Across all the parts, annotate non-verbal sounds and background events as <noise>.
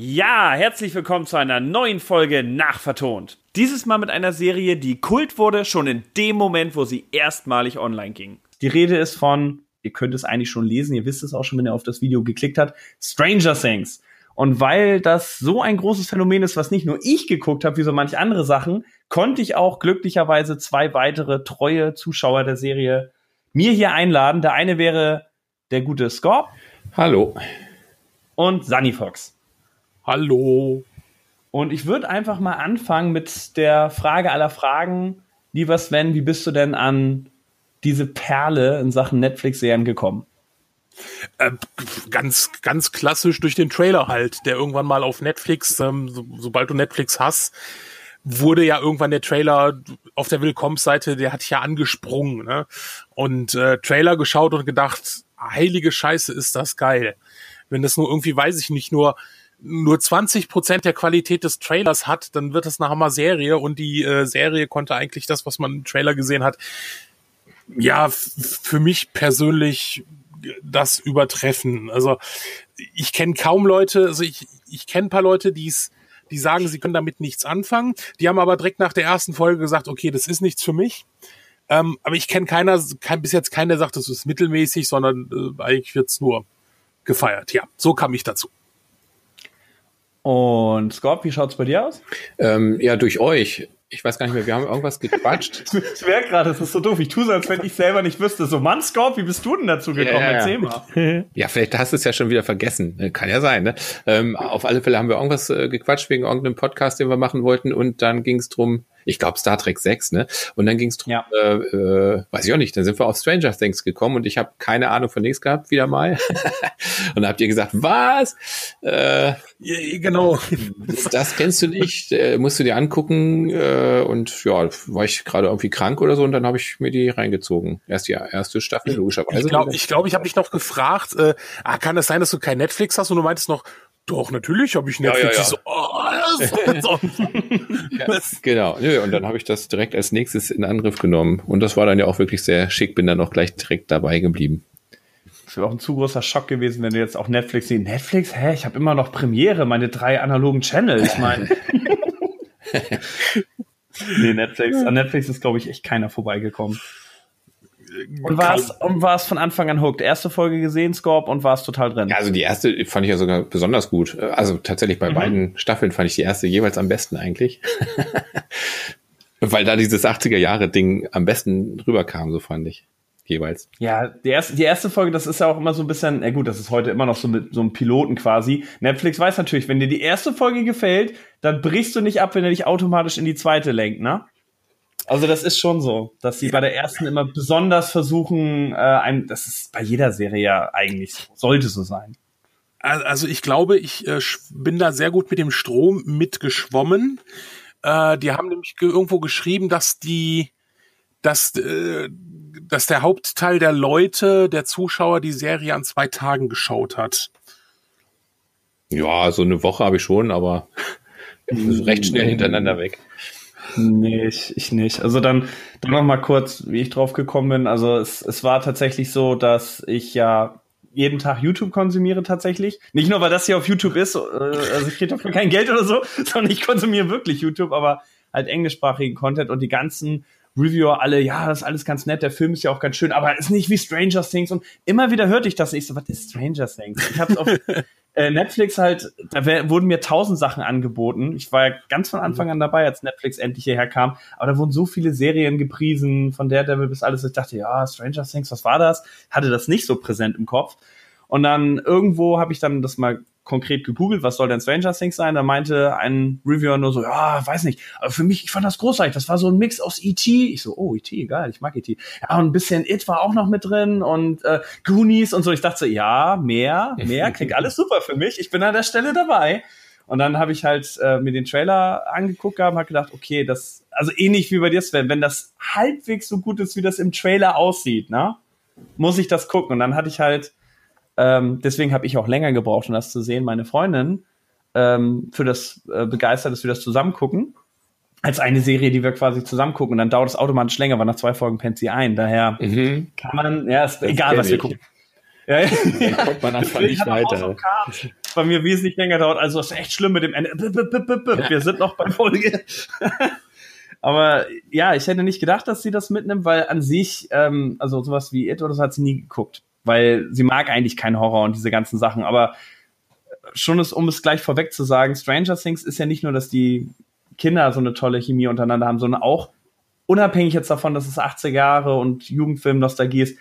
Ja, herzlich willkommen zu einer neuen Folge Nachvertont. Dieses Mal mit einer Serie, die Kult wurde, schon in dem Moment, wo sie erstmalig online ging. Die Rede ist von, ihr könnt es eigentlich schon lesen, ihr wisst es auch schon, wenn ihr auf das Video geklickt habt, Stranger Things. Und weil das so ein großes Phänomen ist, was nicht nur ich geguckt habe, wie so manche andere Sachen, konnte ich auch glücklicherweise zwei weitere treue Zuschauer der Serie mir hier einladen. Der eine wäre der gute Scorp. Hallo. Und Sunny Fox. Hallo. Und ich würde einfach mal anfangen mit der Frage aller Fragen. Lieber Sven, wie bist du denn an diese Perle in Sachen Netflix-Serien gekommen? Äh, ganz, ganz klassisch durch den Trailer halt, der irgendwann mal auf Netflix, ähm, so, sobald du Netflix hast, wurde ja irgendwann der Trailer auf der Willkommensseite, der hat ja angesprungen, ne? Und äh, Trailer geschaut und gedacht, heilige Scheiße, ist das geil. Wenn das nur irgendwie, weiß ich nicht, nur nur 20 Prozent der Qualität des Trailers hat, dann wird das eine Hammer-Serie und die äh, Serie konnte eigentlich das, was man im Trailer gesehen hat, ja, für mich persönlich das übertreffen. Also ich kenne kaum Leute, also ich, ich kenne ein paar Leute, die es die sagen, sie können damit nichts anfangen. Die haben aber direkt nach der ersten Folge gesagt, okay, das ist nichts für mich. Ähm, aber ich kenne keiner, kein, bis jetzt keiner sagt, das ist mittelmäßig, sondern äh, eigentlich wird's nur gefeiert. Ja, so kam ich dazu. Und Scott, wie schaut's bei dir aus? Ähm, ja, durch euch ich weiß gar nicht mehr, wir haben irgendwas gequatscht. <laughs> ich merke gerade, das ist so doof. Ich tue so, als wenn ich selber nicht wüsste. So, Mann, Scorp, wie bist du denn dazu gekommen? Ja, Erzähl mal. Ja, vielleicht hast du es ja schon wieder vergessen. Äh, kann ja sein, ne? Ähm, auf alle Fälle haben wir irgendwas äh, gequatscht wegen irgendeinem Podcast, den wir machen wollten. Und dann ging es drum, ich glaube Star Trek 6, ne? Und dann ging es drum, ja. äh, äh, weiß ich auch nicht, dann sind wir auf Stranger Things gekommen und ich habe keine Ahnung von nichts gehabt, wieder mal. <laughs> und dann habt ihr gesagt, was? Äh, genau. Das kennst du nicht, äh, musst du dir angucken. Äh, und ja, war ich gerade irgendwie krank oder so und dann habe ich mir die reingezogen. Erst die erste Staffel, logischerweise. Ich glaube, ich, glaub, ich habe dich noch gefragt, äh, ah, kann es das sein, dass du kein Netflix hast und du meintest noch, doch, natürlich habe ich Netflix. Ja, ja, ja. So, oh, <laughs> ja, genau, Nö, und dann habe ich das direkt als nächstes in Angriff genommen. Und das war dann ja auch wirklich sehr schick, bin dann auch gleich direkt dabei geblieben. Das wäre auch ein zu großer Schock gewesen, wenn du jetzt auch Netflix siehst. Netflix? Hä, ich habe immer noch Premiere, meine drei analogen Channels. Ich meine. <laughs> nee, Netflix. An Netflix ist, glaube ich, echt keiner vorbeigekommen. Und war es und war es von Anfang an hooked. Erste Folge gesehen, Scorp, und war es total drin. Ja, also die erste fand ich ja sogar besonders gut. Also tatsächlich bei mhm. beiden Staffeln fand ich die erste jeweils am besten eigentlich. <laughs> Weil da dieses 80er Jahre Ding am besten rüberkam, so fand ich. Jeweils. Ja, die erste, die erste Folge, das ist ja auch immer so ein bisschen, na gut, das ist heute immer noch so mit so einem Piloten quasi. Netflix weiß natürlich, wenn dir die erste Folge gefällt, dann brichst du nicht ab, wenn er dich automatisch in die zweite lenkt, ne? Also das ist schon so, dass sie bei der ersten immer besonders versuchen, äh, ein, das ist bei jeder Serie ja eigentlich so, sollte so sein. Also ich glaube, ich äh, bin da sehr gut mit dem Strom mitgeschwommen. Äh, die haben nämlich irgendwo geschrieben, dass die, dass, äh, dass der Hauptteil der Leute, der Zuschauer, die Serie an zwei Tagen geschaut hat. Ja, so eine Woche habe ich schon, aber <laughs> recht schnell hintereinander weg. Nee, ich, ich nicht. Also dann, dann noch mal kurz, wie ich drauf gekommen bin. Also es, es war tatsächlich so, dass ich ja jeden Tag YouTube konsumiere tatsächlich. Nicht nur, weil das hier auf YouTube ist, äh, also ich kriege dafür kein Geld oder so, <laughs> sondern ich konsumiere wirklich YouTube, aber halt englischsprachigen Content und die ganzen Reviewer alle, ja, das ist alles ganz nett, der Film ist ja auch ganz schön, aber ist nicht wie Stranger Things und immer wieder hörte ich das ich so, was ist Stranger Things? Ich hab's auf <laughs> äh, Netflix halt, da wär, wurden mir tausend Sachen angeboten. Ich war ja ganz von Anfang an dabei, als Netflix endlich hierher kam. Aber da wurden so viele Serien gepriesen, von Daredevil bis alles. Ich dachte, ja, Stranger Things, was war das? Hatte das nicht so präsent im Kopf. Und dann irgendwo habe ich dann das mal konkret gegoogelt, was soll denn Stranger Things sein? Da meinte ein Reviewer nur so, ja, weiß nicht. Aber für mich, ich fand das großartig. Das war so ein Mix aus E.T. Ich so, oh, E.T., geil, ich mag E.T. Ja, und ein bisschen It war auch noch mit drin und äh, Goonies und so. Ich dachte so, ja, mehr, mehr, <laughs> klingt alles super für mich. Ich bin an der Stelle dabei. Und dann habe ich halt äh, mir den Trailer angeguckt gehabt und habe gedacht, okay, das, also ähnlich wie bei dir, Sven, wenn das halbwegs so gut ist, wie das im Trailer aussieht, ne, muss ich das gucken. Und dann hatte ich halt ähm, deswegen habe ich auch länger gebraucht, um das zu sehen. Meine Freundin ähm, für das äh, begeistert, dass wir das zusammen gucken. Als eine Serie, die wir quasi zusammen gucken. Und dann dauert es automatisch länger, weil nach zwei Folgen pennt sie ein. Daher mhm. kann man, ja, ist das egal, was wir gucken. Ja, ja. Dann kommt man einfach nicht weiter. bei mir wesentlich länger dauert. Also es ist echt schlimm mit dem Ende. Wir sind noch bei Folge. <laughs> Aber ja, ich hätte nicht gedacht, dass sie das mitnimmt, weil an sich, ähm, also sowas wie It oder so hat sie nie geguckt. Weil sie mag eigentlich keinen Horror und diese ganzen Sachen. Aber schon ist, um es gleich vorweg zu sagen, Stranger Things ist ja nicht nur, dass die Kinder so eine tolle Chemie untereinander haben, sondern auch unabhängig jetzt davon, dass es 80er Jahre und Jugendfilm-Nostalgie ist,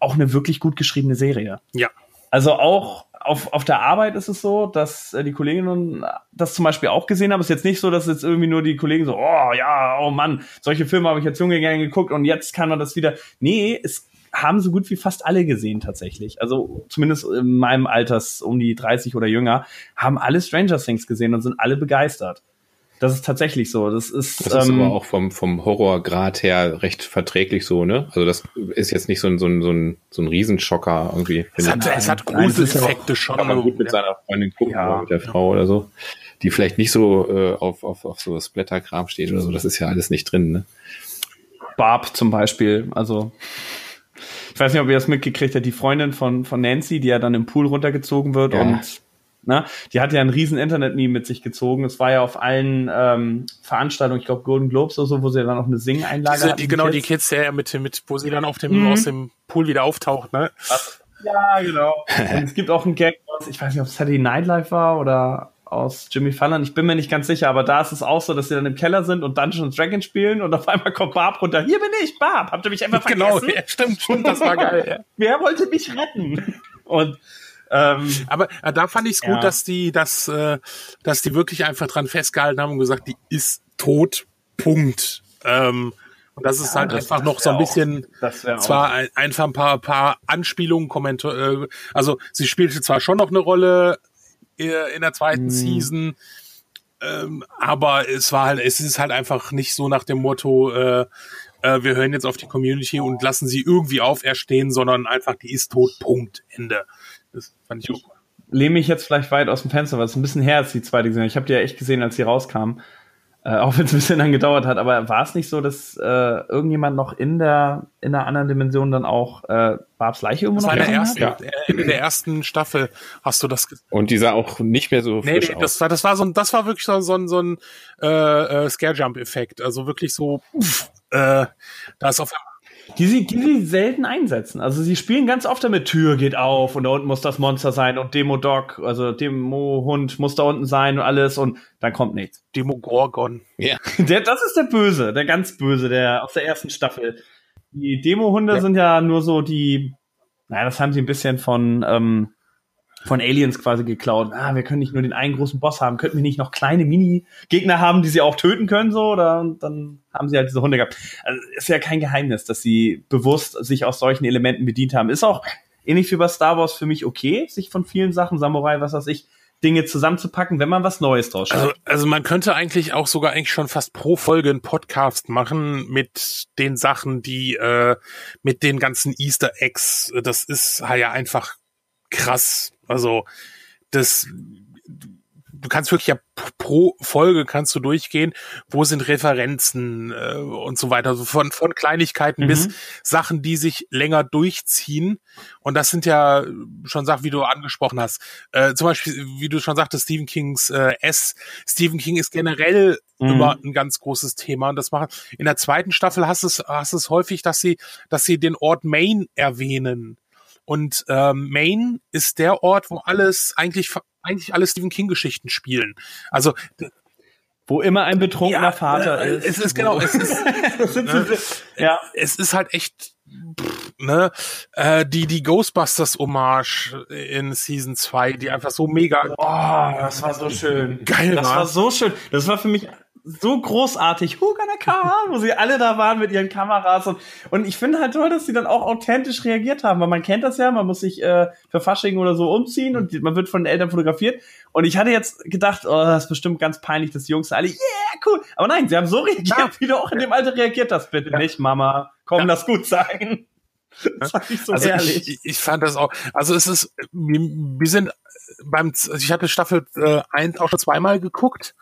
auch eine wirklich gut geschriebene Serie. Ja. Also auch auf, auf der Arbeit ist es so, dass äh, die Kolleginnen das zum Beispiel auch gesehen haben. Es ist jetzt nicht so, dass jetzt irgendwie nur die Kollegen so, oh ja, oh Mann, solche Filme habe ich jetzt junge gerne geguckt und jetzt kann man das wieder. Nee, es haben so gut wie fast alle gesehen tatsächlich. Also zumindest in meinem Alters um die 30 oder jünger, haben alle Stranger Things gesehen und sind alle begeistert. Das ist tatsächlich so. Das ist, das ist ähm, aber auch vom, vom Horrorgrad her recht verträglich so, ne? Also das ist jetzt nicht so ein, so ein, so ein, so ein Riesenschocker irgendwie. Es hat, es hat Gruseleffekte schon. Kann man gut mit seiner Freundin gucken ja. oder mit der Frau oder so. Die vielleicht nicht so äh, auf, auf, auf so Splatter-Kram steht oder so. Das ist ja alles nicht drin, ne? Barb zum Beispiel, also ich weiß nicht, ob ihr das mitgekriegt habt, die Freundin von, von Nancy, die ja dann im Pool runtergezogen wird ja. und Ne? Die hat ja ein riesen Internet-Meme mit sich gezogen. Es war ja auf allen ähm, Veranstaltungen, ich glaube Golden Globes oder so, wo sie dann auch eine Sing-Einlage Diese, die, Genau, Kids. die Kids, ja, mit, mit, wo sie dann auf dem, mhm. aus dem Pool wieder auftaucht, ne? Ja, genau. <laughs> Und es gibt auch einen Gag ich weiß nicht, ob es Saturday Night Live war oder aus Jimmy Fallon, ich bin mir nicht ganz sicher, aber da ist es auch so, dass sie dann im Keller sind und Dungeons Dragons spielen und auf einmal kommt Barb runter. Hier bin ich, Barb. Habt ihr mich einfach genau, vergessen? Genau, ja, stimmt, stimmt, das war geil. <laughs> Wer wollte mich retten? Und ähm, aber äh, da fand ich es gut, ja. dass die, dass, äh, dass die wirklich einfach dran festgehalten haben und gesagt, die ist tot. Punkt. Ähm, und das ist ja, halt das, einfach noch so ein bisschen, auch, zwar ein, einfach ein paar, paar Anspielungen, Kommentar, äh, also sie spielte zwar schon noch eine Rolle in der zweiten hm. Season, ähm, aber es war halt, es ist halt einfach nicht so nach dem Motto, äh, äh, wir hören jetzt auf die Community und lassen sie irgendwie auferstehen, sondern einfach, die ist tot, Punkt, Ende. Das fand ich auch. Lehne mich jetzt vielleicht weit aus dem Fenster, weil es ein bisschen her ist, die zweite gesehen. Ich habe die ja echt gesehen, als sie rauskam. Äh, auch wenn es ein bisschen lang gedauert hat, aber war es nicht so, dass äh, irgendjemand noch in der in der anderen Dimension dann auch äh, Barbs Leiche irgendwo das noch war der ersten, ja. Ende der ersten Staffel hast du das gesehen. Und die sah auch nicht mehr so frisch nee, nee, das war das war so ein das war wirklich so, so ein so ein äh, äh, Scare Jump Effekt, also wirklich so uff, äh, da ist auf einmal die sie, die sie selten einsetzen. Also sie spielen ganz oft damit, Tür geht auf und da unten muss das Monster sein und Demo-Dog, also Demo-Hund muss da unten sein und alles und dann kommt nichts. Demo-Gorgon. Ja. <laughs> Der, das ist der Böse, der ganz Böse, der aus der ersten Staffel. Die Demo-Hunde ja. sind ja nur so die, naja, das haben sie ein bisschen von, ähm, von Aliens quasi geklaut. Ah, wir können nicht nur den einen großen Boss haben, könnten wir nicht noch kleine Mini-Gegner haben, die sie auch töten können, so, oder und dann haben sie halt diese Hunde gehabt. Also, ist ja kein Geheimnis, dass sie bewusst sich aus solchen Elementen bedient haben. Ist auch ähnlich wie bei Star Wars für mich okay, sich von vielen Sachen, Samurai, was weiß ich, Dinge zusammenzupacken, wenn man was Neues draus schafft. Also, also man könnte eigentlich auch sogar eigentlich schon fast pro Folge einen Podcast machen mit den Sachen, die äh, mit den ganzen Easter Eggs. Das ist ja einfach krass. Also das du kannst wirklich ja pro Folge kannst du durchgehen, wo sind Referenzen äh, und so weiter, also von von Kleinigkeiten mhm. bis Sachen, die sich länger durchziehen. Und das sind ja schon Sachen, wie du angesprochen hast. Äh, zum Beispiel, wie du schon sagtest, Stephen Kings äh, S. Stephen King ist generell mhm. immer ein ganz großes Thema und das machen. In der zweiten Staffel hast es hast es häufig, dass sie dass sie den Ort Maine erwähnen und ähm, Maine ist der Ort, wo alles eigentlich eigentlich alle Stephen King Geschichten spielen. Also wo immer ein betrunkener ja, Vater äh, ist. Es ist genau, es ist, <laughs> ne, ja, es ist halt echt ne, äh, die die Ghostbusters Hommage in Season 2, die einfach so mega Oh, das war so schön. Geil, das war so schön. Das war für mich so großartig, Who gonna come? wo sie alle da waren mit ihren Kameras und, und ich finde halt toll, dass sie dann auch authentisch reagiert haben, weil man kennt das ja, man muss sich äh, für Fasching oder so umziehen und man wird von den Eltern fotografiert und ich hatte jetzt gedacht, oh, das ist bestimmt ganz peinlich, dass die Jungs alle, yeah, cool, aber nein, sie haben so reagiert, ja. wie du auch in dem Alter reagiert hast, bitte ja. nicht, Mama, komm, ja. lass gut sein. <laughs> Das fand ich so also ehrlich. Ich, ich fand das auch, also es ist, wir, sind beim, also ich hatte Staffel äh, 1 auch schon zweimal geguckt,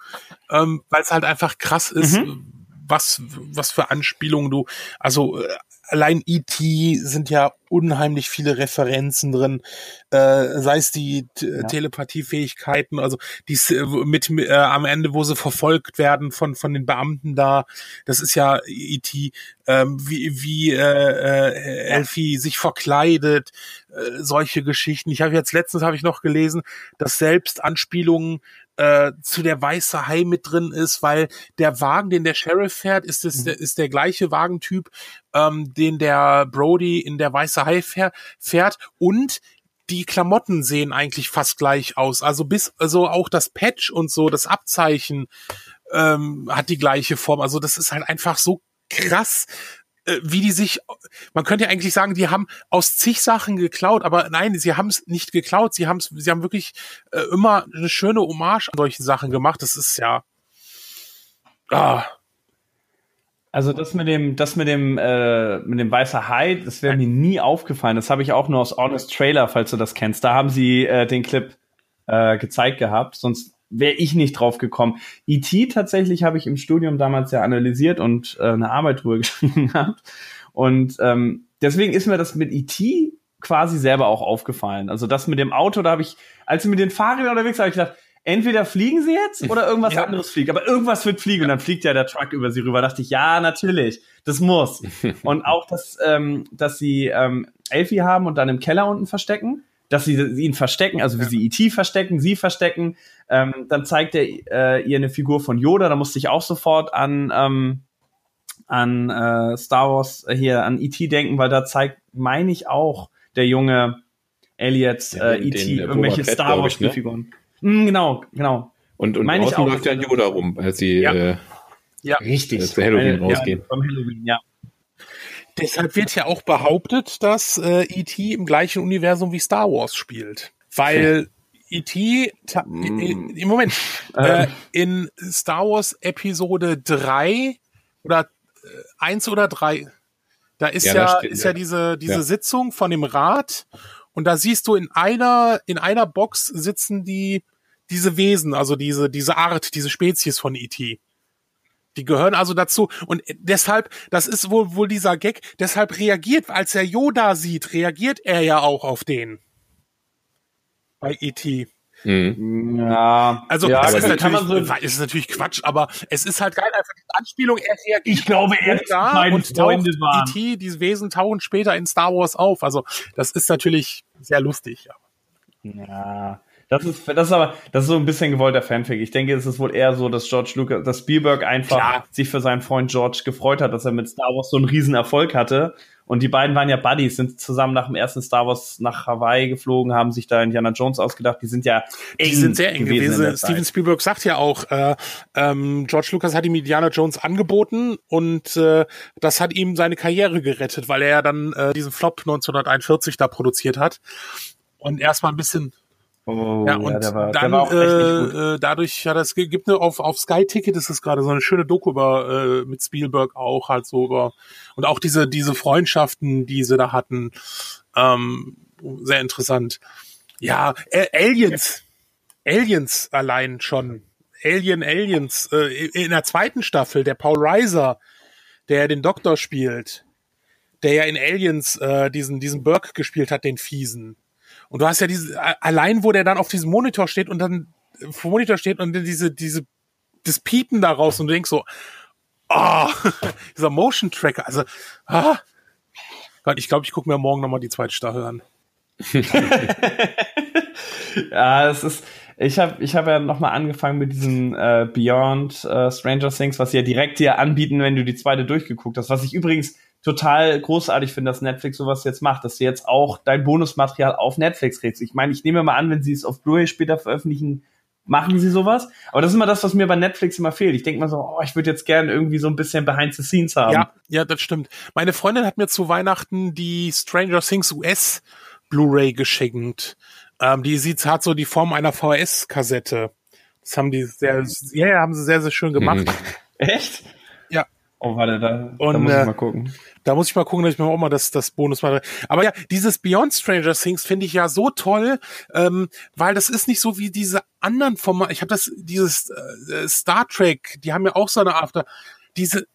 ähm, weil es halt einfach krass ist, mhm. was, was für Anspielungen du, also äh, allein E.T. sind ja unheimlich viele Referenzen drin, äh, sei es die ja. Telepathiefähigkeiten, also die mit äh, am Ende, wo sie verfolgt werden von von den Beamten da, das ist ja E.T. Ähm, wie wie äh, äh, Elfie sich verkleidet, äh, solche Geschichten. Ich habe jetzt letztens habe ich noch gelesen, dass selbst Anspielungen äh, zu der weiße Hai mit drin ist, weil der Wagen, den der Sheriff fährt, ist es, mhm. ist der gleiche Wagentyp, ähm, den der Brody in der weiße Hai fähr, fährt und die Klamotten sehen eigentlich fast gleich aus. Also bis, also auch das Patch und so, das Abzeichen ähm, hat die gleiche Form. Also das ist halt einfach so krass, äh, wie die sich, man könnte ja eigentlich sagen, die haben aus zig Sachen geklaut, aber nein, sie haben es nicht geklaut, sie haben sie haben wirklich äh, immer eine schöne Hommage an solchen Sachen gemacht. Das ist ja, ah. Also das mit dem, das mit dem, äh, mit dem weißer Hai, das wäre mir nie aufgefallen. Das habe ich auch nur aus Honest Trailer, falls du das kennst. Da haben sie äh, den Clip äh, gezeigt gehabt. Sonst wäre ich nicht drauf gekommen. E.T. tatsächlich habe ich im Studium damals ja analysiert und äh, eine Arbeit drüber <laughs> geschrieben gehabt. Und ähm, deswegen ist mir das mit E.T. quasi selber auch aufgefallen. Also das mit dem Auto, da habe ich, als ich mit den Fahrrädern unterwegs war, habe ich gedacht, entweder fliegen sie jetzt <laughs> oder irgendwas ja. anderes fliegt. Aber irgendwas wird fliegen und dann fliegt ja der Truck über sie rüber. Da dachte ich, ja, natürlich, das muss. <laughs> und auch, dass, ähm, dass sie ähm, Elfie haben und dann im Keller unten verstecken dass sie, sie ihn verstecken, also wie ja. sie E.T. verstecken, sie verstecken. Ähm, dann zeigt er äh, ihr eine Figur von Yoda, da musste ich auch sofort an, ähm, an äh, Star Wars, äh, hier an E.T. denken, weil da zeigt, meine ich auch, der junge Elliot äh, E.T. irgendwelche Fett, Star Wars ich, ne? Figuren. Mm, genau, genau. Und, und meine draußen läuft ja Yoda rum, als sie ja. Äh, ja. richtig zu Halloween rausgehen. Ja, vom Halloween, ja. Deshalb wird ja auch behauptet, dass äh, E.T. im gleichen Universum wie Star Wars spielt. Weil E.T. Mm. im Moment <laughs> äh, in Star Wars Episode 3 oder äh, 1 oder 3, da ist ja, ja, steht, ist ja, ja diese, diese ja. Sitzung von dem Rat und da siehst du in einer, in einer Box sitzen die, diese Wesen, also diese, diese Art, diese Spezies von E.T. Die gehören also dazu. Und deshalb, das ist wohl, wohl dieser Gag, deshalb reagiert, als er Yoda sieht, reagiert er ja auch auf den. Bei E.T. Mhm. Ja. Also, ja, es ist, natürlich, so ist natürlich Quatsch, aber es ist halt geil, einfach die Anspielung, er reagiert. Ich glaube, er da und Freunde taucht E.T., diese Wesen tauchen später in Star Wars auf. Also, das ist natürlich sehr lustig. Ja. Das ist, das ist aber, das ist so ein bisschen gewollter Fanfic. Ich denke, es ist wohl eher so, dass George Lucas, dass Spielberg einfach Klar. sich für seinen Freund George gefreut hat, dass er mit Star Wars so einen riesen Erfolg hatte. Und die beiden waren ja Buddies, sind zusammen nach dem ersten Star Wars nach Hawaii geflogen, haben sich da Indiana Jones ausgedacht. Die sind ja eng Die sind sehr eng gewesen. gewesen. Steven Spielberg sagt ja auch, äh, ähm, George Lucas hat ihm Indiana Jones angeboten und äh, das hat ihm seine Karriere gerettet, weil er ja dann äh, diesen Flop 1941 da produziert hat und erstmal ein bisschen Oh, ja, und ja, war, dann äh, äh, dadurch, ja, das gibt eine auf, auf Sky Ticket ist es gerade so eine schöne Doku über äh, mit Spielberg auch halt so über und auch diese diese Freundschaften, die sie da hatten, ähm, sehr interessant. Ja, äh, Aliens, Aliens allein schon, Alien Aliens äh, in der zweiten Staffel, der Paul Reiser, der den Doktor spielt, der ja in Aliens äh, diesen diesen Burke gespielt hat, den fiesen und du hast ja diese, allein wo der dann auf diesem Monitor steht und dann vor Monitor steht und dann diese, diese, das Piepen daraus und du denkst so, oh, <laughs> dieser Motion Tracker, also, ah. Gott, ich glaube, ich gucke mir morgen nochmal die zweite Staffel an. <laughs> ja, es ist, ich habe ich hab ja nochmal angefangen mit diesem äh, Beyond äh, Stranger Things, was sie ja direkt dir anbieten, wenn du die zweite durchgeguckt hast. Was ich übrigens total großartig finde, dass Netflix sowas jetzt macht, dass du jetzt auch dein Bonusmaterial auf Netflix kriegst. Ich meine, ich nehme mal an, wenn sie es auf Blu-ray später veröffentlichen, machen sie sowas. Aber das ist immer das, was mir bei Netflix immer fehlt. Ich denke mal so, oh, ich würde jetzt gerne irgendwie so ein bisschen Behind the Scenes haben. Ja, ja, das stimmt. Meine Freundin hat mir zu Weihnachten die Stranger Things US Blu-ray geschenkt. Ähm, die sieht, hat so die Form einer VHS-Kassette. Das haben die sehr, ja, haben sie sehr, sehr schön gemacht. <laughs> Echt? Oh, warte, da, Und, da muss ich äh, mal gucken. Da muss ich mal gucken, dass ich mir auch mal das, das Bonus mache. Aber ja, dieses Beyond Stranger Things finde ich ja so toll, ähm, weil das ist nicht so wie diese anderen Formate. Ich habe das, dieses äh, Star Trek, die haben ja auch so eine After, diese.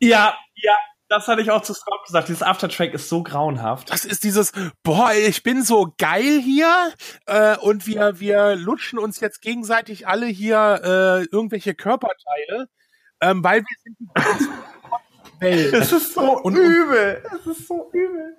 Ja, ja, Das hatte ich auch zu Scott gesagt. Dieses Aftertrack ist so grauenhaft. Das ist dieses, boah, ich bin so geil hier äh, und wir, wir lutschen uns jetzt gegenseitig alle hier äh, irgendwelche Körperteile, ähm, weil wir sind die Welt. Es ist so und, übel. Es ist so übel.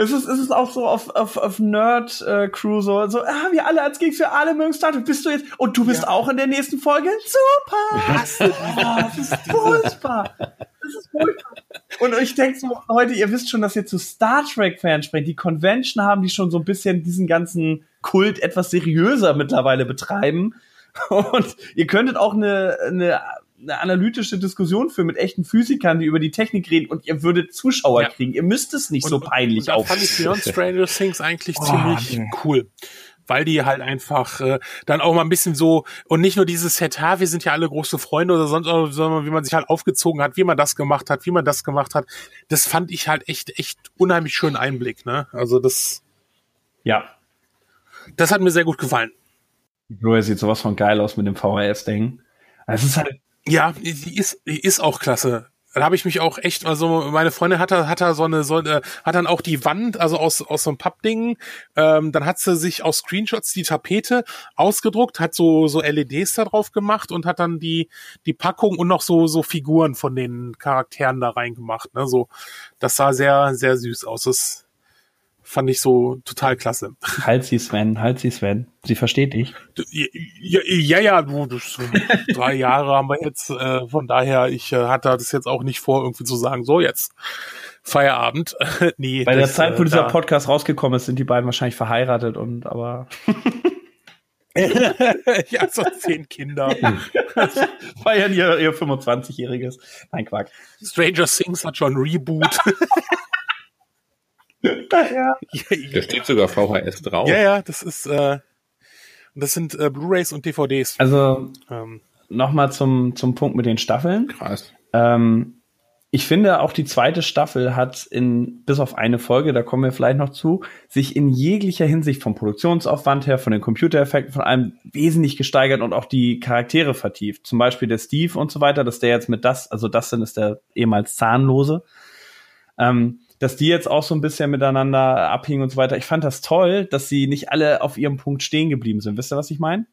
Es ist, es ist auch so auf, auf, auf Nerd-Crew äh, so, so, ah, wir alle als Geeks, wir alle mögen Star Trek. Bist du jetzt, und du bist ja. auch in der nächsten Folge? Super! oh, <laughs> das ist furchtbar. Das ist furchtbar. Und ich denke so, Leute, ihr wisst schon, dass ihr zu Star Trek-Fans sprecht. Die Convention haben, die schon so ein bisschen diesen ganzen Kult etwas seriöser mittlerweile betreiben. <laughs> Und ihr könntet auch eine, eine eine analytische Diskussion führen mit echten Physikern, die über die Technik reden und ihr würdet Zuschauer ja. kriegen. Ihr müsst es nicht und, so peinlich und, und fand ich Beyond Stranger Things eigentlich oh, ziemlich nee. cool. Weil die halt einfach äh, dann auch mal ein bisschen so und nicht nur dieses Set, ha, wir sind ja alle große Freunde oder sonst, sondern wie man sich halt aufgezogen hat, wie man das gemacht hat, wie man das gemacht hat. Das fand ich halt echt, echt unheimlich schönen Einblick, ne? Also das. Ja. Das hat mir sehr gut gefallen. Blu-ray sieht sowas von geil aus mit dem VHS-Ding. Es ist halt ja, die ist, die ist auch klasse. Da habe ich mich auch echt, also meine Freundin hat da, hat da so eine, so, äh, hat dann auch die Wand, also aus, aus so einem Pappding, ähm, dann hat sie sich aus Screenshots die Tapete ausgedruckt, hat so, so LEDs da drauf gemacht und hat dann die, die Packung und noch so, so Figuren von den Charakteren da reingemacht. Ne? So, das sah sehr, sehr süß aus. Das fand ich so total klasse. Halt sie, Sven, halt sie, Sven. Sie versteht dich. Ja, ja, ja du, das, drei Jahre haben wir jetzt. Äh, von daher, ich äh, hatte das jetzt auch nicht vor, irgendwie zu sagen, so jetzt Feierabend. <laughs> nee. Bei der Zeit, wo äh, dieser Podcast rausgekommen ist, sind die beiden wahrscheinlich verheiratet und aber. <laughs> ja, so zehn Kinder. <laughs> Feiern ihr, ihr 25-jähriges. Nein, Quark. Stranger Things hat schon Reboot ja. Da steht sogar VHS drauf. Ja, ja, das ist, äh, das sind äh, Blu-rays und DVDs. Also ähm. nochmal zum, zum Punkt mit den Staffeln. Krass. Ähm, ich finde, auch die zweite Staffel hat in, bis auf eine Folge, da kommen wir vielleicht noch zu, sich in jeglicher Hinsicht vom Produktionsaufwand her, von den Computereffekten, von allem wesentlich gesteigert und auch die Charaktere vertieft. Zum Beispiel der Steve und so weiter, dass der jetzt mit das, also das sind ist der ehemals Zahnlose. Ähm, dass die jetzt auch so ein bisschen miteinander abhingen und so weiter. Ich fand das toll, dass sie nicht alle auf ihrem Punkt stehen geblieben sind. Wisst ihr, was ich meine?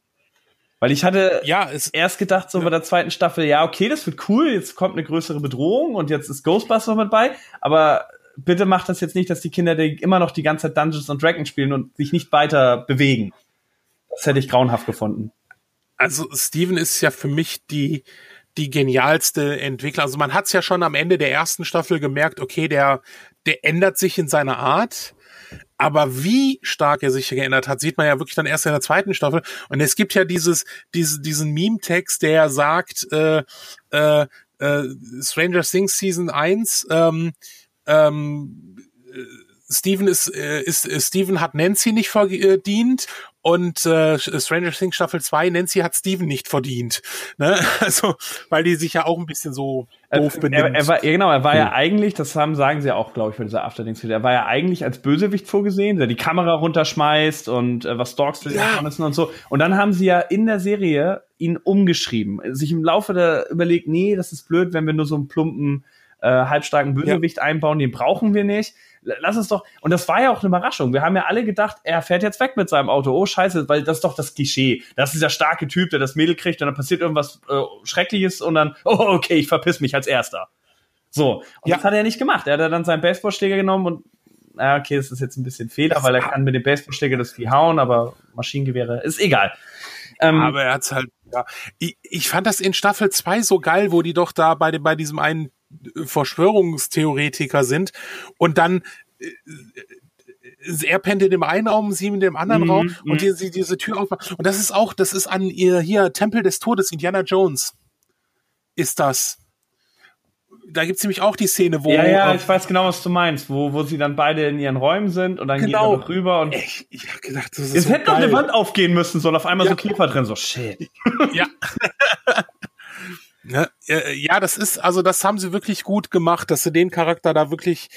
Weil ich hatte ja, erst gedacht, so ja. bei der zweiten Staffel, ja, okay, das wird cool, jetzt kommt eine größere Bedrohung und jetzt ist Ghostbusters mit bei, aber bitte macht das jetzt nicht, dass die Kinder die immer noch die ganze Zeit Dungeons and Dragons spielen und sich nicht weiter bewegen. Das hätte ich grauenhaft gefunden. Also Steven ist ja für mich die die genialste Entwickler. Also man hat es ja schon am Ende der ersten Staffel gemerkt, okay, der der ändert sich in seiner Art. Aber wie stark er sich geändert hat, sieht man ja wirklich dann erst in der zweiten Staffel. Und es gibt ja dieses, diese, diesen Meme-Text, der sagt, äh, äh, äh, Stranger Things Season 1, ähm, ähm, Steven ist, äh, ist, ist, Steven hat Nancy nicht verdient und äh, Stranger Things Staffel 2, Nancy hat Steven nicht verdient. Ne? <laughs> Also, weil die sich ja auch ein bisschen so doof benimmt. Er, er war, ja, genau, er war ja. ja eigentlich, das haben, sagen sie auch, glaube ich, für dieser Afterdings er war ja eigentlich als Bösewicht vorgesehen, der die Kamera runterschmeißt und äh, was Dogs will ja. müssen und so. Und dann haben sie ja in der Serie ihn umgeschrieben, sich im Laufe der überlegt, nee, das ist blöd, wenn wir nur so einen plumpen äh, halbstarken Bösewicht ja. einbauen, den brauchen wir nicht lass es doch. Und das war ja auch eine Überraschung. Wir haben ja alle gedacht, er fährt jetzt weg mit seinem Auto. Oh, scheiße, weil das ist doch das Klischee. Das ist dieser starke Typ, der das Mädel kriegt und dann passiert irgendwas äh, Schreckliches und dann, <laughs> oh, okay, ich verpiss mich als Erster. So. Und ja. das hat er nicht gemacht. Er hat dann seinen Baseballschläger genommen und, ja, okay, das ist jetzt ein bisschen Fehler, weil er kann mit dem Baseballschläger das Vieh hauen, aber Maschinengewehre ist egal. Ähm, aber er hat's halt, ja. Ich, ich fand das in Staffel 2 so geil, wo die doch da bei, bei diesem einen Verschwörungstheoretiker sind und dann äh, er pennt in dem einen Raum, sie in dem anderen mm, Raum und die, sie diese Tür aufmacht. Und das ist auch, das ist an ihr hier Tempel des Todes, Indiana Jones. Ist das. Da gibt's nämlich auch die Szene, wo. Ja, ja, ich weiß genau, was du meinst, wo, wo sie dann beide in ihren Räumen sind und dann genau. geht er rüber und. Ich, ich hab gedacht, das ist. Es so hätte noch eine Wand aufgehen müssen, so und auf einmal ja. so Käfer drin, so shit. Ja. <laughs> Ne? Ja, das ist, also das haben sie wirklich gut gemacht, dass sie den Charakter da wirklich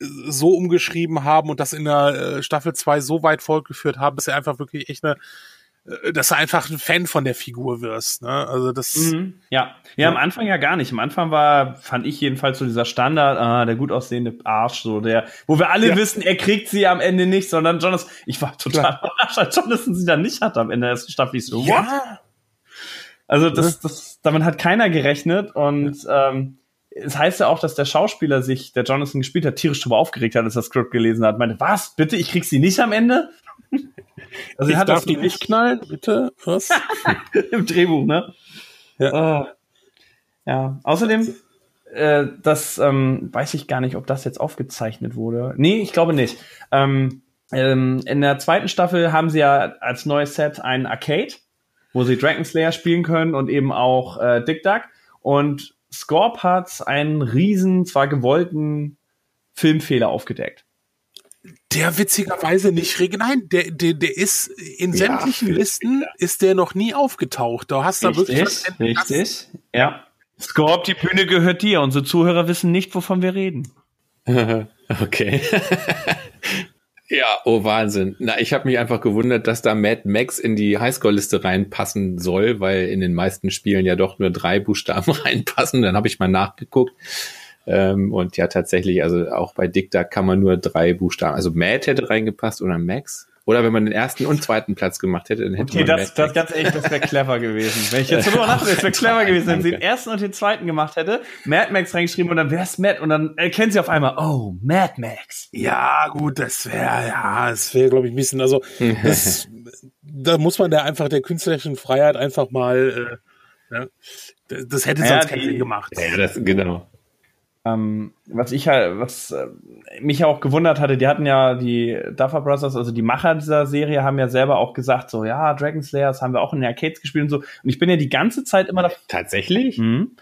äh, so umgeschrieben haben und das in der äh, Staffel 2 so weit fortgeführt haben, dass er einfach wirklich echt eine äh, dass du einfach ein Fan von der Figur wirst. Ne? Also das. Mhm. Ja. ja, am Anfang ja gar nicht. Am Anfang war, fand ich jedenfalls so dieser Standard, ah, der gut aussehende Arsch, so der, wo wir alle ja. wissen, er kriegt sie am Ende nicht, sondern Jonathan. Ich war total <laughs> überrascht, als Jonathan sie dann nicht hatte am Ende der ersten Staffel. Ich so, ja. what? Also das, das, damit hat keiner gerechnet und ähm, es heißt ja auch, dass der Schauspieler sich, der Jonathan gespielt hat, tierisch darüber aufgeregt hat, als er das Skript gelesen hat. Meinte, was? Bitte, ich krieg sie nicht am Ende? <laughs> Also ich hat darf die nicht knallen, bitte? Was? <laughs> Im Drehbuch, ne? Ja. Uh, ja. Außerdem, äh, das ähm, weiß ich gar nicht, ob das jetzt aufgezeichnet wurde. Nee, ich glaube nicht. Ähm, ähm, in der zweiten Staffel haben sie ja als neues Set ein Arcade, wo sie Dragon Slayer spielen können und eben auch äh, Dick Duck. Und Scorp hat einen riesen, zwar gewollten Filmfehler aufgedeckt der witzigerweise nicht nein, der, der, der ist in sämtlichen ja, Listen ist der noch nie aufgetaucht. Da hast du richtig, wirklich richtig, ja. Scorp, die Bühne gehört dir. Unsere Zuhörer wissen nicht, wovon wir reden. <laughs> okay. <laughs> ja, oh Wahnsinn. Na, ich habe mich einfach gewundert, dass da Mad Max in die Highscore-Liste reinpassen soll, weil in den meisten Spielen ja doch nur drei Buchstaben <laughs> reinpassen. Dann habe ich mal nachgeguckt. Ähm, und ja, tatsächlich, also auch bei Dicta kann man nur drei Buchstaben. Also Matt hätte reingepasst oder Max. Oder wenn man den ersten und zweiten Platz gemacht hätte, dann hätte okay, man. Okay, das, das ganz ehrlich, das wäre clever gewesen. Wenn ich jetzt so <laughs> nachdenke, das wäre clever gewesen, wenn sie den ersten und den zweiten gemacht hätte, Mad Max reingeschrieben und dann wäre es Matt und dann erkennen sie auf einmal, oh, Mad Max. Ja, gut, das wäre, ja, das wäre, glaube ich, ein bisschen, also, das, <laughs> da muss man da einfach der künstlerischen Freiheit einfach mal, äh, ja, das hätte sonst ja, keinen Sinn gemacht. Ja, das, genau. Ähm, was ich halt, was äh, mich auch gewundert hatte, die hatten ja die Duffer Brothers, also die Macher dieser Serie, haben ja selber auch gesagt, so ja, Dragon Slayer, das haben wir auch in den Arcades gespielt und so. Und ich bin ja die ganze Zeit immer davon. Tatsächlich? Mhm.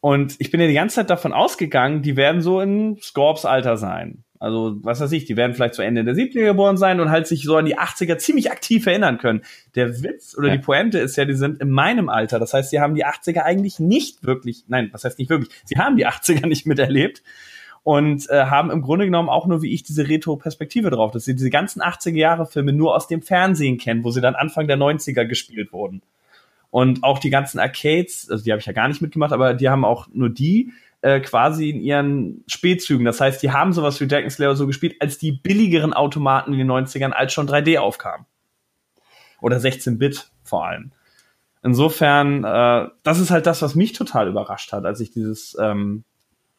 Und ich bin ja die ganze Zeit davon ausgegangen, die werden so in Scorps Alter sein. Also, was weiß ich, die werden vielleicht zu Ende der 70er geboren sein und halt sich so an die 80er ziemlich aktiv erinnern können. Der Witz oder ja. die Pointe ist ja, die sind in meinem Alter. Das heißt, sie haben die 80er eigentlich nicht wirklich, nein, was heißt nicht wirklich, sie haben die 80er nicht miterlebt und äh, haben im Grunde genommen auch nur wie ich diese Retro-Perspektive drauf, dass sie diese ganzen 80er Jahre Filme nur aus dem Fernsehen kennen, wo sie dann Anfang der 90er gespielt wurden. Und auch die ganzen Arcades, also die habe ich ja gar nicht mitgemacht, aber die haben auch nur die äh, quasi in ihren Spätzügen. Das heißt, die haben sowas wie Dragon Slayer so gespielt, als die billigeren Automaten in den 90ern als schon 3D aufkamen. Oder 16-Bit vor allem. Insofern, äh, das ist halt das, was mich total überrascht hat, als ich dieses ähm,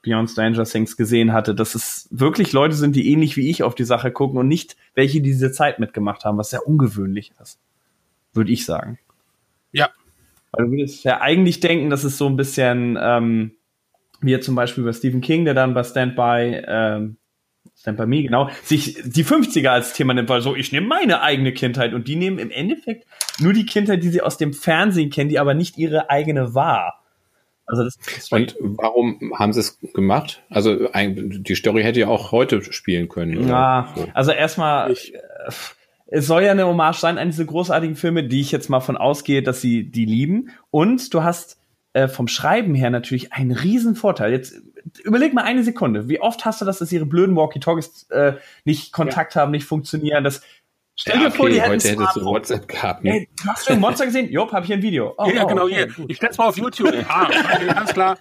Beyond Stranger Things gesehen hatte, dass es wirklich Leute sind, die ähnlich wie ich auf die Sache gucken und nicht welche, die diese Zeit mitgemacht haben, was sehr ungewöhnlich ist. Würde ich sagen. Ja. Weil du würdest ja eigentlich denken, dass es so ein bisschen ähm, wie zum Beispiel bei Stephen King, der dann bei Stand By, ähm, Stand By Me, genau, sich die 50er als Thema nimmt, weil so, ich nehme meine eigene Kindheit und die nehmen im Endeffekt nur die Kindheit, die sie aus dem Fernsehen kennen, die aber nicht ihre eigene war. Also das, das und warum haben sie es gemacht? Also die Story hätte ja auch heute spielen können. Oder? Ja, so. also erstmal, ich, äh, es soll ja eine Hommage sein an diese großartigen Filme, die ich jetzt mal von ausgehe, dass sie die lieben. Und du hast äh, vom Schreiben her natürlich ein Riesenvorteil. Jetzt überleg mal eine Sekunde. Wie oft hast du das, dass ihre blöden Walkie-Talkies äh, nicht Kontakt ja. haben, nicht funktionieren? Das, Stell dir ja, okay, vor, die heute hättest du WhatsApp gehabt. Ne? Hey, hast du ein Monster gesehen? Jopp, hab ich ein Video. Oh, ja, oh, genau, okay, hier. Ich stell's mal auf YouTube. ah, ganz klar.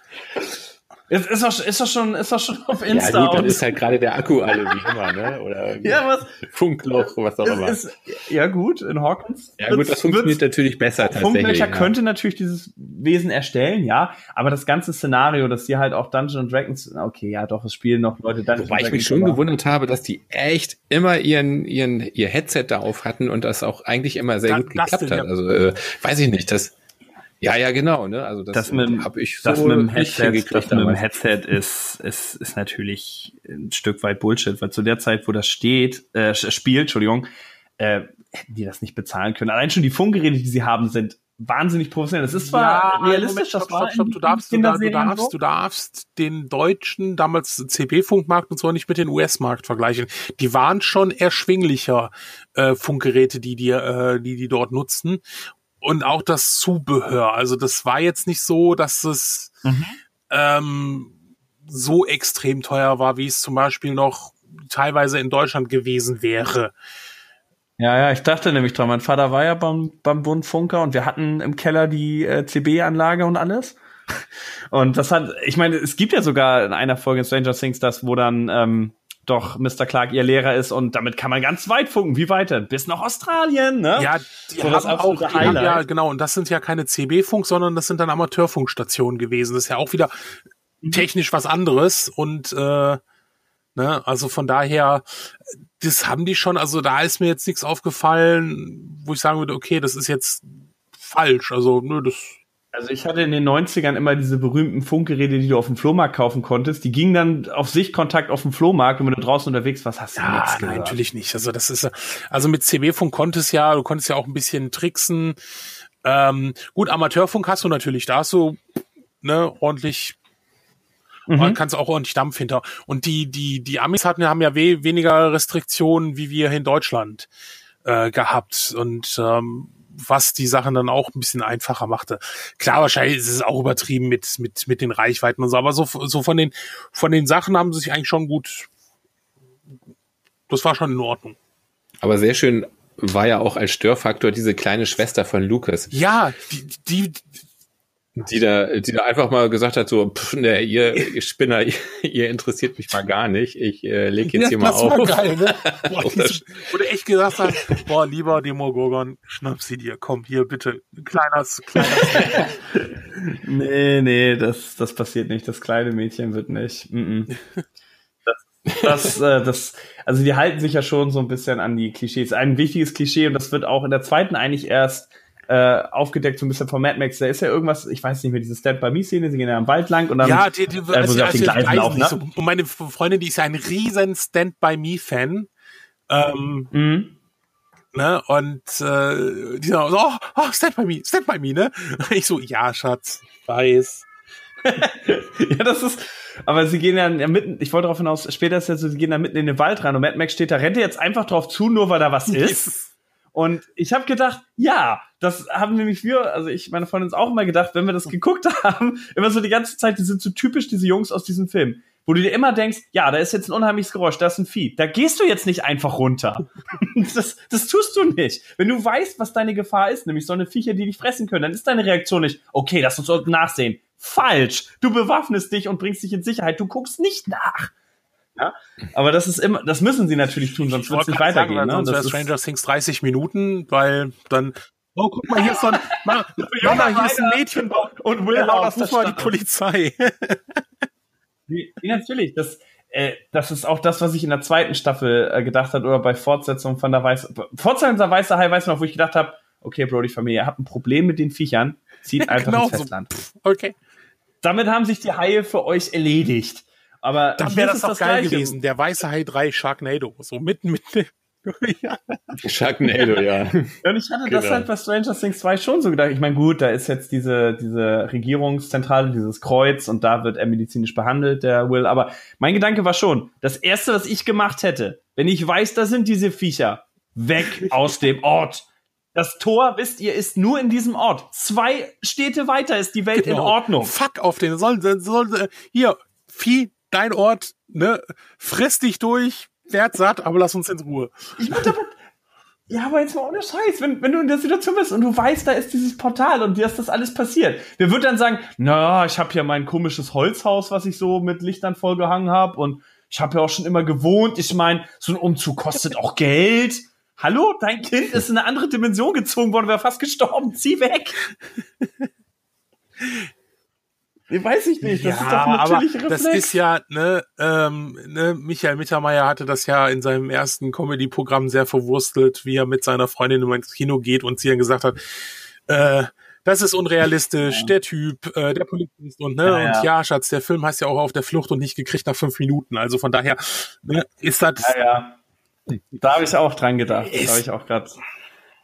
Ist, ist, doch, ist, doch schon, ist doch schon auf Insta. Ja, gut, dann ist halt gerade der Akku alle wie immer, ne? Oder <laughs> ja, was, Funkloch, was auch immer. Ist, ja, gut, in Hawkins. Ja, gut, das funktioniert natürlich besser tatsächlich. Funklöcher ja. könnte natürlich dieses Wesen erstellen, ja, aber das ganze Szenario, dass die halt auch Dungeons Dragons, okay, ja, doch, es spielen noch Leute Dungeons Wobei ich mich schon gewundert habe, dass die echt immer ihren, ihren, ihr Headset da auf hatten und das auch eigentlich immer sehr das, gut geklappt hat. Also, äh, weiß ich nicht, das, ja, ja, genau. Ne? Also das, das mit, hab ich so das mit dem Headset, das mit dem Headset ist, ist, ist natürlich ein Stück weit Bullshit, weil zu der Zeit, wo das steht, äh, spielt, Entschuldigung, äh, hätten die das nicht bezahlen können. Allein schon die Funkgeräte, die sie haben, sind wahnsinnig professionell. Das ist zwar ja, realistisch, Moment, stopp, stopp, stopp, du darfst, du, du, darfst, du darfst den deutschen, damals CB-Funkmarkt und so nicht mit dem US-Markt vergleichen. Die waren schon erschwinglicher äh, Funkgeräte, die die, äh, die die dort nutzen und auch das Zubehör. Also das war jetzt nicht so, dass es mhm. ähm, so extrem teuer war, wie es zum Beispiel noch teilweise in Deutschland gewesen wäre. Ja, ja, ich dachte nämlich dran. Mein Vater war ja beim, beim Bund Funker und wir hatten im Keller die äh, CB-Anlage und alles. <laughs> Und das hat, ich meine, es gibt ja sogar in einer Folge in Stranger Things das, wo dann ähm, doch Mr. Clark ihr Lehrer ist und damit kann man ganz weit funken. Wie weiter? Bis nach Australien, ne? Ja, die so haben auch, die haben ja, genau, und das sind ja keine CB-Funk, sondern das sind dann Amateurfunkstationen gewesen. Das ist ja auch wieder mhm. technisch was anderes und äh, ne, also von daher, das haben die schon, also da ist mir jetzt nichts aufgefallen, wo ich sagen würde, okay, das ist jetzt falsch. Also, nö, das also ich hatte in den 90ern immer diese berühmten Funkgeräte, die du auf dem Flohmarkt kaufen konntest. Die gingen dann auf Sichtkontakt auf dem Flohmarkt und wenn du draußen unterwegs warst, hast du ja, nichts nein, natürlich nicht. Also das ist also mit CB-Funk konntest ja, du konntest ja auch ein bisschen tricksen. Ähm, gut, Amateurfunk hast du natürlich, da hast du ne, ordentlich mhm. kannst auch ordentlich Dampf hinter. Und die, die, die Amis hatten, haben ja we weniger Restriktionen wie wir in Deutschland äh, gehabt. Und ähm, was die Sachen dann auch ein bisschen einfacher machte. Klar, wahrscheinlich ist es auch übertrieben mit, mit, mit den Reichweiten und so, aber so, so von den, von den Sachen haben sie sich eigentlich schon gut, das war schon in Ordnung. Aber sehr schön war ja auch als Störfaktor diese kleine Schwester von Lucas. Ja, die, die, die da, die da einfach mal gesagt hat, so, pff, ne, ihr, ihr Spinner, <laughs> ihr, ihr, interessiert mich mal gar nicht. Ich äh, leg jetzt ja, hier mal auf. Das war geil, ne? <laughs> Boah, wo du echt gesagt hast, boah, lieber Demogorgon, schnapp sie dir, komm, hier bitte, kleines, kleines. <laughs> nee, nee, das, das passiert nicht. Das kleine Mädchen wird nicht. Mm -mm. Das, das, äh, das, also die halten sich ja schon so ein bisschen an die Klischees. Ein wichtiges Klischee und das wird auch in der zweiten eigentlich erst äh, aufgedeckt, so ein bisschen von Mad Max. Da ist ja irgendwas, ich weiß nicht mehr, diese Stand by Me Szene, sie gehen ja am Wald lang und dann ja, die, die, äh, wo also, sie auf den Gleisen laufen. Ne? So, und meine Freundin, die ist ja ein riesen Stand by Me Fan. Ähm, mhm. Ne, und äh, die sagen so, oh, oh, Stand by Me, Stand by Me, ne? <laughs> Ich so, ja, Schatz, weiß. <laughs> ja, das ist, aber sie gehen ja mitten, ich wollte darauf hinaus, später ist ja so, sie gehen da mitten in den Wald rein und Mad Max steht da, rennt jetzt einfach drauf zu, nur weil da was <laughs> ist. Und ich habe gedacht, ja, das haben nämlich wir, also ich, meine Freundin ist auch immer gedacht, wenn wir das geguckt <laughs> haben, immer so die ganze Zeit, die sind so typisch diese Jungs aus diesem Film, wo du dir immer denkst, ja, da ist jetzt ein unheimliches Geräusch, da ist ein Vieh. Da gehst du jetzt nicht einfach runter. <laughs> das, das tust du nicht. Wenn du weißt, was deine Gefahr ist, nämlich so eine Viecher, die dich fressen können, dann ist deine Reaktion nicht, okay, lass uns nachsehen. Falsch. Du bewaffnest dich und bringst dich in Sicherheit. Du guckst nicht nach. Ja? Aber das ist immer, das müssen sie natürlich tun, sonst wird es nicht weitergehen. Sagen, ne? Sonst wäre Stranger Things 30 Minuten, weil dann Oh, guck mal, hier ist so ein, Ma Mama, hier ist ein Mädchen und Will genau, das ruf mal die Polizei. <laughs> nee, natürlich, das, äh, das ist auch das, was ich in der zweiten Staffel äh, gedacht habe oder bei Fortsetzung von der Weiße, Fortsetzung der Weiße Hai, weiß noch, wo ich gedacht habe, okay, Brody Familie, ihr habt ein Problem mit den Viechern, zieht <laughs> einfach genau ins Festland. So. Okay. Damit haben sich die Haie für euch erledigt. Aber dann wäre das doch geil Gleiche. gewesen. Der weiße Hai 3 Sharknado. So mitten mit. <laughs> ja. Sharknado, ja. Und ich hatte genau. das halt bei Stranger Things 2 schon so gedacht. Ich meine, gut, da ist jetzt diese, diese Regierungszentrale, dieses Kreuz und da wird er medizinisch behandelt, der Will. Aber mein Gedanke war schon, das erste, was ich gemacht hätte, wenn ich weiß, da sind diese Viecher, weg aus dem Ort. Das Tor, wisst ihr, ist nur in diesem Ort. Zwei Städte weiter ist die Welt genau. in Ordnung. Fuck auf den. Soll, soll, soll, hier, Vieh, dein Ort, ne, friss dich durch, werd satt, aber lass uns in Ruhe. Ich meine, ja, aber jetzt mal ohne Scheiß, wenn, wenn du in der Situation bist und du weißt, da ist dieses Portal und dir ist das alles passiert. Wer wird dann sagen, na, ich habe ja mein komisches Holzhaus, was ich so mit Lichtern vollgehangen habe und ich habe ja auch schon immer gewohnt. Ich meine, so ein Umzug kostet auch Geld. Hallo, dein Kind ist in eine andere Dimension gezogen worden, wäre fast gestorben. Zieh weg. <laughs> Weiß ich nicht, das ja, ist doch natürlich aber Reflex. Das ist ja, ne, ähm, ne, Michael Mittermeier hatte das ja in seinem ersten Comedy-Programm sehr verwurstelt, wie er mit seiner Freundin ins Kino geht und sie dann gesagt hat, äh, das ist unrealistisch, ja. der Typ, äh, der Polizist und ne, ja, ja. und ja, Schatz, der Film heißt ja auch auf der Flucht und nicht gekriegt nach fünf Minuten. Also von daher ne, ist das. Ja, ja. Da habe ich auch dran gedacht. Da habe ich auch gerade.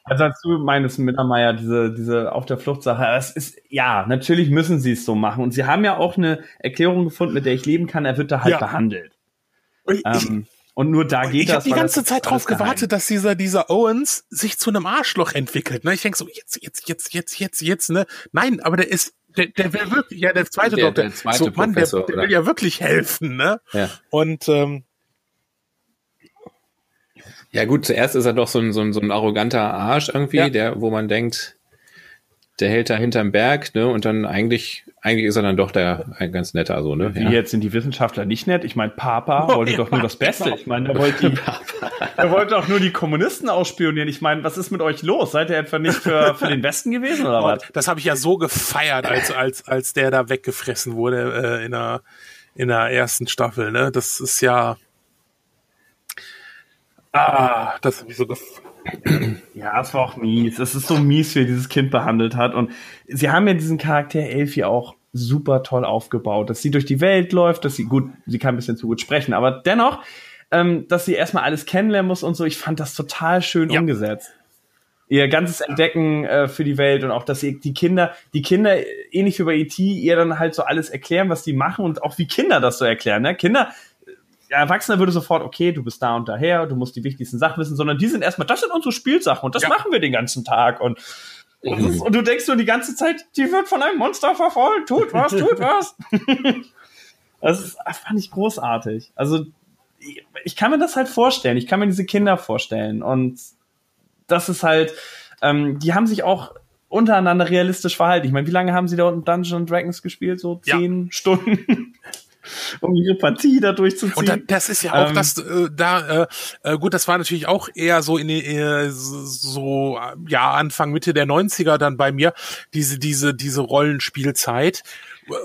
Also als du meinst, Mittermeier, diese, diese auf der Flucht-Sache, das ist, ja, natürlich müssen sie es so machen. Und sie haben ja auch eine Erklärung gefunden, mit der ich leben kann, er wird da halt ja. behandelt. Ich, ähm, und nur da geht ich das. Ich habe die ganze Zeit drauf gewartet, dass dieser, dieser Owens sich zu einem Arschloch entwickelt. Ne? Ich denk so, jetzt, jetzt, jetzt, jetzt, jetzt, jetzt, ne? Nein, aber der ist, der, der will wirklich, ja, der zweite der, Doktor, der zweite so, Mann, der, der will ja wirklich helfen, ne? Ja. Und ähm, Ja gut, zuerst ist er doch so ein, so ein, so ein arroganter Arsch irgendwie, ja. der, wo man denkt, der hält da hinterm Berg, ne? Und dann eigentlich, eigentlich ist er dann doch der ein ganz netter, so, ne? Wie ja. jetzt sind die Wissenschaftler nicht nett? Ich meine, Papa oh, wollte ja, doch nur das Beste. Ich meine, er wollte die, <laughs> er wollte auch nur die Kommunisten ausspionieren. Ich meine, was ist mit euch los? Seid ihr etwa nicht für, für den Westen gewesen oder was? Das habe ich ja so gefeiert, als, als, als der da weggefressen wurde äh, in der, in der ersten Staffel, ne? Das ist ja. Ah, das ich so gefeiert <clears throat> ja, es war auch mies. Es ist so mies, wie er dieses Kind behandelt hat. Und sie haben ja diesen Charakter Elfie auch super toll aufgebaut, dass sie durch die Welt läuft, dass sie gut, sie kann ein bisschen zu gut sprechen, aber dennoch, ähm, dass sie erstmal alles kennenlernen muss und so. Ich fand das total schön ja. umgesetzt. Ihr ganzes Entdecken äh, für die Welt und auch, dass sie die Kinder, die Kinder, ähnlich wie bei E.T., ihr dann halt so alles erklären, was die machen und auch wie Kinder das so erklären. Ne? Kinder der Erwachsene würde sofort, okay, du bist da und daher, du musst die wichtigsten Sachen wissen, sondern die sind erstmal, das sind unsere Spielsachen und das ja. machen wir den ganzen Tag und ist, und du denkst nur die ganze Zeit, die wird von einem Monster verfolgt, tut was, tut was. <laughs> das, ist, fand ich großartig. Also, ich kann mir das halt vorstellen. Ich kann mir diese Kinder vorstellen. Und das ist halt, ähm, die haben sich auch untereinander realistisch verhalten. Ich meine, wie lange haben sie da unten Dungeons Dragons gespielt? So zehn ja. Stunden? Um ihre Partie da durchzuziehen. Und da, das ist ja auch ähm, das, äh, da, äh, äh, gut, das war natürlich auch eher so in äh, so, ja, Anfang, Mitte der 90er dann bei mir, diese, diese, diese Rollenspielzeit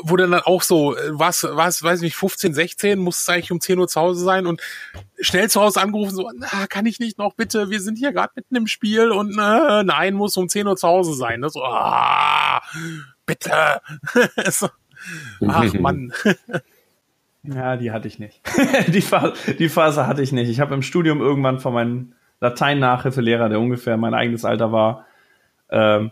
wo dann auch so, äh, was, was, weiß ich nicht, 15, 16, muss es eigentlich um 10 Uhr zu Hause sein und schnell zu Hause angerufen, so, na, kann ich nicht noch bitte, wir sind hier gerade mitten im Spiel und äh, nein, muss um 10 Uhr zu Hause sein. Ne? So, ah, bitte. <laughs> so, ach <laughs> Mann. <laughs> Ja, die hatte ich nicht. <laughs> die, Phase, die Phase hatte ich nicht. Ich habe im Studium irgendwann von meinem Latein-Nachhilfelehrer, der ungefähr mein eigenes Alter war, ähm,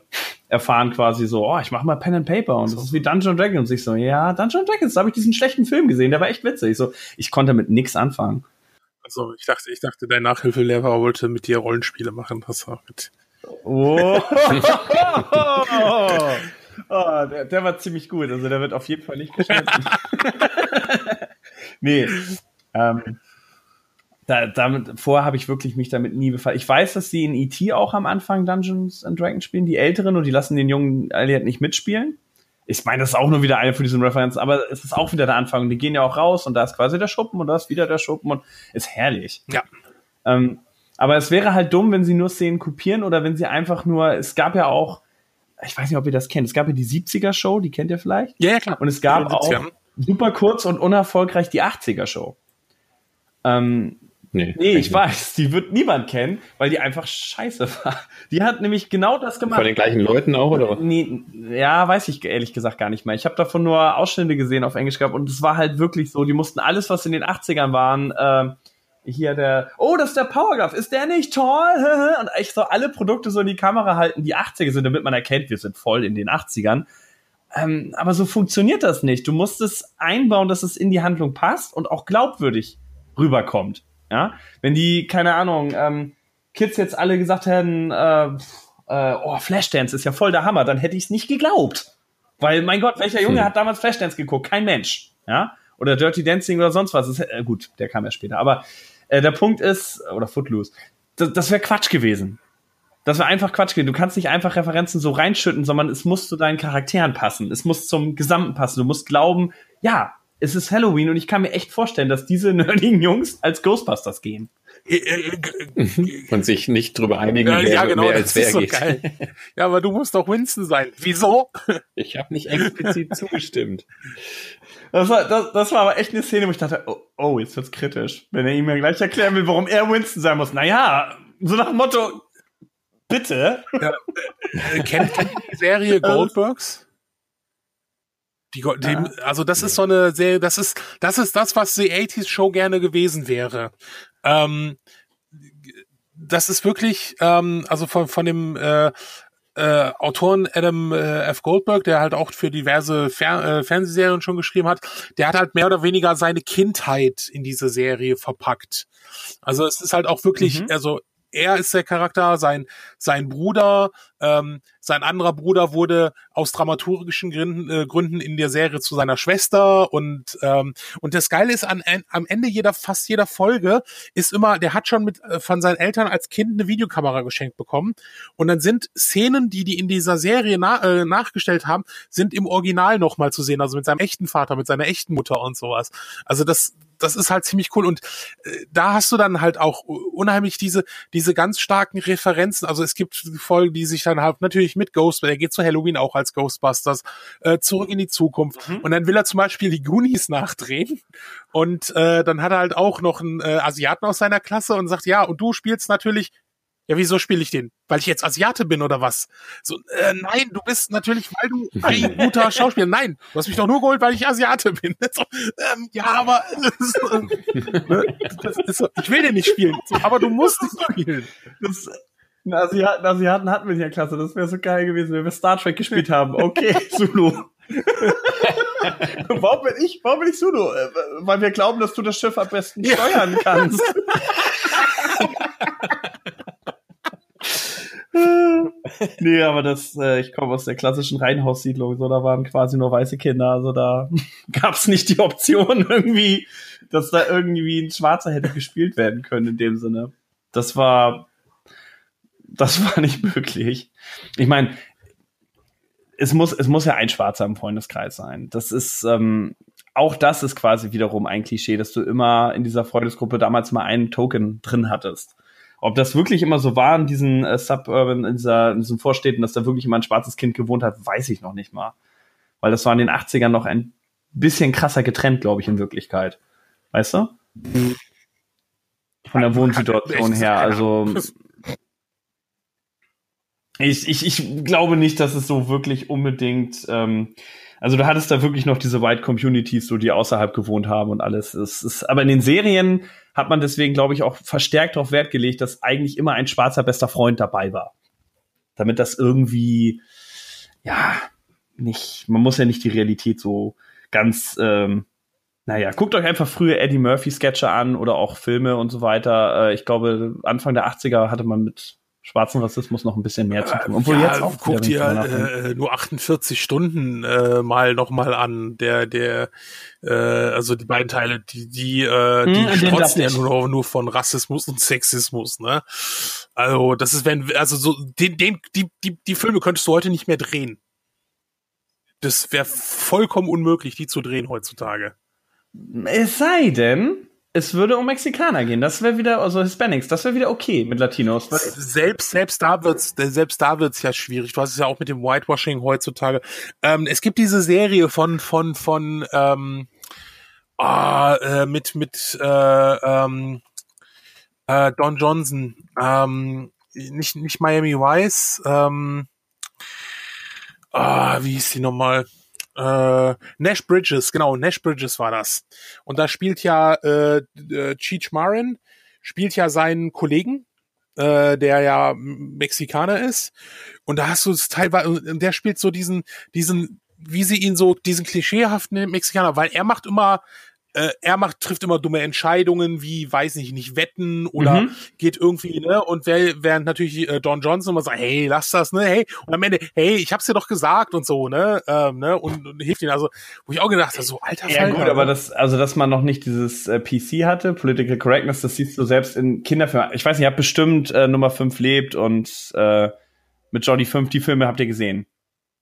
erfahren quasi so, oh, ich mache mal Pen and Paper und so. das ist wie Dungeon Dragons. Und ich so, ja, Dungeon Dragons, da habe ich diesen schlechten Film gesehen, der war echt witzig. Ich so, ich konnte mit nix anfangen. Also ich dachte, ich dachte, dein Nachhilfelehrer wollte mit dir Rollenspiele machen. Das war mit oh. <laughs> Oh, der, der, war ziemlich gut. Also der wird auf jeden Fall nicht <laughs> geschnitten. Nee. Ähm, da, damit, vorher habe ich wirklich mich damit nie befasst. Ich weiß, dass sie in E.T. auch am Anfang Dungeons and Dragons spielen, die Älteren, und die lassen den jungen Elliot nicht mitspielen. Ich meine, das ist auch nur wieder eine von diesen Referenzen, aber es ist auch wieder der Anfang. Die gehen ja auch raus und da ist quasi der Schuppen und da ist wieder der Schuppen und ist herrlich. Ja. Ähm, aber es wäre halt dumm, wenn sie nur Szenen kopieren oder wenn sie einfach nur, es gab ja auch ich weiß nicht, ob ihr das kennt. Es gab ja die 70er Show, die kennt ihr vielleicht? Ja, ja klar. Und es gab auch super kurz und unerfolgreich die 80er Show. Ähm, Nee, nee ich weiß, die wird niemand kennen, weil die einfach scheiße war. Die hat nämlich genau das gemacht. Von den gleichen Leuten auch, oder was? Nee, ja, weiß ich ehrlich gesagt gar nicht mehr. Ich habe davon nur Ausschnitte gesehen auf Englisch gehabt und es war halt wirklich so, die mussten alles, was in den 80ern waren, äh, hier der, oh, das ist der Powerglove, ist der nicht toll? <laughs> Und ich so alle Produkte so in die Kamera halten, die 80er sind, damit man erkennt, wir sind voll in den 80ern. Ähm, aber so funktioniert das nicht. Du musst es einbauen, dass es in die Handlung passt und auch glaubwürdig rüberkommt. Ja, wenn die, keine Ahnung, ähm, Kids jetzt alle gesagt hätten, äh, äh, oh, Flashdance ist ja voll der Hammer, dann hätte ich es nicht geglaubt. Weil, mein Gott, welcher Junge hm. hat damals Flashdance geguckt? Kein Mensch. Ja, oder Dirty Dancing oder sonst was. Ist, äh, gut, der kam ja später. Aber äh, der Punkt ist, oder Footloose, das, das wäre Quatsch gewesen. Das wäre einfach Quatsch gewesen. Du kannst nicht einfach Referenzen so reinschütten, sondern es muss zu deinen Charakteren passen. Es muss zum Gesamten passen. Du musst glauben, ja, es ist Halloween und ich kann mir echt vorstellen, dass diese <laughs> nerdigen Jungs als Ghostbusters gehen. Äh, äh, und sich nicht drüber einigen, wer, ja, genau, wer als wer so geht. Geil. Ja, aber du musst doch Winston sein. Wieso? <laughs> Ich habe nicht explizit <laughs> zugestimmt. Das war, das, das war aber echt eine Szene, wo ich dachte, oh, oh, jetzt wird's kritisch. Wenn er ihm ja gleich erklären will, warum er Winston sein muss. Naja, so nach dem Motto, bitte. Ja. Äh, kennt, kennt ihr die Serie <laughs> Goldbergs? Die, die, also das ist so eine Serie, das ist, das ist das, was die 80s Show gerne gewesen wäre. Ähm, das ist wirklich, ähm, also von, von dem äh, äh, Autoren Adam äh, F. Goldberg, der halt auch für diverse Fer äh, Fernsehserien schon geschrieben hat, der hat halt mehr oder weniger seine Kindheit in diese Serie verpackt. Also es ist halt auch wirklich, mhm. also er ist der Charakter, sein, sein Bruder, ähm, sein anderer Bruder wurde aus dramaturgischen Gründen, äh, Gründen in der Serie zu seiner Schwester und ähm, und das Geile ist an, an am Ende jeder fast jeder Folge ist immer der hat schon mit äh, von seinen Eltern als Kind eine Videokamera geschenkt bekommen und dann sind Szenen die die in dieser Serie na, äh, nachgestellt haben sind im Original noch mal zu sehen also mit seinem echten Vater mit seiner echten Mutter und sowas. Also das das ist halt ziemlich cool und äh, da hast du dann halt auch unheimlich diese diese ganz starken Referenzen. Also es gibt Folgen, die sich dann halt natürlich mit Ghost, er geht zu Halloween auch als Ghostbusters äh, zurück in die Zukunft mhm. und dann will er zum Beispiel die Goonies <laughs> nachdrehen und äh, dann hat er halt auch noch einen äh, Asiaten aus seiner Klasse und sagt ja und du spielst natürlich ja, wieso spiele ich den? Weil ich jetzt Asiate bin oder was? So, äh, nein, du bist natürlich, weil du ein <laughs> guter Schauspieler. Nein, du hast mich doch nur geholt, weil ich Asiate bin. <laughs> So, ähm, ja, aber <laughs> ne, das ist so, ich will den nicht spielen, so, aber du musst nicht spielen. Das, einen Asiaten, Asiaten hatten wir in der Klasse. Das wäre so geil gewesen, wenn wir Star Trek gespielt haben. Okay, Zulu. warum bin ich, warum bin ich Zulu? Äh, weil wir glauben, dass du das Schiff am besten steuern kannst. <laughs> nee, aber das, äh, ich komme aus der klassischen Reihenhaussiedlung, so da waren quasi nur weiße Kinder, also da <laughs> gab es nicht die Option irgendwie, dass da irgendwie ein Schwarzer hätte gespielt werden können in dem Sinne. Das war, das <laughs> war nicht möglich. Ich meine, es muss, es muss ja ein Schwarzer im Freundeskreis sein. Das ist, ähm, auch das ist quasi wiederum ein Klischee, dass du immer in dieser Freundesgruppe damals mal einen Token drin hattest. Ob das wirklich immer so war in diesen äh, Suburban, in, dieser, in diesen Vorstädten, dass da wirklich immer ein schwarzes Kind gewohnt hat, weiß ich noch nicht mal. Weil das war in den 80ern noch ein bisschen krasser getrennt, glaube ich, in Wirklichkeit. Weißt du? Von der Wohnsituation her. Also ich, ich, ich glaube nicht, dass es so wirklich unbedingt ähm, also du hattest da wirklich noch diese White Communities, so die außerhalb gewohnt haben und alles. Es ist, aber in den Serien hat man deswegen, glaube ich, auch verstärkt darauf Wert gelegt, dass eigentlich immer ein schwarzer bester Freund dabei war. Damit das irgendwie, ja, nicht, man muss ja nicht die Realität so ganz, ähm, naja, guckt euch einfach frühe Eddie Murphy Sketche an oder auch Filme und so weiter. Äh, ich glaube, Anfang der 80er hatte man mit schwarzen Rassismus noch ein bisschen mehr zu tun. Obwohl ja, jetzt auch guck dir äh, nur 48 Stunden äh, mal noch mal an. Der der äh, also die beiden Teile, die die äh, hm, die strotzen ja nur nur von Rassismus und Sexismus, ne? Also das ist wenn also so den den die die die Filme könntest du heute nicht mehr drehen. Das wäre vollkommen unmöglich, die zu drehen heutzutage. Es sei denn, es würde um Mexikaner gehen. Das wäre wieder, also Hispanics, das wäre wieder okay mit Latinos. Selbst, selbst da wird's, selbst da wird's ja schwierig. Du hast es ja auch mit dem Whitewashing heutzutage. Ähm, es gibt diese Serie von, von, von, ähm, ah, äh, mit, mit, äh, ähm, äh, Don Johnson, ähm, nicht, nicht Miami Vice, ähm, ah, wie hieß die nochmal? Äh, Nash Bridges, genau, Nash Bridges war das. Und da spielt ja äh, äh, Cheech Marin, spielt ja seinen Kollegen, äh, der ja Mexikaner ist. Und da hast du es teilweise, der spielt so diesen, diesen, wie sie ihn so, diesen klischeehaften Mexikaner, weil er macht immer äh, er macht, trifft immer dumme Entscheidungen, wie, weiß nicht, nicht wetten oder mhm. geht irgendwie, ne, und während natürlich äh, Don Johnson immer sagt, hey, lass das, ne, hey, und am Ende, hey, ich hab's dir doch gesagt und so, ne, ähm, ne, und, und hilft ihn, also, wo ich auch gedacht habe, so, alter Ja, gut, aber das, also, dass man noch nicht dieses äh, PC hatte, Political Correctness, das siehst du selbst in Kinderfilmen. Ich weiß nicht, ihr habt bestimmt äh, Nummer 5 lebt und äh, mit Johnny 5 die Filme habt ihr gesehen.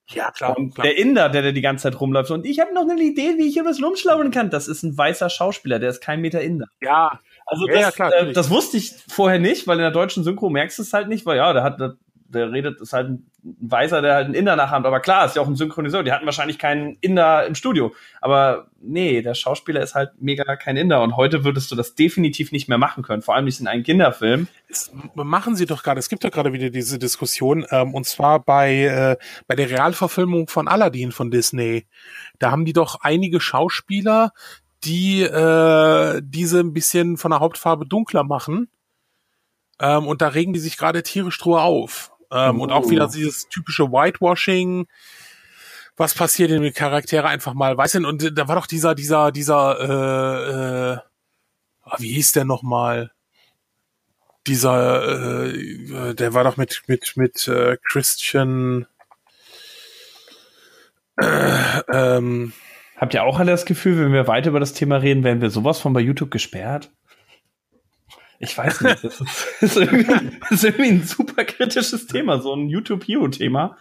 Ja, klar. Und klar. der Inder, der, der die ganze Zeit rumläuft. Und ich habe noch eine Idee, wie ich hier was rumschlauen kann. Das ist ein weißer Schauspieler, der ist kein Meter Inder. Ja. Also das, ja, klar, äh, das wusste ich vorher nicht, weil in der deutschen Synchro merkst du es halt nicht, weil ja, der hat, der redet, ist halt ein Weißer, der halt einen Inder nachahmt. Aber klar, ist ja auch ein Synchroniseur. Die hatten wahrscheinlich keinen Inder im Studio. Aber nee, der Schauspieler ist halt mega kein Inder. Und heute würdest du das definitiv nicht mehr machen können. Vor allem nicht in einem Kinderfilm. Das machen sie doch gerade. Es gibt ja gerade wieder diese Diskussion. Ähm, und zwar bei, äh, bei der Realverfilmung von Aladdin von Disney. Da haben die doch einige Schauspieler, die äh, diese ein bisschen von der Hauptfarbe dunkler machen. Ähm, und da regen die sich gerade tierisch drüber auf. Ähm, oh. Und auch wieder oh. dieses typische Whitewashing. Was passiert denn mit Charaktere einfach mal? Weißt du, und da war doch dieser, dieser, dieser, äh, äh, ah, wie hieß der nochmal? dieser, äh, der war doch mit mit mit äh, Christian. Äh, ähm, Habt ihr auch alle das Gefühl, wenn wir weiter über das Thema reden, werden wir sowas von bei YouTube gesperrt? Ich weiß nicht. Das ist, <laughs> ist, irgendwie, ist irgendwie, ein super kritisches Thema, so ein YouTube-Hero-Thema.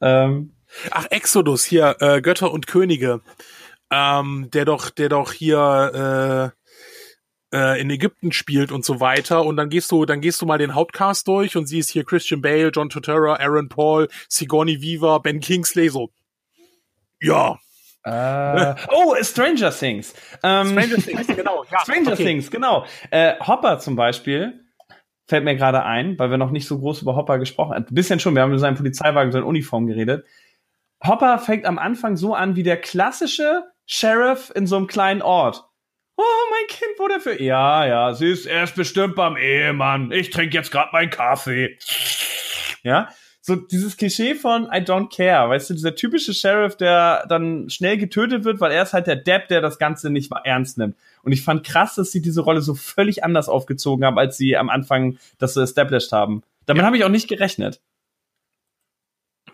Ähm, Ach, Exodus hier, äh, Götter und Könige. Ähm, der doch, der doch hier äh, äh, in Ägypten spielt und so weiter. Und dann gehst du, dann gehst du mal den Hauptcast durch und siehst hier Christian Bale, John Turturro, Aaron Paul, Sigourney Weaver, Ben Kingsley. So, ja, Uh, <laughs> oh, Stranger Things. Ähm, Stranger Things, <laughs> genau. Ja, Stranger okay. Things, genau. Äh, Hopper zum Beispiel fällt mir gerade ein, weil wir noch nicht so groß über Hopper gesprochen haben. Ein bisschen schon, wir haben über seinen Polizeiwagen, seine Uniform geredet. Hopper fängt am Anfang so an wie der klassische Sheriff in so einem kleinen Ort. Oh, mein Kind wurde für. Ja, ja, sie ist erst bestimmt beim Ehemann. Ich trinke jetzt gerade meinen Kaffee. Ja, so dieses Klischee von I don't care, weißt du, dieser typische Sheriff, der dann schnell getötet wird, weil er ist halt der Depp, der das Ganze nicht ernst nimmt. Und ich fand krass, dass sie diese Rolle so völlig anders aufgezogen haben, als sie am Anfang das so established haben. Damit ja. habe ich auch nicht gerechnet.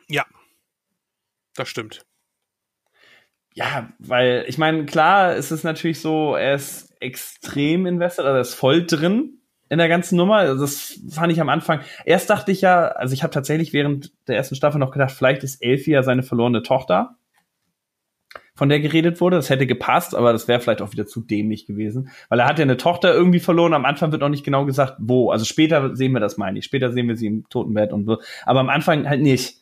Ja, das stimmt. Ja, weil ich meine, klar, es ist natürlich so, er ist extrem invested, also er ist voll drin in der ganzen Nummer. Das fand ich am Anfang. Erst dachte ich ja, also ich habe tatsächlich während der ersten Staffel noch gedacht, vielleicht ist Elfie ja seine verlorene Tochter, von der geredet wurde. Das hätte gepasst, aber das wäre vielleicht auch wieder zu dämlich gewesen, weil er hat ja eine Tochter irgendwie verloren. Am Anfang wird noch nicht genau gesagt, wo. Also später sehen wir das, meine ich. Später sehen wir sie im Totenbett und so. Aber am Anfang halt nicht.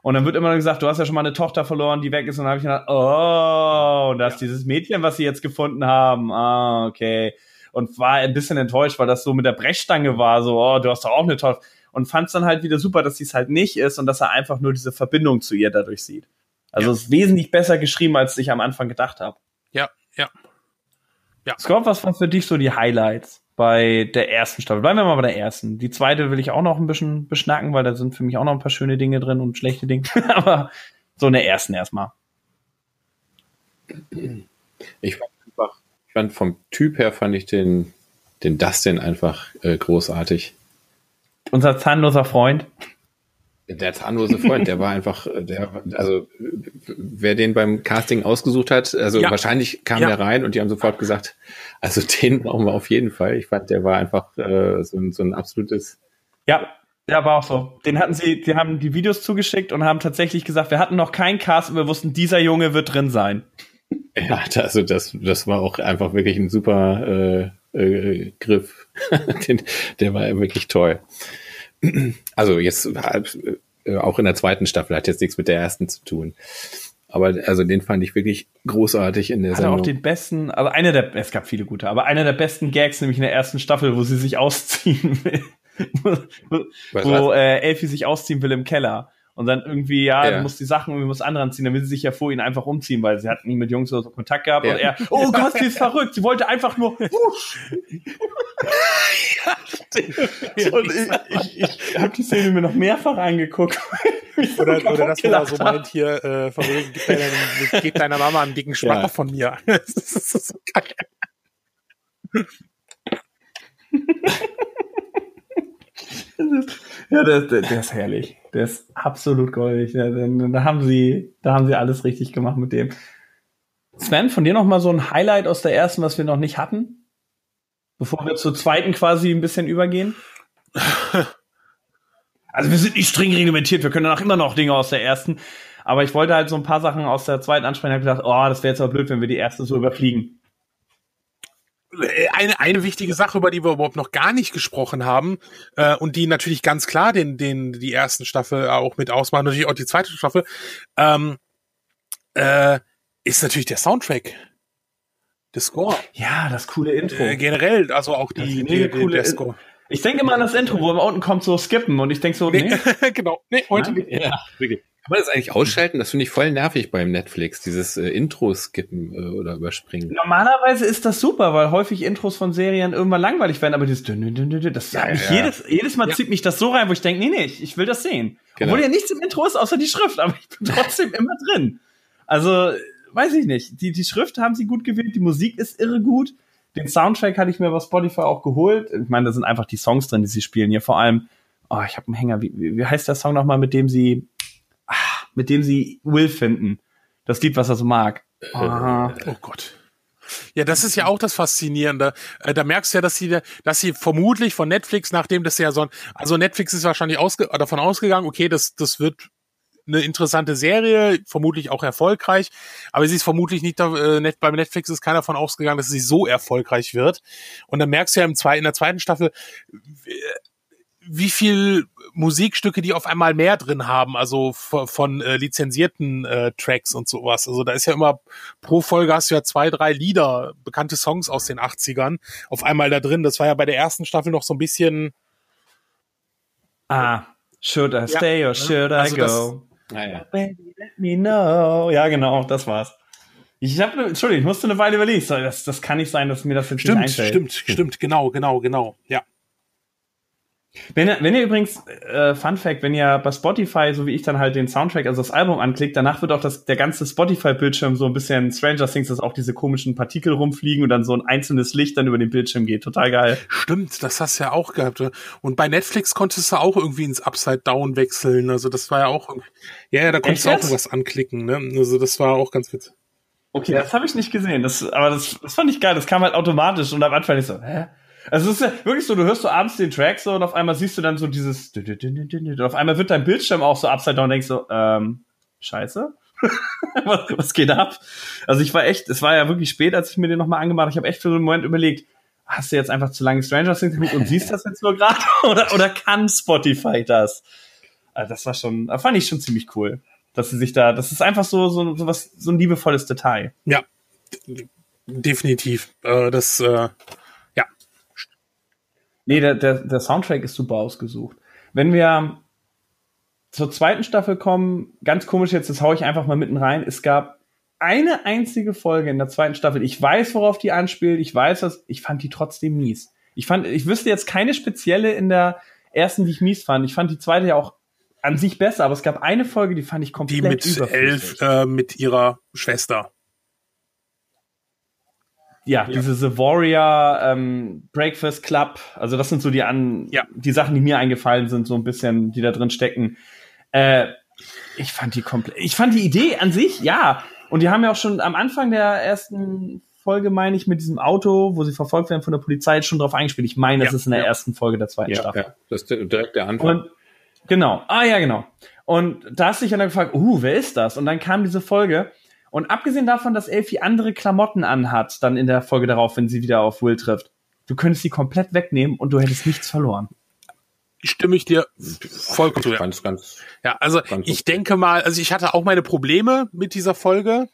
Und dann wird immer gesagt, du hast ja schon mal eine Tochter verloren, die weg ist. Und dann habe ich gedacht, oh, das ja. ist dieses Mädchen, was sie jetzt gefunden haben. Ah, okay und war ein bisschen enttäuscht, weil das so mit der Brechstange war, so, oh, du hast doch auch eine Tochter. Und fand es dann halt wieder super, dass sie es halt nicht ist und dass er einfach nur diese Verbindung zu ihr dadurch sieht. Also ja. es ist wesentlich besser geschrieben, als ich am Anfang gedacht habe. Ja, ja. Ja. Scott, was waren für dich so die Highlights bei der ersten Staffel? Bleiben wir mal bei der ersten. Die zweite will ich auch noch ein bisschen beschnacken, weil da sind für mich auch noch ein paar schöne Dinge drin und schlechte Dinge. <laughs> Aber so in der ersten erstmal. Ich fand ich fand vom Typ her fand ich den, den Dustin einfach äh, großartig. Unser zahnloser Freund. Der zahnlose Freund, der war einfach, äh, der, also wer den beim Casting ausgesucht hat, also ja. wahrscheinlich kam ja. der rein und die haben sofort gesagt, also den brauchen wir auf jeden Fall. Ich fand, der war einfach äh, so, ein, so ein absolutes. Ja, der war auch so. Den hatten sie, die haben die Videos zugeschickt und haben tatsächlich gesagt, wir hatten noch keinen Cast und wir wussten, dieser Junge wird drin sein. <laughs> Ja, also das, das war auch einfach wirklich ein super äh, äh, Griff. <laughs> Den, der war wirklich toll. <clears throat> Also jetzt äh, auch in der zweiten Staffel hat jetzt nichts mit der ersten zu tun. Aber also den fand ich wirklich großartig in der Hat Sendung. auch den besten, also einer der, es gab viele gute, aber einer der besten Gags, nämlich in der ersten Staffel, wo sie sich ausziehen <laughs> will. wo, wo äh, Elfie sich ausziehen will im Keller. Und dann irgendwie, ja, ja. du musst die Sachen irgendwie muss anderen ziehen, dann will sie sich ja vor ihn einfach umziehen, weil sie hat nie mit Jungs so Kontakt gehabt ja. und er, oh Gott, sie ist verrückt, sie wollte einfach nur, <laughs> wusch. ja, und ich, ich, ich habe die Szene mir noch mehrfach angeguckt. <laughs> oder, oder dass man da so meint hier, äh, von wegen, gib deiner, gib deiner Mama einen dicken Schmatter von mir. <laughs> das ist so geil ja, der, der, der, ist herrlich. Der ist absolut goldig. Ja, da haben sie, da haben sie alles richtig gemacht mit dem. Sven, von dir noch mal so ein Highlight aus der ersten, was wir noch nicht hatten, bevor wir zur zweiten quasi ein bisschen übergehen. <laughs> Also wir sind nicht streng reglementiert, wir können danach immer noch Dinge aus der ersten. Aber ich wollte halt so ein paar Sachen aus der zweiten ansprechen. Ich habe gedacht, oh, das wäre jetzt aber blöd, wenn wir die erste so überfliegen eine, eine wichtige Sache, über die wir überhaupt noch gar nicht gesprochen haben, äh, und die natürlich ganz klar den, den, die ersten Staffel auch mit ausmachen, natürlich auch die zweite Staffel, ähm, äh, ist natürlich der Soundtrack. Der Score. Ja, das coole Intro. Äh, generell, also auch die, die, die coole der Score. Ich denke mal an das Intro, wo unten kommt so skippen und ich denke so, nee. nee. <laughs> genau, nee, heute nicht. Ja, wirklich. Kann man das eigentlich ausschalten? Das finde ich voll nervig beim Netflix, dieses äh, Intro skippen äh, oder überspringen. Normalerweise ist das super, weil häufig Intros von Serien irgendwann langweilig werden, aber dieses das ja, ja. jedes, jedes Mal ja. zieht mich das so rein, wo ich denke, nee, nee, ich will das sehen. Genau. Obwohl ja nichts im Intro ist, außer die Schrift, aber ich bin trotzdem <laughs> immer drin. Also, weiß ich nicht. Die, die Schrift haben sie gut gewählt, die Musik ist irre gut. Den Soundtrack hatte ich mir bei Spotify auch geholt. Ich meine, da sind einfach die Songs drin, die sie spielen. Hier vor allem, oh, ich habe einen Hänger. Wie, wie heißt der Song nochmal, mit dem sie, ah, mit dem sie Will finden? Das Lied, was er so mag. Oh, oh Gott. Ja, das ist ja auch das Faszinierende. Äh, da merkst du ja, dass sie, dass sie vermutlich von Netflix, nachdem das ja so ein, also Netflix ist wahrscheinlich ausge, davon ausgegangen, okay, das, das wird eine interessante Serie, vermutlich auch erfolgreich, aber sie ist vermutlich nicht, äh, net, beim Netflix ist keiner davon ausgegangen, dass sie so erfolgreich wird. Und dann merkst du ja im zweiten, in der zweiten Staffel, wie viel Musikstücke, die auf einmal mehr drin haben, also von, von äh, lizenzierten äh, Tracks und sowas. Also da ist ja immer pro Folge hast du ja zwei, drei Lieder, bekannte Songs aus den 80ern auf einmal da drin. Das war ja bei der ersten Staffel noch so ein bisschen. Ah, should I stay ja, or should also I go? Ah, ja. Baby, let me know. Ja, genau, das war's. Ich habe, Entschuldigung, ich musste eine Weile überlegen. Das, das kann nicht sein, dass mir das jetzt stimmt, nicht einfällt. Stimmt, stimmt, genau, genau, genau. Ja. Wenn ihr, wenn ihr übrigens, äh, Fun Fact, wenn ihr bei Spotify, so wie ich dann halt den Soundtrack, also das Album anklickt, danach wird auch das, der ganze Spotify-Bildschirm so ein bisschen Stranger Things, dass auch diese komischen Partikel rumfliegen und dann so ein einzelnes Licht dann über den Bildschirm geht. Total geil. Stimmt, das hast du ja auch gehabt. Und bei Netflix konntest du auch irgendwie ins Upside Down wechseln. Also das war ja auch, ja, ja da konntest Echt? du auch was anklicken. Ne? Also das war auch ganz witzig. Okay, das habe ich nicht gesehen. Das, aber das, das fand ich geil. Das kam halt automatisch und am Anfang ich so, hä? Also es ist ja wirklich so, du hörst so abends den Track so und auf einmal siehst du dann so dieses und auf einmal wird dein Bildschirm auch so upside down und denkst so, ähm, scheiße. <laughs> was, geht ab? Also ich war echt, es war ja wirklich spät, als ich mir den nochmal angemacht habe. Ich habe echt für so einen Moment überlegt, hast du jetzt einfach zu lange Stranger Things geguckt und siehst das jetzt nur gerade? <laughs> oder, oder kann Spotify das? Also das war schon, fand ich schon ziemlich cool. Dass sie sich da, das ist einfach so, so, so was, so ein liebevolles Detail. Ja, definitiv. Äh, das, äh, Nee, der, der, der Soundtrack ist super ausgesucht. Wenn wir zur zweiten Staffel kommen, ganz komisch jetzt, das hau ich einfach mal mitten rein. Es gab eine einzige Folge in der zweiten Staffel. Ich weiß, worauf die anspielt. Ich weiß, dass ich fand die trotzdem mies. Ich fand, ich wüsste jetzt keine spezielle in der ersten, die ich mies fand. Ich fand die zweite ja auch an sich besser, aber es gab eine Folge, die fand ich komplett Die mit elf, äh, mit ihrer Schwester ja, ja, diese The Warrior ähm, Breakfast Club, also das sind so die an ja. die Sachen, die mir eingefallen sind, so ein bisschen, die da drin stecken. Äh, ich fand die komplett, ich fand die Idee an sich, ja. Und die haben ja auch schon am Anfang der ersten Folge, meine ich, mit diesem Auto, wo sie verfolgt werden von der Polizei, schon drauf eingespielt. Ich meine, das ja, ist in der ersten Folge der zweiten Staffel. Ja, das ist direkt der Anfang. Und, genau. Ah, ja, genau. Und da hast du dich dann gefragt, uh, wer ist das? Und dann kam diese Folge und abgesehen davon, dass Elfie andere Klamotten anhat, dann in der Folge darauf, wenn sie wieder auf Will trifft, du könntest sie komplett wegnehmen und du hättest nichts verloren. Stimme ich dir vollkommen zu. Ganz, ganz, ja, also ganz ich okay. denke mal, also ich hatte auch meine Probleme mit dieser Folge.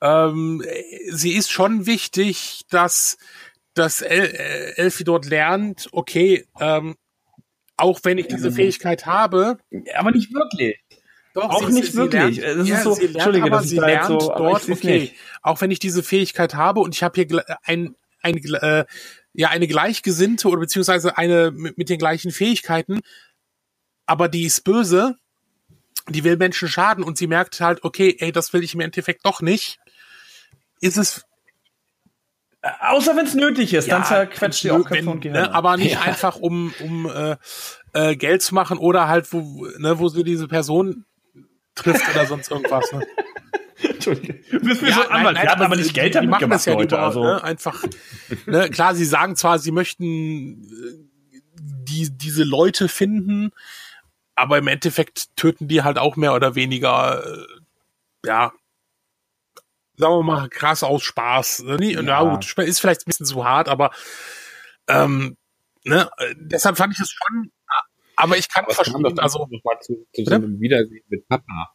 Ähm, sie ist schon wichtig, dass, dass El äh, Elfie dort lernt, okay, ähm, auch wenn ich diese Fähigkeit habe. Aber nicht wirklich. Doch, auch sie, nicht sie, wirklich. Sie lernt, ja, so, sie lernt, Entschuldige, aber sie lernt so, dort, okay, nicht. auch wenn ich diese Fähigkeit habe und ich habe hier ein, ein, äh, ja, eine gleichgesinnte oder beziehungsweise eine mit, mit den gleichen Fähigkeiten, aber die ist böse, die will Menschen schaden und sie merkt halt, okay, ey, das will ich im Endeffekt doch nicht, ist es äh, Außer wenn es nötig ist, ja, dann zerquetscht die auch Köpfe und Gehirn. Ne, aber nicht ja. einfach, um, um äh, äh, Geld zu machen oder halt, wo, ne, wo sie diese Person trifft oder sonst irgendwas. Ne? <laughs> Entschuldigung. Du bist mir ja, so Anwalt. Nein, nein, aber, aber nicht Geld damit die machen das ja Leute, also. ne? einfach. Ne? Klar, sie sagen zwar, sie möchten äh, die, diese Leute finden, aber im Endeffekt töten die halt auch mehr oder weniger, äh, ja, sagen wir mal, krass aus Spaß. Ne? Ja. ja, gut, ist vielleicht ein bisschen zu hart, aber ähm, ne? deshalb fand ich es schon aber ich kann aber verstehen, also noch mal zu, zu so einem Wiedersehen mit Papa.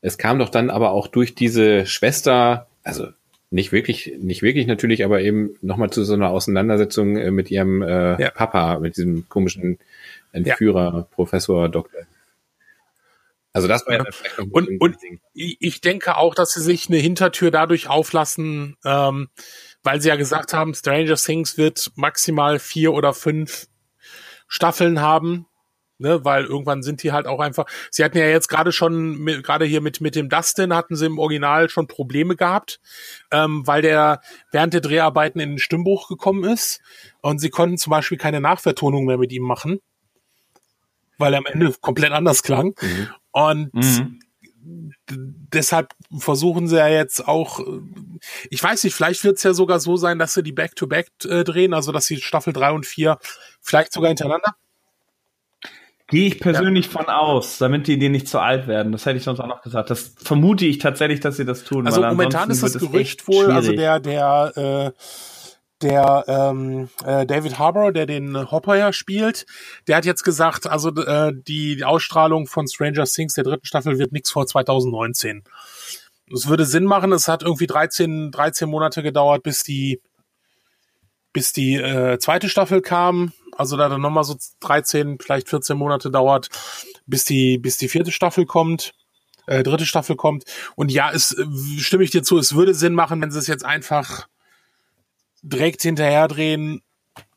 Es kam doch dann aber auch durch diese Schwester, also nicht wirklich, nicht wirklich natürlich, aber eben nochmal zu so einer Auseinandersetzung äh, mit ihrem äh, ja. Papa, mit diesem komischen Entführer, ja. Professor, Doktor. Also das war ja, noch und, und ich denke auch, dass sie sich eine Hintertür dadurch auflassen, ähm, weil sie ja gesagt haben, Stranger Things wird maximal vier oder fünf Staffeln haben. Ne, weil irgendwann sind die halt auch einfach. Sie hatten ja jetzt gerade schon, gerade hier mit mit dem Dustin hatten sie im Original schon Probleme gehabt, ähm, weil der während der Dreharbeiten in den Stimmbruch gekommen ist und sie konnten zum Beispiel keine Nachvertonung mehr mit ihm machen, weil er am Ende komplett anders klang. Mhm. Und mhm deshalb versuchen sie ja jetzt auch, ich weiß nicht, vielleicht wird es ja sogar so sein, dass sie die Back-to-Back -Back, äh, drehen, also dass sie Staffel 3 und 4 vielleicht sogar hintereinander. Gehe ich persönlich ja. von aus, damit die Ideen nicht zu alt werden. Das hätte ich sonst auch noch gesagt. Das vermute ich tatsächlich, dass sie das tun. Also momentan ist das Gerücht wohl, also der, der äh, der ähm, äh, David Harbour, der den Hopper ja spielt, der hat jetzt gesagt, also äh, die Ausstrahlung von Stranger Things der dritten Staffel wird nichts vor 2019. Es würde Sinn machen, es hat irgendwie 13, 13 Monate gedauert, bis die bis die äh, zweite Staffel kam. Also da dann nochmal so 13, vielleicht 14 Monate dauert, bis die, bis die vierte Staffel kommt, äh, dritte Staffel kommt. Und ja, es äh, stimme ich dir zu, es würde Sinn machen, wenn sie es jetzt einfach direkt hinterher drehen,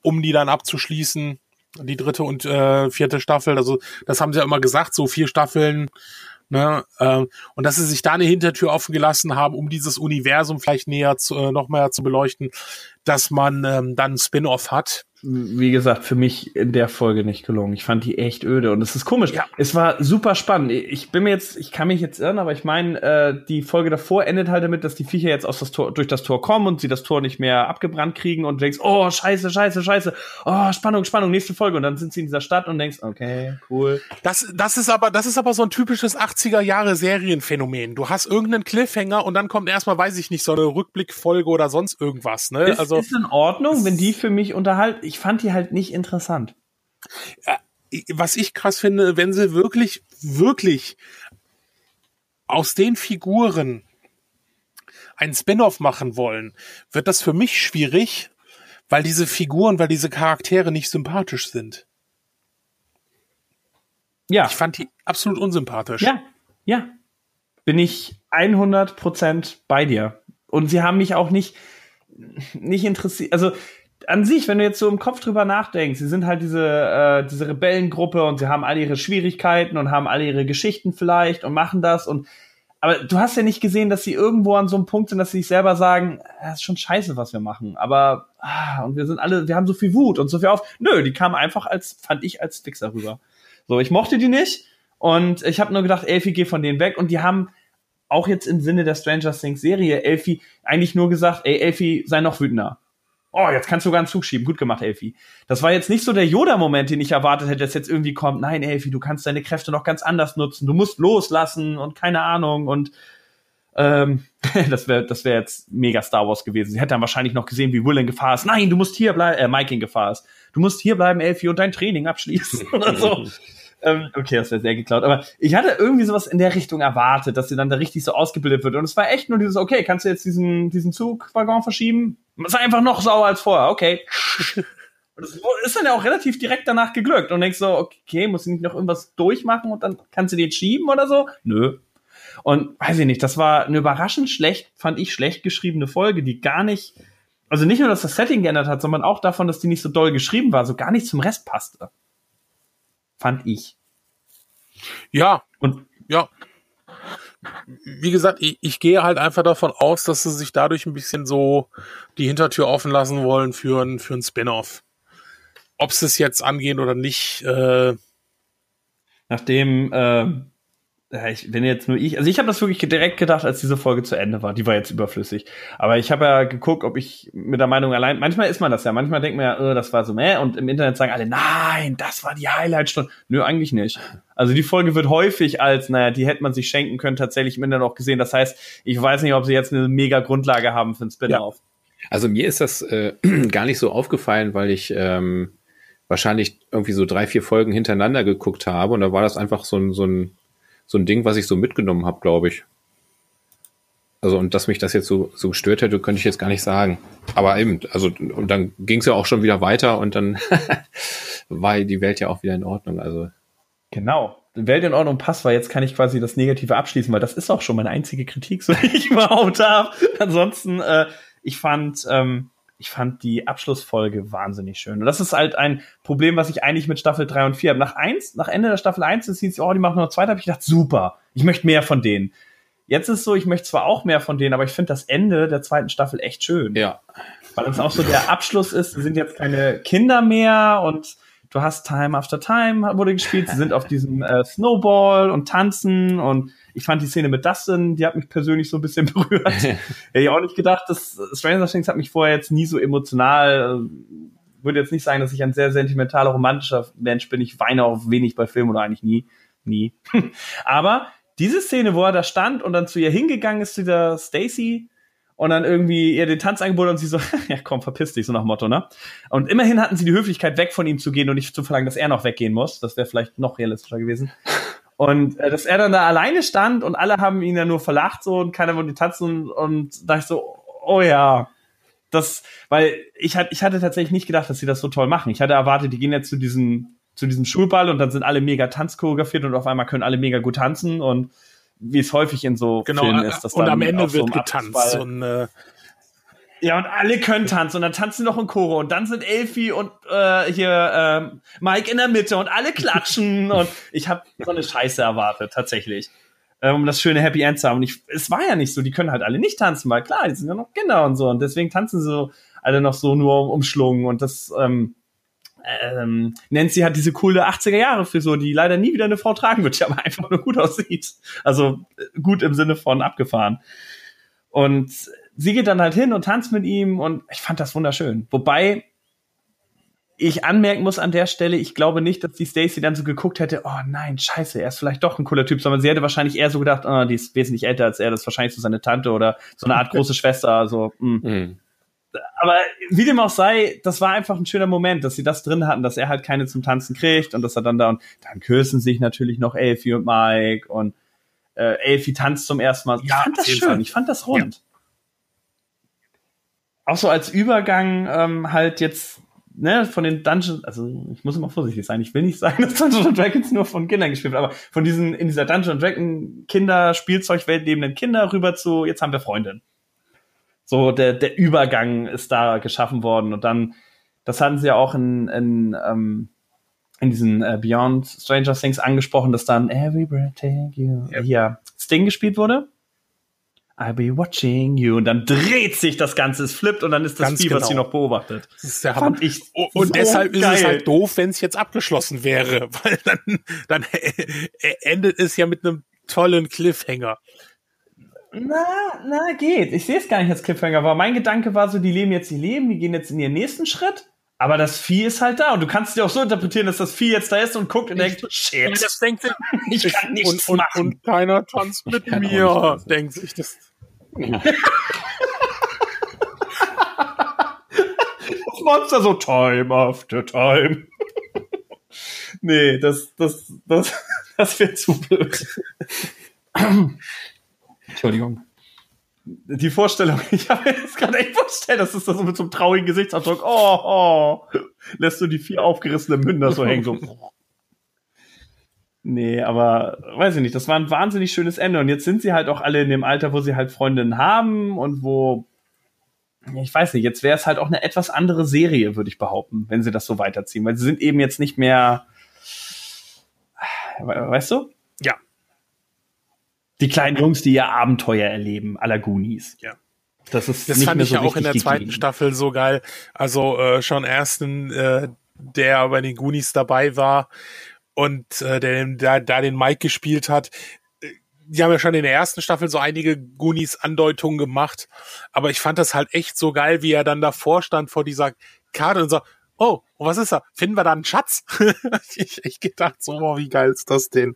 um die dann abzuschließen. Die dritte und äh, vierte Staffel. Also das haben sie ja immer gesagt, so vier Staffeln. Ne? Ähm, und dass sie sich da eine Hintertür offen gelassen haben, um dieses Universum vielleicht näher zu, äh, noch mehr zu beleuchten, dass man ähm, dann Spin-off hat wie gesagt, für mich in der Folge nicht gelungen. Ich fand die echt öde und es ist komisch. Ja. Es war super spannend. Ich bin mir jetzt, ich kann mich jetzt irren, aber ich meine, äh, die Folge davor endet halt damit, dass die Viecher jetzt aus das Tor, durch das Tor kommen und sie das Tor nicht mehr abgebrannt kriegen und du denkst, oh, scheiße, scheiße, scheiße. Oh, Spannung, Spannung, nächste Folge. Und dann sind sie in dieser Stadt und denkst, okay, cool. Das, das ist aber, das ist aber so ein typisches 80er Jahre Serienphänomen. Du hast irgendeinen Cliffhanger und dann kommt erstmal, weiß ich nicht, so eine Rückblickfolge oder sonst irgendwas, ne? Ist, also. Ist in Ordnung, wenn die für mich unterhalten. Ich fand die halt nicht interessant. Was ich krass finde, wenn sie wirklich, wirklich aus den Figuren ein Spin-off machen wollen, wird das für mich schwierig, weil diese Figuren, weil diese Charaktere nicht sympathisch sind. Ja. Ich fand die absolut unsympathisch. Ja, ja. Bin ich 100% bei dir. Und sie haben mich auch nicht, nicht interessiert. Also, an sich, wenn du jetzt so im Kopf drüber nachdenkst, sie sind halt diese, äh, diese Rebellengruppe und sie haben alle ihre Schwierigkeiten und haben alle ihre Geschichten vielleicht und machen das und aber du hast ja nicht gesehen, dass sie irgendwo an so einem Punkt sind, dass sie sich selber sagen, das ist schon scheiße, was wir machen. Aber ah, und wir sind alle, wir haben so viel Wut und so viel auf. Nö, die kamen einfach als, fand ich als Fixer rüber. So, ich mochte die nicht und ich habe nur gedacht, Elfie, geh von denen weg und die haben auch jetzt im Sinne der Stranger Things Serie Elfie eigentlich nur gesagt, ey Elfie, sei noch wütender oh, jetzt kannst du sogar einen Zug schieben. Gut gemacht, Elfi. Das war jetzt nicht so der Yoda-Moment, den ich erwartet hätte, dass jetzt irgendwie kommt, nein, Elfi, du kannst deine Kräfte noch ganz anders nutzen. Du musst loslassen und keine Ahnung und ähm, <laughs> das wäre das wäre jetzt mega Star Wars gewesen. Sie hätte dann wahrscheinlich noch gesehen, wie Will in Gefahr ist. Nein, du musst hier bleiben, äh, Mike in Gefahr ist. Du musst hier bleiben, Elfi, und dein Training abschließen <laughs> oder so. Ähm, okay, das wäre sehr geklaut. Aber ich hatte irgendwie sowas in der Richtung erwartet, dass sie dann da richtig so ausgebildet wird. Und es war echt nur dieses, okay, kannst du jetzt diesen, diesen Zugwaggon verschieben? Ist einfach noch sauer als vorher, okay. <laughs> Und das ist dann ja auch relativ direkt danach geglückt und denkst so, okay, muss ich nicht noch irgendwas durchmachen und dann kannst du den schieben oder so? Nö. Und weiß ich nicht, das war eine überraschend schlecht, fand ich schlecht geschriebene Folge, die gar nicht, also nicht nur, dass das Setting geändert hat, sondern auch davon, dass die nicht so doll geschrieben war, so gar nicht zum Rest passte. Fand ich. Ja, und ja, wie gesagt, ich, ich gehe halt einfach davon aus, dass sie sich dadurch ein bisschen so die Hintertür offen lassen wollen für ein, für ein Spin-off. Ob sie es jetzt angehen oder nicht. Äh, Nachdem äh, ich, wenn jetzt nur ich, also ich habe das wirklich direkt gedacht, als diese Folge zu Ende war. Die war jetzt überflüssig. Aber ich habe ja geguckt, ob ich mit der Meinung allein. Manchmal ist man das ja. Manchmal denkt man ja, oh, das war so meh. Und im Internet sagen alle, nein, das war die Highlightstunde. Nö, eigentlich nicht. Also die Folge wird häufig als, naja, die hätte man sich schenken können, tatsächlich im Internet auch gesehen. Das heißt, ich weiß nicht, ob sie jetzt eine mega Grundlage haben für ein Spin-off. Ja. Also mir ist das äh, <clears throat> gar nicht so aufgefallen, weil ich ähm, wahrscheinlich irgendwie so drei, vier Folgen hintereinander geguckt habe und da war das einfach so ein, so ein so ein Ding, was ich so mitgenommen habe, glaube ich. Also, und dass mich das jetzt so, so gestört hätte, könnte ich jetzt gar nicht sagen. Aber eben, also, und dann ging es ja auch schon wieder weiter und dann <laughs> war die Welt ja auch wieder in Ordnung. Also. Genau. Welt in Ordnung passt, weil jetzt kann ich quasi das Negative abschließen, weil das ist auch schon meine einzige Kritik, so die ich <laughs> überhaupt habe. Ansonsten, äh, ich fand, ähm, ich fand die Abschlussfolge wahnsinnig schön. Und das ist halt ein Problem, was ich eigentlich mit Staffel 3 und 4 habe. Nach eins, nach Ende der Staffel 1 ist hieß, oh, die machen noch zweite, habe ich gedacht, super, ich möchte mehr von denen. Jetzt ist so, ich möchte zwar auch mehr von denen, aber ich finde das Ende der zweiten Staffel echt schön. Ja. Weil es auch so der Abschluss ist, sie sind jetzt keine Kinder mehr und du hast Time After Time wurde gespielt, sie sind auf diesem äh, Snowball und tanzen und ich fand die Szene mit Dustin, die hat mich persönlich so ein bisschen <laughs> berührt. <laughs> Hätte ich auch nicht gedacht, dass Stranger Things hat mich vorher jetzt nie so emotional, äh, würde jetzt nicht sagen, dass ich ein sehr sentimentaler, romantischer Mensch bin. Ich weine auch wenig bei Filmen oder eigentlich nie. Nie. <laughs> Aber diese Szene, wo er da stand und dann zu ihr hingegangen ist, zu der Stacy, und dann irgendwie ihr den Tanz angeboten und sie so, ja komm, verpiss dich, so nach Motto, ne? Und immerhin hatten sie die Höflichkeit, weg von ihm zu gehen und nicht zu verlangen, dass er noch weggehen muss. Das wäre vielleicht noch realistischer gewesen. Und äh, dass er dann da alleine stand und alle haben ihn ja nur verlacht so und keiner wollte tanzen und, und da ich so, oh ja, das, weil ich hatte, ich hatte tatsächlich nicht gedacht, dass sie das so toll machen. Ich hatte erwartet, die gehen jetzt zu diesem, zu diesem Schulball und dann sind alle mega tanzchoreografiert und auf einmal können alle mega gut tanzen und wie es häufig in so genau, Filmen ist. Dass und am Ende wird so getanzt und äh, ja, und alle können tanzen und dann tanzen noch in Chore und dann sind Elfi und äh, hier äh, Mike in der Mitte und alle klatschen <laughs> und ich habe so eine Scheiße erwartet, tatsächlich. Äh, um das schöne Happy End zu haben. Und ich, es war ja nicht so, die können halt alle nicht tanzen, weil klar, die sind ja noch Kinder und so und deswegen tanzen sie so alle noch so nur umschlungen und das ähm, ähm, Nancy hat diese coole 80er Jahre Frisur, die leider nie wieder eine Frau tragen wird, die aber einfach nur gut aussieht. Also äh, gut im Sinne von abgefahren. Und sie geht dann halt hin und tanzt mit ihm und ich fand das wunderschön. Wobei ich anmerken muss an der Stelle, ich glaube nicht, dass die Stacy dann so geguckt hätte, oh nein, scheiße, er ist vielleicht doch ein cooler Typ, sondern sie hätte wahrscheinlich eher so gedacht, oh, die ist wesentlich älter als er, das ist wahrscheinlich so seine Tante oder so eine Art <laughs> große Schwester, also, mh. Mhm. Aber wie dem auch sei, das war einfach ein schöner Moment, dass sie das drin hatten, dass er halt keine zum Tanzen kriegt und dass er dann da und dann küssen sich natürlich noch Elfie und Mike und äh, Elfie tanzt zum ersten Mal. Ich ja, fand das schön, Fall. ich fand das rund. Ja auch so als Übergang ähm, halt jetzt ne, von den Dungeons, also ich muss immer vorsichtig sein, ich will nicht sagen, <laughs> dass Dungeons Dragons nur von Kindern gespielt wird, aber von diesen in dieser Dungeons Dragon Kinder Spielzeugwelt lebenden Kinder rüber zu jetzt haben wir Freundin. So der der Übergang ist da geschaffen worden und dann das hatten sie ja auch in in ähm, in diesen äh, Beyond Stranger Things angesprochen, dass dann Every Breath Take You yep. hier Sting gespielt wurde. I'll be watching you. Und dann dreht sich das Ganze, es flippt und dann ist das Ganz Vieh, genau. was sie noch beobachtet. Das ist der Fand ich und so deshalb geil. ist es halt doof, wenn es jetzt abgeschlossen wäre, <laughs> weil dann, dann <laughs> endet es ja mit einem tollen Cliffhanger. Na, na, geht. Ich sehe es gar nicht als Cliffhanger, aber mein Gedanke war so, die leben jetzt ihr Leben, die gehen jetzt in ihren nächsten Schritt. Aber das Vieh ist halt da und du kannst dir auch so interpretieren, dass das Vieh jetzt da ist und guckt und denkt, shit. Das denkt <laughs> ich kann nichts und, machen. Und, und keiner tanzt mit mir, denkt sich das. Das Monster so time after time. nee, das, das, das, das wäre zu blöd. Entschuldigung die Vorstellung, <laughs> ich habe mir jetzt gerade echt vorgestellt, das ist das so mit so einem traurigen Gesichtsausdruck, oh, oh, lässt du die vier aufgerissene Münder so hängen, so. Nee, aber weiß ich nicht, das war ein wahnsinnig schönes Ende. Und jetzt sind sie halt auch alle in dem Alter, wo sie halt Freundinnen haben und wo, ich weiß nicht, jetzt wäre es halt auch eine etwas andere Serie, würde ich behaupten, wenn sie das so weiterziehen. Weil sie sind eben jetzt nicht mehr, weißt du? Ja, die kleinen Jungs, die ihr Abenteuer erleben, aller Goonies. Ja. Das ist das fand ich so ja auch in der zweiten gegeben. Staffel so geil. Also äh, schon ersten, äh, der bei den Goonies dabei war und äh, der da, da den Mike gespielt hat. Die haben ja schon in der ersten Staffel so einige Goonies-Andeutungen gemacht, aber ich fand das halt echt so geil, wie er dann davor stand vor dieser Karte und so, oh, und was ist da? Finden wir da einen Schatz? <laughs> ich echt gedacht, so, oh, wie geil ist das denn?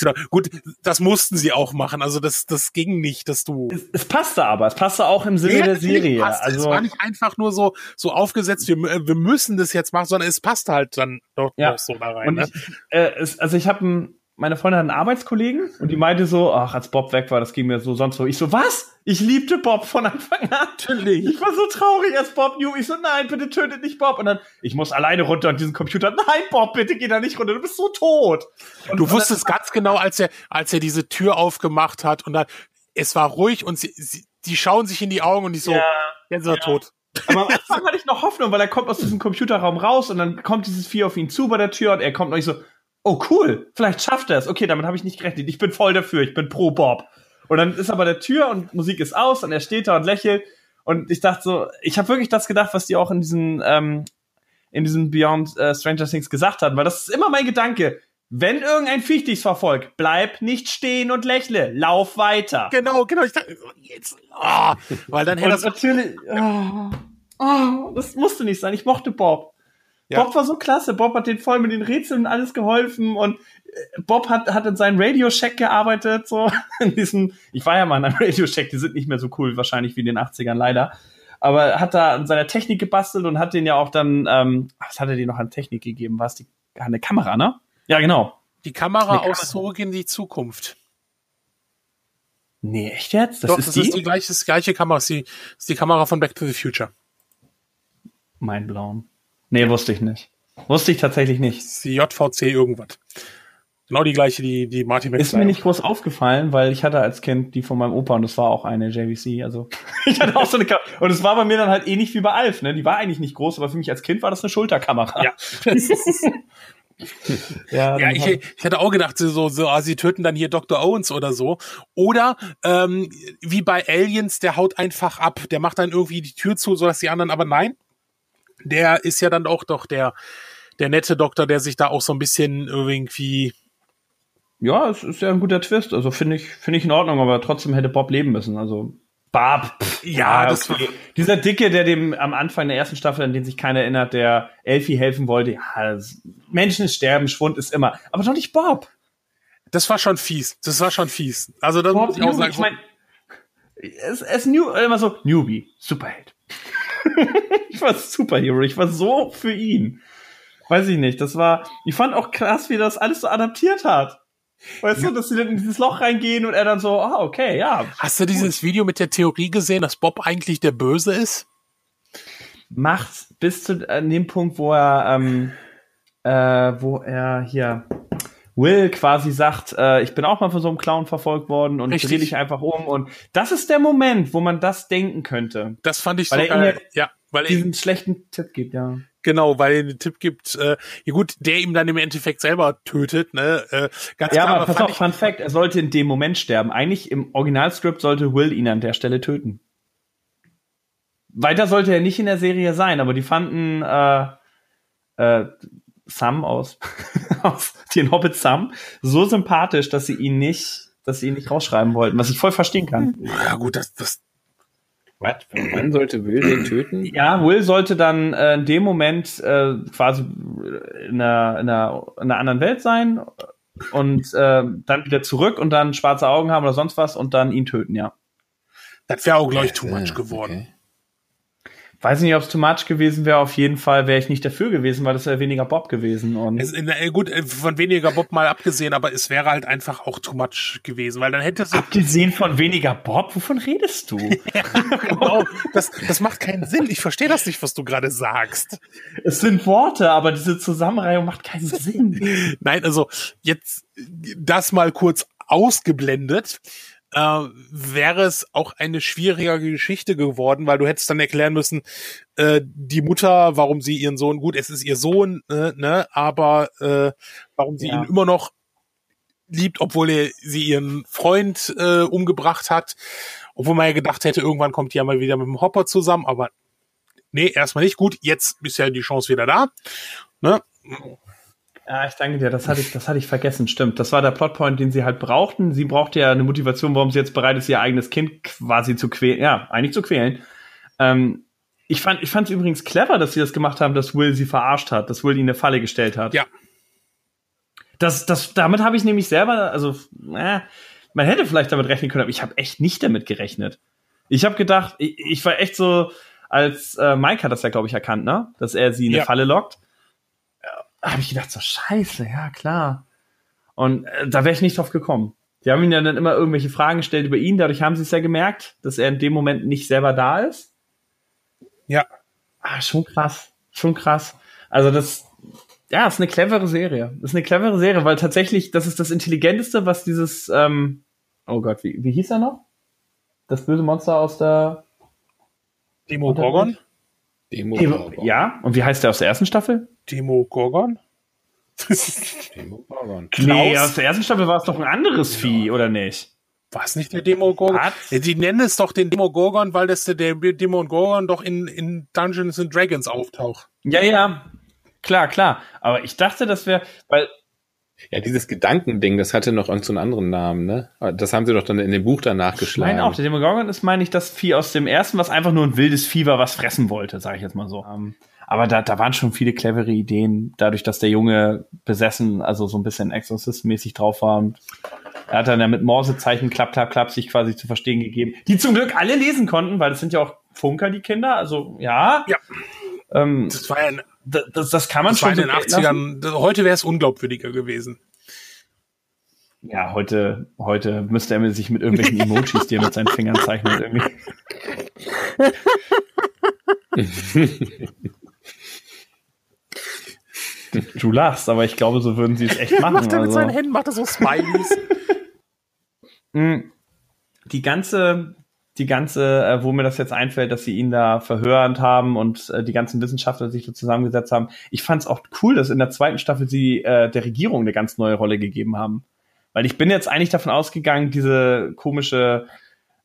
Dachte, gut, das mussten sie auch machen. Also das, das ging nicht, dass du. Es, es passte aber, es passte auch im Sinne ja, der Serie. Also es war nicht einfach nur so, so aufgesetzt, wir, wir müssen das jetzt machen, sondern es passte halt dann doch, ja. doch so da rein. Ne? Ich, äh, es, also ich habe ein meine Freundin hat einen Arbeitskollegen und die meinte so, ach, als Bob weg war, das ging mir so sonst so. Ich so, was? Ich liebte Bob von Anfang an. Natürlich. Ich war so traurig, als Bob new. Ich so, nein, bitte tötet nicht Bob. Und dann, ich muss alleine runter an diesen Computer. Nein, Bob, bitte geh da nicht runter. Du bist so tot. Und du wusstest ganz genau, als er, als er diese Tür aufgemacht hat und dann, es war ruhig und sie, sie die schauen sich in die Augen und ich so, ja, jetzt ist er ja. tot. Aber <laughs> am Anfang hatte ich noch Hoffnung, weil er kommt aus diesem Computerraum raus und dann kommt dieses Vieh auf ihn zu bei der Tür und er kommt noch nicht so, oh cool, vielleicht schafft er es. Okay, damit habe ich nicht gerechnet. Ich bin voll dafür, ich bin pro Bob. Und dann ist aber der Tür und Musik ist aus und er steht da und lächelt. Und ich dachte so, ich habe wirklich das gedacht, was die auch in diesen, ähm, in diesem Beyond äh, Stranger Things gesagt hat, weil das ist immer mein Gedanke. Wenn irgendein Viech dich verfolgt, bleib nicht stehen und lächle, lauf weiter. Genau, genau. Ich dachte, jetzt, oh, weil dann hätte das natürlich, oh, oh, das musste nicht sein. Ich mochte Bob. Ja. Bob war so klasse. Bob hat den voll mit den Rätseln und alles geholfen und äh, Bob hat, hat in seinem Radio Shack gearbeitet, so <laughs> in diesen, ich war ja mal in einem <laughs> Radio Shack, die sind nicht mehr so cool wahrscheinlich wie in den 80ern leider. Aber hat da an seiner Technik gebastelt und hat den ja auch dann, ähm, was hat er dir noch an Technik gegeben? War es die, eine Kamera, ne? Ja, genau. Die Kamera aus Zurück in die Zukunft. Nee, echt jetzt? Das Doch, ist das die? ist die gleiche, das gleiche Kamera. Das ist die, das ist die Kamera von Back to the Future. Mein Blauen. Nee, wusste ich nicht. Wusste ich tatsächlich nicht. JVC irgendwas. Genau die gleiche, die, die Martin McFly. Ist mir nicht groß aufgefallen, weil ich hatte als Kind die von meinem Opa und das war auch eine JVC. Also <laughs> ich hatte auch so eine Kamera. Und es war bei mir dann halt ähnlich wie bei Alf, ne? Die war eigentlich nicht groß, aber für mich als Kind war das eine Schulterkamera. Ja. <laughs> ja, ja ich, ich hatte auch gedacht, so, so ah, sie töten dann hier Dr. Owens oder so. Oder ähm, wie bei Aliens, der haut einfach ab. Der macht dann irgendwie die Tür zu, sodass die anderen, aber nein, der ist ja dann auch doch der, der nette Doktor, der sich da auch so ein bisschen irgendwie. Ja, es ist ja ein guter Twist. Also finde ich, finde ich in Ordnung, aber trotzdem hätte Bob leben müssen. Also Barb. Pff, ja, das okay. Dieser Dicke, der dem am Anfang der ersten Staffel, an den sich keiner erinnert, der Elfie helfen wollte. Ja, Menschen sterben, Schwund ist immer. Aber doch nicht Bob. Das war schon fies. Das war schon fies. Also das Bob, muss ich auch sagen. Ich mein, es, es new, immer so Newbie, Superheld. <laughs> ich war Superhero. Ich war so für ihn. Weiß ich nicht. Das war. Ich fand auch krass, wie das alles so adaptiert hat. Weißt ja. du, dass sie dann in dieses Loch reingehen und er dann so, ah, okay, ja. Hast du dieses Video mit der Theorie gesehen, dass Bob eigentlich der Böse ist? Macht bis zu äh, dem Punkt, wo er, ähm, äh, wo er hier Will quasi sagt, äh, ich bin auch mal von so einem Clown verfolgt worden und drehe dich einfach um. Und das ist der Moment, wo man das denken könnte. Das fand ich weil so geil. Ja, weil diesen er schlechten Tipp gibt, ja. Genau, weil er den Tipp gibt, äh, ja gut, der ihm dann im Endeffekt selber tötet, ne? Äh, ganz ja, klar, aber pass auf, Fun Fact, er sollte in dem Moment sterben. Eigentlich im Originalskript sollte Will ihn an der Stelle töten. Weiter sollte er nicht in der Serie sein, aber die fanden äh, äh, Sam aus, <laughs> aus den Hobbit Sam so sympathisch, dass sie ihn nicht, dass sie ihn nicht rausschreiben wollten, was ich voll verstehen kann. Ja gut, das, das was? Wann sollte Will den töten? Ja, Will sollte dann äh, in dem Moment äh, quasi in einer, in, einer, in einer anderen Welt sein und äh, dann wieder zurück und dann schwarze Augen haben oder sonst was und dann ihn töten, ja. Das wäre auch, glaube ich, too much geworden. Okay. Weiß nicht, ob es too much gewesen wäre. Auf jeden Fall wäre ich nicht dafür gewesen, weil das wäre weniger Bob gewesen. Und es, äh, gut, äh, von weniger Bob mal abgesehen, aber es wäre halt einfach auch too much gewesen, weil dann hätte es. Abgesehen von weniger Bob? Wovon redest du? <laughs> ja, genau. Das, das macht keinen Sinn. Ich verstehe das nicht, was du gerade sagst. Es sind Worte, aber diese Zusammenreihung macht keinen Sinn. <laughs> Nein, also jetzt das mal kurz ausgeblendet äh, wäre es auch eine schwierige Geschichte geworden, weil du hättest dann erklären müssen, äh, die Mutter, warum sie ihren Sohn, gut, es ist ihr Sohn, äh, ne, aber äh, warum sie ja. ihn immer noch liebt, obwohl er sie ihren Freund äh, umgebracht hat, obwohl man ja gedacht hätte, irgendwann kommt die ja mal wieder mit dem Hopper zusammen, aber nee, erstmal nicht. Gut, jetzt ist ja die Chance wieder da. Ne? Ja, ich danke dir. Das hatte ich, das hatte ich vergessen. Stimmt. Das war der Plotpoint, den sie halt brauchten. Sie brauchte ja eine Motivation, warum sie jetzt bereit ist, ihr eigenes Kind quasi zu quälen. Ja, eigentlich zu quälen. Ähm, ich fand, ich fand es übrigens clever, dass sie das gemacht haben, dass Will sie verarscht hat, dass Will ihnen eine Falle gestellt hat. Ja. Das, das, damit habe ich nämlich selber, also, äh, man hätte vielleicht damit rechnen können, aber ich habe echt nicht damit gerechnet. Ich habe gedacht, ich, ich, war echt so, als äh, Mike hat das ja, glaube ich, erkannt, ne? Dass er sie in eine ja. Falle lockt habe ich gedacht, so scheiße, ja klar. Und äh, da wäre ich nicht drauf gekommen. Die haben ihn ja dann immer irgendwelche Fragen gestellt über ihn, dadurch haben sie es ja gemerkt, dass er in dem Moment nicht selber da ist. Ja. Ah, schon krass. Schon krass. Also das, ja, ist eine clevere Serie. Das ist eine clevere Serie, weil tatsächlich, das ist das Intelligenteste, was dieses, ähm, oh Gott, wie, wie hieß er noch? Das böse Monster aus der Demo Gorgon? Demo, Demo Ja, und wie heißt der aus der ersten Staffel? Demo Gorgon? Demo Gorgon. Nee, aus der ersten Staffel war es doch ein anderes ja. Vieh, oder nicht? War es nicht der Demogorgon? Was? Die nennen es doch den Demogorgon, weil das der Demogorgon doch in, in Dungeons and Dragons auftaucht. Ja, ja. Klar, klar. Aber ich dachte, das wäre, weil. Ja, dieses Gedankending, das hatte noch irgendeinen so anderen Namen, ne? Das haben sie doch dann in dem Buch danach geschlagen. Ich meine auch, der Demogorgon ist, meine ich, das Vieh aus dem ersten, was einfach nur ein wildes Vieh war, was fressen wollte, sage ich jetzt mal so. Um, ähm, aber da, da waren schon viele clevere Ideen, dadurch, dass der Junge besessen, also so ein bisschen Exorcist-mäßig drauf war und er hat dann ja mit Morsezeichen klapp, klapp, klapp sich quasi zu verstehen gegeben, die zum Glück alle lesen konnten, weil das sind ja auch Funker, die Kinder, also ja. Ja. Ähm, das war ja ein, das, das kann man das schon war in den 80ern. Heute wäre es unglaubwürdiger gewesen. Ja, heute, heute müsste er sich mit irgendwelchen Emojis, die er mit seinen Fingern zeichnet, irgendwie. <laughs> <laughs> du lachst, aber ich glaube, so würden sie es echt machen. macht er mit also. seinen Händen, macht er so Smileys. Hm. <laughs> die ganze, die ganze, äh, wo mir das jetzt einfällt, dass sie ihn da verhörend haben und äh, die ganzen Wissenschaftler sich da zusammengesetzt haben. Ich fand es auch cool, dass in der zweiten Staffel sie äh, der Regierung eine ganz neue Rolle gegeben haben. Weil ich bin jetzt eigentlich davon ausgegangen, diese komische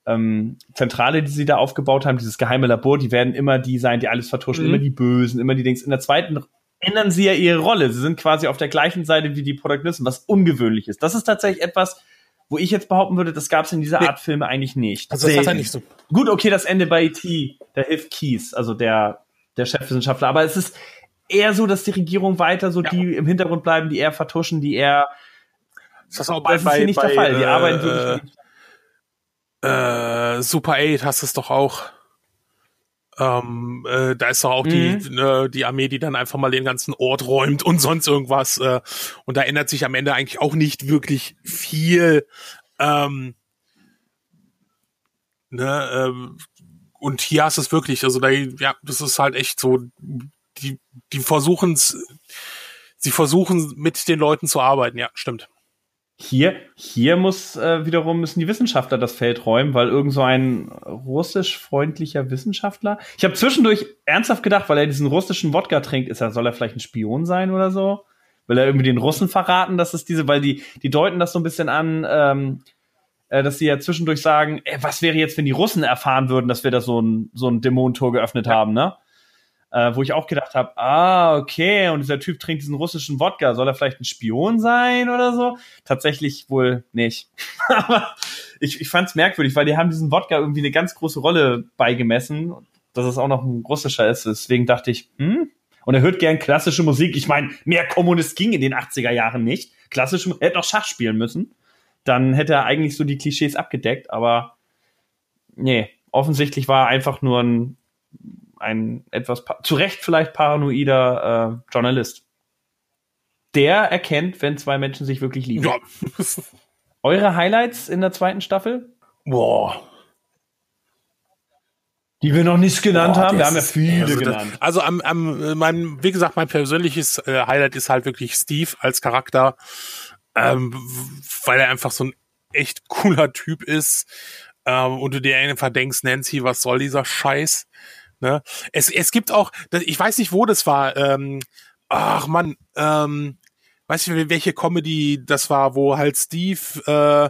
ähm, Zentrale, die sie da aufgebaut haben, dieses geheime Labor, die werden immer die sein, die alles vertuschen, mhm. immer die Bösen, immer die Dings. In der zweiten ändern sie ja ihre Rolle. Sie sind quasi auf der gleichen Seite wie die Protagonisten, was ungewöhnlich ist. Das ist tatsächlich etwas, wo ich jetzt behaupten würde, das gab es in dieser nee. Art Filme eigentlich nicht. Also das hat er nicht so. Gut, okay, das Ende bei E.T., der hilft Keys, also der, der Chefwissenschaftler, aber es ist eher so, dass die Regierung weiter so ja. die im Hintergrund bleiben, die eher vertuschen, die eher das ist auch bei, das ist hier nicht bei, der Fall. Die äh, arbeiten wirklich äh, Super 8 hast es doch auch. Ähm, äh, da ist doch auch mhm. die, äh, die Armee, die dann einfach mal den ganzen Ort räumt und sonst irgendwas. Äh, und da ändert sich am Ende eigentlich auch nicht wirklich viel. Ähm, ne, ähm, und hier hast es wirklich, also da, ja, das ist halt echt so, die, die versuchen es, sie versuchen mit den Leuten zu arbeiten, ja, stimmt. Hier, hier muss äh, wiederum müssen die Wissenschaftler das Feld räumen, weil irgend so ein russisch freundlicher Wissenschaftler. Ich habe zwischendurch ernsthaft gedacht, weil er diesen russischen Wodka trinkt, ist er soll er vielleicht ein Spion sein oder so? Will er irgendwie den Russen verraten, dass es diese, weil die die deuten das so ein bisschen an, ähm, äh, dass sie ja zwischendurch sagen, ey, was wäre jetzt, wenn die Russen erfahren würden, dass wir da so ein so ein Dämonentor geöffnet ja. haben, ne? Äh, wo ich auch gedacht habe, ah, okay, und dieser Typ trinkt diesen russischen Wodka, soll er vielleicht ein Spion sein oder so? Tatsächlich wohl nicht. <laughs> Aber ich, ich fand es merkwürdig, weil die haben diesen Wodka irgendwie eine ganz große Rolle beigemessen, dass es auch noch ein russischer ist. Deswegen dachte ich, hm, und er hört gern klassische Musik. Ich meine, mehr Kommunist ging in den 80er Jahren nicht. Klassische, er hätte noch Schach spielen müssen. Dann hätte er eigentlich so die Klischees abgedeckt, aber nee, offensichtlich war er einfach nur ein ein etwas zu Recht vielleicht paranoider äh, Journalist. Der erkennt, wenn zwei Menschen sich wirklich lieben. Ja. <laughs> Eure Highlights in der zweiten Staffel? Boah. Die wir noch nicht genannt Boah, haben. Wir haben ja viele also genannt. Das, also am, am mein, wie gesagt, mein persönliches äh, Highlight ist halt wirklich Steve als Charakter, ähm, weil er einfach so ein echt cooler Typ ist. Ähm, und du dir einfach denkst, Nancy, was soll dieser Scheiß? Ne? Es, es gibt auch, ich weiß nicht, wo das war. Ähm, ach man, ähm, weiß ich welche Comedy das war, wo halt Steve, äh,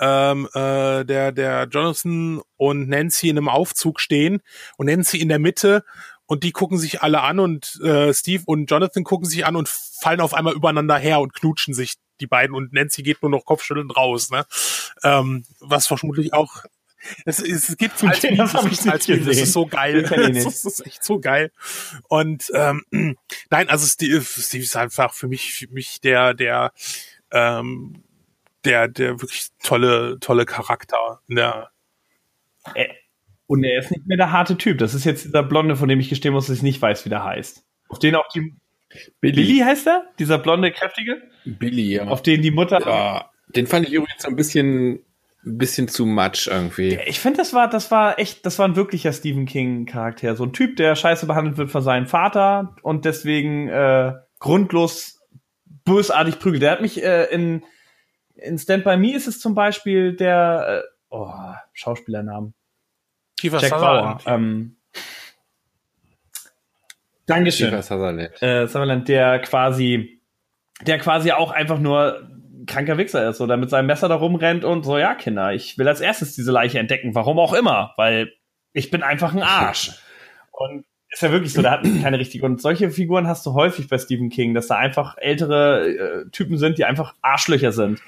ähm, äh, der der Jonathan und Nancy in einem Aufzug stehen und Nancy in der Mitte und die gucken sich alle an und äh, Steve und Jonathan gucken sich an und fallen auf einmal übereinander her und knutschen sich die beiden und Nancy geht nur noch kopfschüttelnd raus, ne? Ähm, was vermutlich auch es, es gibt als okay, das, ich als gesehen. das ist so geil. <laughs> Das ist echt so geil. Und ähm, <clears throat> nein, also Steve, Steve ist einfach für mich, für mich der, der, ähm, der, der wirklich tolle, tolle Charakter. Der, und er ist nicht mehr der harte Typ. Das ist jetzt dieser Blonde, von dem ich gestehen muss, dass ich nicht weiß, wie der heißt. Auf den auch die Billy. Billy heißt er? Dieser blonde, kräftige? Billy, ja. Auf den die Mutter. Ja, den fand ich übrigens ein bisschen ein bisschen zu much irgendwie. Ich finde, das war, das war echt, das war ein wirklicher Stephen King-Charakter. So ein Typ, der scheiße behandelt wird von seinem Vater und deswegen äh, grundlos bösartig prügelt. Der hat mich äh, in, in Stand By Me ist es zum Beispiel der, äh, oh, Schauspielernamen. Kiefer Jack Bauer. Ähm, Dankeschön. Sutherland. Äh, Sutherland, der quasi, der quasi auch einfach nur kranker Wichser ist oder mit seinem Messer da rumrennt und so, ja, Kinder, ich will als erstes diese Leiche entdecken, warum auch immer, weil ich bin einfach ein Arsch. Und ist ja wirklich so, da hat keine richtige. Und solche Figuren hast du häufig bei Stephen King, dass da einfach ältere äh, Typen sind, die einfach Arschlöcher sind.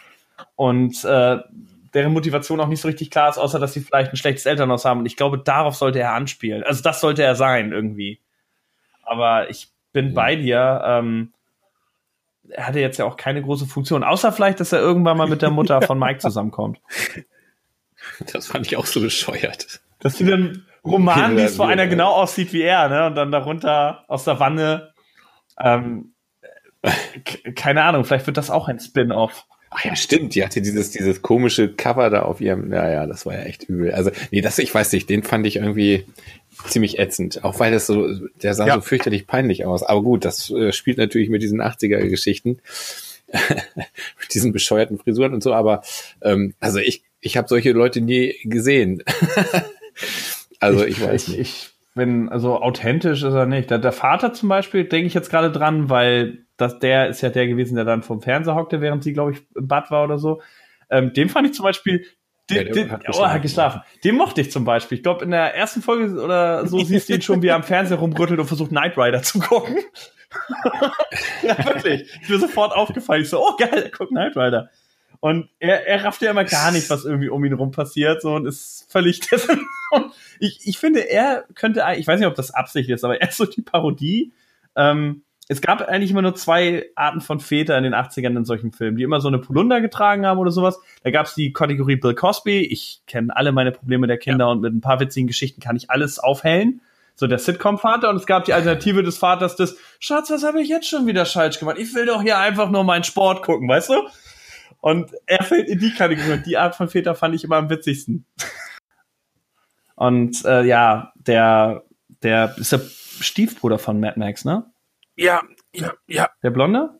Und äh, deren Motivation auch nicht so richtig klar ist, außer dass sie vielleicht ein schlechtes Elternhaus haben. Und ich glaube, darauf sollte er anspielen. Also das sollte er sein, irgendwie. Aber ich bin ja. bei dir. Ähm, er hatte jetzt ja auch keine große Funktion, außer vielleicht, dass er irgendwann mal mit der Mutter von Mike <laughs> zusammenkommt. Das fand ich auch so bescheuert. Dass du dann Roman liest, wo einer genau aussieht wie er, ne? Und dann darunter aus der Wanne. Ähm, keine Ahnung, vielleicht wird das auch ein Spin-off. Ach ja, stimmt. Die hatte dieses, dieses komische Cover da auf ihrem, ja, ja, das war ja echt übel. Also, nee, das, ich weiß nicht, den fand ich irgendwie ziemlich ätzend. Auch weil das so, der sah ja. so fürchterlich peinlich aus. Aber gut, das äh, spielt natürlich mit diesen 80er-Geschichten. <laughs> mit diesen bescheuerten Frisuren und so, aber ähm, also ich, ich habe solche Leute nie gesehen. <laughs> Also ich, ich weiß nicht. Ich bin, also authentisch ist er nicht. Der, der Vater zum Beispiel, denke ich jetzt gerade dran, weil das, der ist ja der gewesen, der dann vom Fernseher hockte, während sie, glaube ich, im Bad war oder so. Ähm, dem fand ich zum Beispiel, den, ja, den, hat oh, hat geschlafen. Den mochte ich zum Beispiel. Ich glaube, in der ersten Folge oder so siehst du ihn schon, wie er am Fernseher rumrüttelt und versucht, Knight Rider zu gucken. <laughs> ja, wirklich. Ich bin sofort aufgefallen. Ich so, oh geil, er guckt Knight Rider. Und er, er rafft ja immer gar nicht, was irgendwie um ihn rum passiert, so und ist völlig <laughs> und ich, ich finde, er könnte, ich weiß nicht, ob das Absicht ist, aber er ist so die Parodie. Ähm, es gab eigentlich immer nur zwei Arten von Väter in den 80ern in solchen Filmen, die immer so eine Polunder getragen haben oder sowas. Da gab es die Kategorie Bill Cosby. Ich kenne alle meine Probleme der Kinder ja. und mit ein paar witzigen Geschichten kann ich alles aufhellen. So der Sitcom-Vater und es gab die Alternative des Vaters des Schatz, was habe ich jetzt schon wieder falsch gemacht? Ich will doch hier einfach nur meinen Sport gucken, weißt du? Und er fällt in die Kategorie. Und die Art von Väter fand ich immer am witzigsten. Und äh, ja, der, der ist der Stiefbruder von Mad Max, ne? Ja, ja, ja. Der Blonde?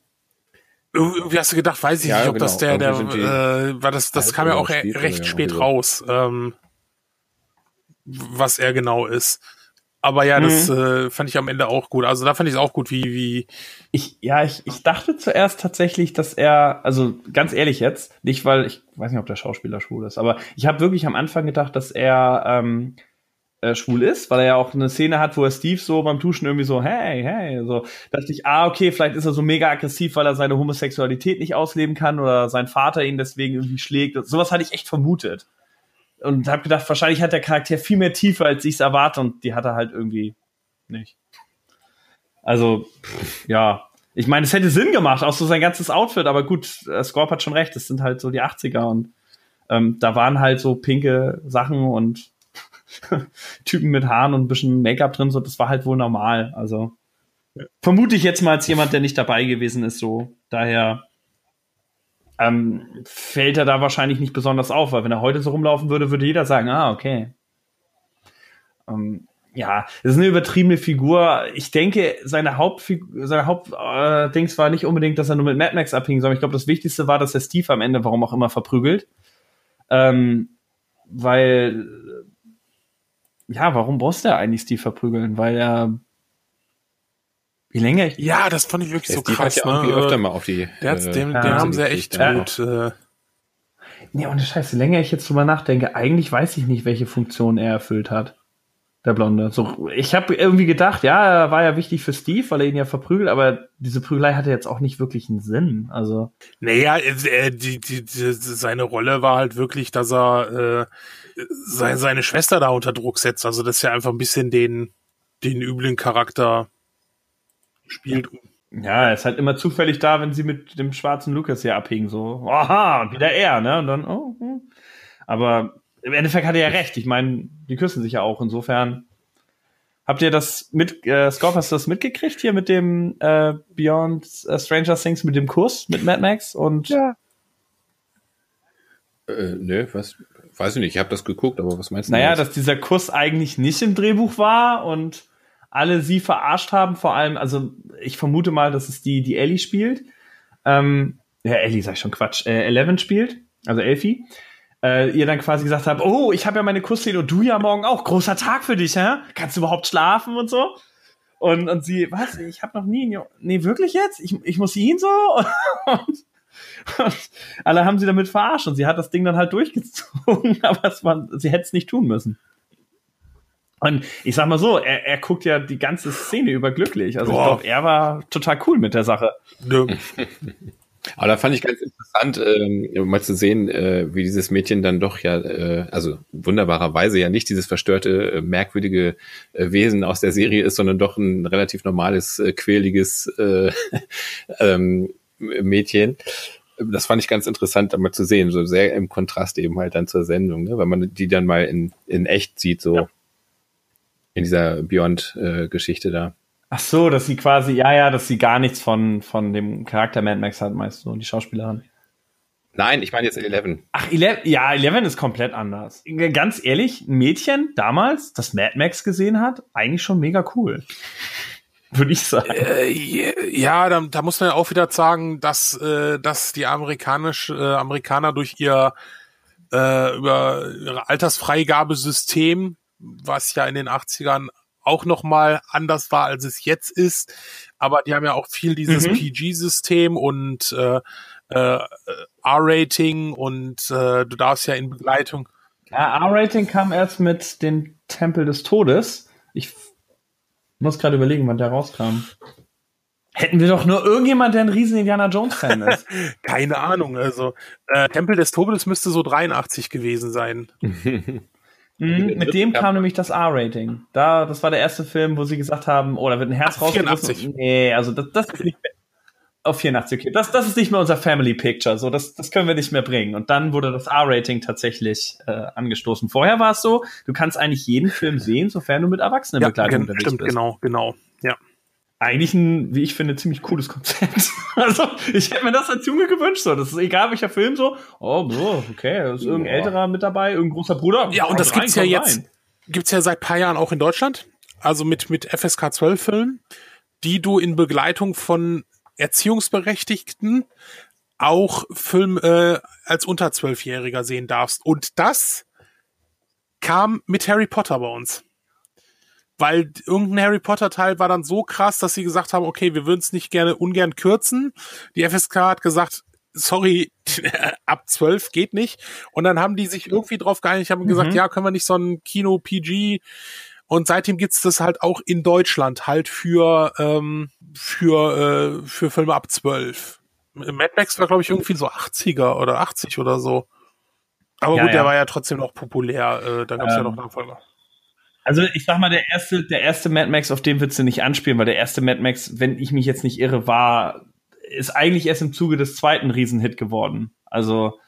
Irgendwie hast du gedacht, weiß ich ja, nicht, ob genau. das der, der, äh, war das, das kam ja auch recht spät raus, ähm, was er genau ist. Aber ja, das mhm. äh, fand ich am Ende auch gut. Also da fand ich es auch gut, wie, wie. Ich, ja, ich, ich dachte zuerst tatsächlich, dass er, also ganz ehrlich jetzt, nicht weil, ich weiß nicht, ob der Schauspieler schwul ist, aber ich habe wirklich am Anfang gedacht, dass er ähm, äh, schwul ist, weil er ja auch eine Szene hat, wo er Steve so beim Tuschen irgendwie so, hey, hey, so, dachte ich, ah, okay, vielleicht ist er so mega aggressiv, weil er seine Homosexualität nicht ausleben kann oder sein Vater ihn deswegen irgendwie schlägt. Sowas hatte ich echt vermutet und habe gedacht, wahrscheinlich hat der Charakter viel mehr Tiefe, als ich es erwarte und die hat er halt irgendwie nicht. Also, pff, ja. Ich meine, es hätte Sinn gemacht, auch so sein ganzes Outfit, aber gut, äh, Scorp hat schon recht, es sind halt so die 80er und ähm, da waren halt so pinke Sachen und <laughs> Typen mit Haaren und ein bisschen Make-up drin, so das war halt wohl normal. Also vermute ich jetzt mal als jemand, der nicht dabei gewesen ist, so. Daher ähm, fällt er da wahrscheinlich nicht besonders auf, weil wenn er heute so rumlaufen würde, würde jeder sagen, ah, okay. Ähm, ja, das ist eine übertriebene Figur. Ich denke, seine Hauptfigur, seine Hauptdings äh, war nicht unbedingt, dass er nur mit Mad Max abhing, sondern ich glaube, das Wichtigste war, dass er Steve am Ende, warum auch immer, verprügelt. Ähm, weil, ja, warum brauchst du eigentlich Steve verprügeln? Weil er wie länger ich. Ja, das fand ich wirklich so krass. Ja irgendwie ne? öfter mal auf die. Der äh, den, den haben sie echt ja. gut. Äh, nee, und Scheiße, länger ich jetzt drüber nachdenke, eigentlich weiß ich nicht, welche Funktion er erfüllt hat. Der Blonde. So, ich habe irgendwie gedacht, ja, er war ja wichtig für Steve, weil er ihn ja verprügelt, aber diese Prügelei hatte jetzt auch nicht wirklich einen Sinn. Also. Naja, äh, die, die, die, seine Rolle war halt wirklich, dass er äh, seine, seine Schwester da unter Druck setzt. Also das ist ja einfach ein bisschen den, den üblen Charakter spielt. Ja, er ist halt immer zufällig da, wenn sie mit dem schwarzen Lukas hier abhingen, so, aha, wieder er, ne? Und dann, oh, hm. Aber im Endeffekt hat er ja recht. Ich meine, die küssen sich ja auch. Insofern habt ihr das mit, äh, Scorp, hast du das mitgekriegt hier mit dem äh, Beyond äh, Stranger Things, mit dem Kuss mit Mad Max und. Ja. Äh, ne, was? Weiß ich nicht, ich habe das geguckt, aber was meinst du? Naja, dass dieser Kuss eigentlich nicht im Drehbuch war und alle sie verarscht haben, vor allem, also ich vermute mal, dass es die, die Ellie spielt. Ähm, ja, Ellie sag ich schon Quatsch, äh, Eleven spielt, also Elfie. Äh, ihr dann quasi gesagt habt, oh, ich habe ja meine Kussszene und du ja morgen auch. Großer Tag für dich, hä? Kannst du überhaupt schlafen und so? Und, und sie, was, ich habe noch nie, nee, wirklich jetzt? Ich, ich muss ihn so? <laughs> Und, und alle haben sie damit verarscht und sie hat das Ding dann halt durchgezogen, <laughs> aber es war, sie hätte es nicht tun müssen. Und ich sag mal so, er, er guckt ja die ganze Szene über glücklich. Also Boah. ich glaube, er war total cool mit der Sache. Ja. <laughs> Aber da fand ich ganz interessant, äh, mal zu sehen, äh, wie dieses Mädchen dann doch ja, äh, also wunderbarerweise ja nicht dieses verstörte, äh, merkwürdige äh, Wesen aus der Serie ist, sondern doch ein relativ normales, äh, quäliges äh, <laughs> ähm, Mädchen. Das fand ich ganz interessant, da mal zu sehen, so sehr im Kontrast eben halt dann zur Sendung, ne? weil man die dann mal in, in echt sieht, so. Ja in dieser Beyond-Geschichte äh, da. Ach so, dass sie quasi, ja, ja, dass sie gar nichts von, von dem Charakter Mad Max hat, meinst du, die Schauspielerin? Nein, ich meine jetzt Eleven. Ach, Eleven, ja, Eleven ist komplett anders. Ganz ehrlich, ein Mädchen damals, das Mad Max gesehen hat, eigentlich schon mega cool. <laughs> Würde ich sagen. Äh, ja, da, da muss man ja auch wieder sagen, dass, äh, dass die amerikanisch, äh, Amerikaner durch ihr äh, über ihre Altersfreigabesystem was ja in den 80ern auch noch mal anders war, als es jetzt ist. Aber die haben ja auch viel dieses mhm. PG-System und äh, äh, R-Rating und äh, du darfst ja in Begleitung. Ja, R-Rating kam erst mit dem Tempel des Todes. Ich muss gerade überlegen, wann der rauskam. Hätten wir doch nur irgendjemand, der ein riesen Indiana Jones Fan ist. <laughs> Keine Ahnung, also äh, Tempel des Todes müsste so 83 gewesen sein. <laughs> Mhm, mit dem kam nämlich das R-Rating. Da, das war der erste Film, wo sie gesagt haben, oh, da wird ein Herz raus. 84. Nee, also das, das ist nicht mehr. Auf 84, okay. Das, das ist nicht mehr unser Family Picture. So, das, das können wir nicht mehr bringen. Und dann wurde das R-Rating tatsächlich äh, angestoßen. Vorher war es so, du kannst eigentlich jeden Film sehen, sofern du mit Erwachsenenbegleitung ja, unterwegs stimmt, bist. Genau, genau. Ja eigentlich ein, wie ich finde, ziemlich cooles Konzept. <laughs> also, ich hätte mir das als Junge gewünscht. So. Das ist egal, welcher Film so. Oh, okay, da ist irgendein älterer mit dabei, irgendein großer Bruder. Ja, und das gibt's rein, ja jetzt, rein. gibt's ja seit paar Jahren auch in Deutschland. Also mit, mit FSK 12 Filmen, die du in Begleitung von Erziehungsberechtigten auch Film äh, als unter Zwölfjähriger sehen darfst. Und das kam mit Harry Potter bei uns weil irgendein Harry Potter Teil war dann so krass, dass sie gesagt haben, okay, wir würden es nicht gerne ungern kürzen. Die FSK hat gesagt, sorry, <laughs> ab zwölf geht nicht. Und dann haben die sich irgendwie drauf geeinigt, haben mhm. gesagt, ja, können wir nicht so ein Kino PG und seitdem gibt's das halt auch in Deutschland halt für ähm, für äh, für Filme ab zwölf. Mad Max war glaube ich irgendwie so 80er oder 80 oder so. Aber ja, gut, ja. der war ja trotzdem noch populär. Äh, da gab's ähm, ja noch Nachfolger. Also ich sag mal, der erste, der erste Mad Max, auf den willst du nicht anspielen, weil der erste Mad Max, wenn ich mich jetzt nicht irre, war, ist eigentlich erst im Zuge des zweiten Riesenhit geworden. Also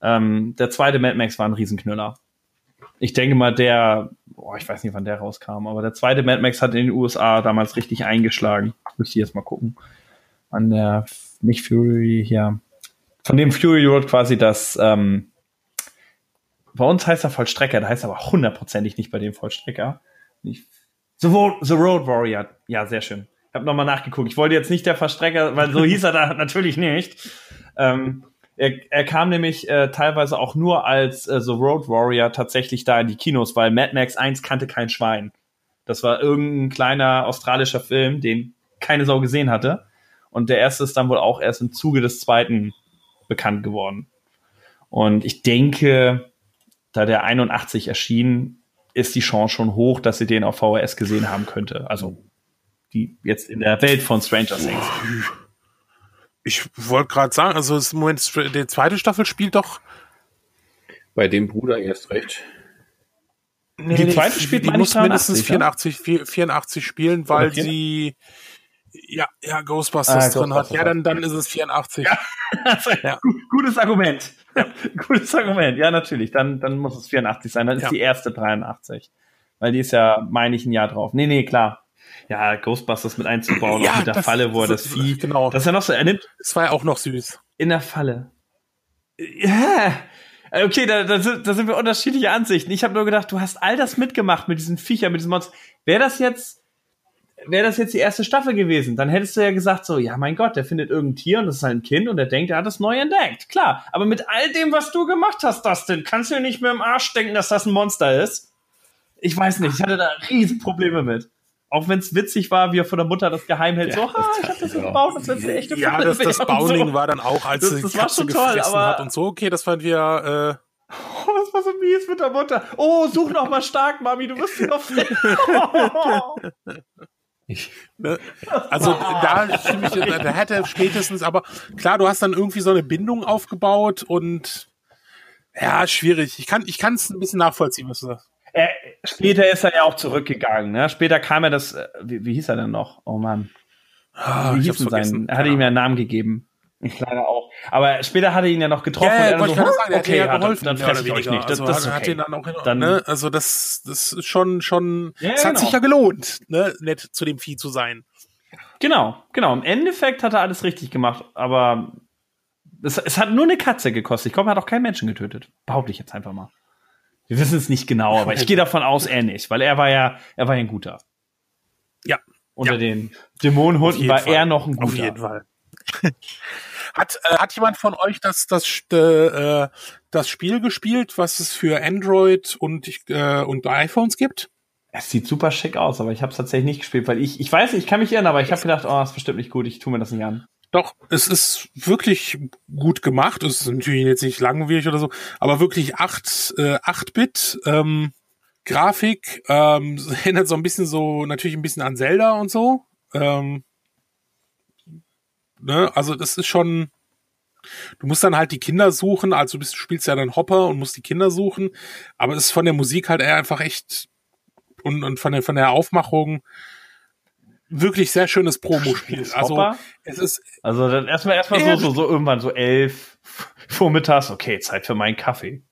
ähm, der zweite Mad Max war ein Riesenknüller. Ich denke mal, der, boah, ich weiß nicht, wann der rauskam, aber der zweite Mad Max hat in den USA damals richtig eingeschlagen. Müsste ich jetzt mal gucken. An der, nicht Fury, ja. Von dem Fury Road quasi das, ähm, bei uns heißt er Vollstrecker, der heißt aber hundertprozentig nicht bei dem Vollstrecker. Nicht, The, Road, The Road Warrior. Ja, sehr schön. Ich habe nochmal nachgeguckt. Ich wollte jetzt nicht der Verstrecker, weil so hieß er da <laughs> natürlich nicht. Ähm, er, er kam nämlich äh, teilweise auch nur als äh, The Road Warrior tatsächlich da in die Kinos, weil Mad Max 1 kannte kein Schwein. Das war irgendein kleiner australischer Film, den keine Sau gesehen hatte. Und der erste ist dann wohl auch erst im Zuge des zweiten bekannt geworden. Und ich denke, da der 81 erschien, ist die Chance schon hoch, dass sie den auf VHS gesehen haben könnte. Also die jetzt in der Welt von Stranger Things. Ich wollte gerade sagen, also im Moment die zweite Staffel spielt doch bei dem Bruder erst recht. Nee, die zweite spielt die, muss mindestens 84, 84 spielen, weil sie ja, ja, Ghostbusters ah, drin hat. Ja, dann, dann ist es 84. Ja. <laughs> ja. Gutes Argument. Ja. <laughs> Gutes Argument. Ja, natürlich. Dann, dann muss es 84 sein. Dann ist ja. die erste 83. Weil die ist ja, meine ich, ein Jahr drauf. Nee, nee, klar. Ja, Ghostbusters mit einzubauen, ja, mit der das, Falle, wo er das, das Vieh. Genau. Das ist ja noch so, er nimmt. Das war ja auch noch süß. In der Falle. Ja. Okay, da, da, sind, da sind wir unterschiedliche Ansichten. Ich habe nur gedacht, du hast all das mitgemacht mit diesen Viechern, mit diesen Monstern. Wäre das jetzt wäre das jetzt die erste Staffel gewesen, dann hättest du ja gesagt so, ja mein Gott, der findet irgendein Tier und das ist halt ein Kind und der denkt, er hat das neu entdeckt. Klar, aber mit all dem, was du gemacht hast, Dustin, kannst du nicht mehr im Arsch denken, dass das ein Monster ist. Ich weiß nicht, ich hatte da riesen Probleme mit. auch wenn es witzig war, wie er von der Mutter das geheim hält, ja, so, ha, ich hab das so gebaut, das wird eine echte Ja, das, das Bounding so. war dann auch, als das, das die Katze gefressen toll, hat und so, okay, das fand wir, äh, <laughs> Oh, das war so mies mit der Mutter. Oh, such noch mal stark, Mami, du wirst sie noch <laughs> <laughs> Ich, ne? Also da, ich, da hätte spätestens, aber klar, du hast dann irgendwie so eine Bindung aufgebaut und ja, schwierig. Ich kann ich kann es ein bisschen nachvollziehen, was du sagst. Er, später ist er ja auch zurückgegangen. Ne? Später kam er das, äh, wie, wie hieß er denn noch? Oh Mann. Ah, wie hieß denn sein? Er hatte ihm ja einen Namen gegeben. Ich <laughs> leider auch. Aber später hat er ihn ja noch getroffen. Ja, ja, und er so, sagen, okay, ja geholfen, dann, dann fresse ich euch nicht. Das, also das hat, okay. ihn dann auch dann, ne? Also das, das ist schon, schon, ja, es genau. hat sich ja gelohnt, ne, nett zu dem Vieh zu sein. Genau, genau. Im Endeffekt hat er alles richtig gemacht, aber es, es hat nur eine Katze gekostet. Ich glaube, er hat auch keinen Menschen getötet. Behaupte ich jetzt einfach mal. Wir wissen es nicht genau, aber ich gehe davon aus, er nicht, weil er war ja, er war ja ein guter. Ja. Unter ja. den Dämonenhunden war Fall. er noch ein guter. Auf jeden Fall. <laughs> Hat, äh, hat jemand von euch das, das, äh, das Spiel gespielt, was es für Android und, äh, und iPhones gibt? Es sieht super schick aus, aber ich habe es tatsächlich nicht gespielt, weil ich, ich weiß, ich kann mich irren, aber ich habe gedacht, oh, das ist bestimmt nicht gut, ich tue mir das nicht an. Doch, es ist wirklich gut gemacht. Es ist natürlich jetzt nicht langwierig oder so, aber wirklich 8, äh, 8-Bit ähm, Grafik. Ähm, <laughs> erinnert so ein bisschen so, natürlich ein bisschen an Zelda und so. Ähm, ne? Also das ist schon. Du musst dann halt die Kinder suchen, also du spielst ja dann Hopper und musst die Kinder suchen, aber es ist von der Musik halt eher einfach echt und, und von der von der Aufmachung wirklich sehr schönes Promospiel. Also Hopper? es ist also dann erstmal erstmal so, so so irgendwann so elf <laughs> vormittags, okay, Zeit für meinen Kaffee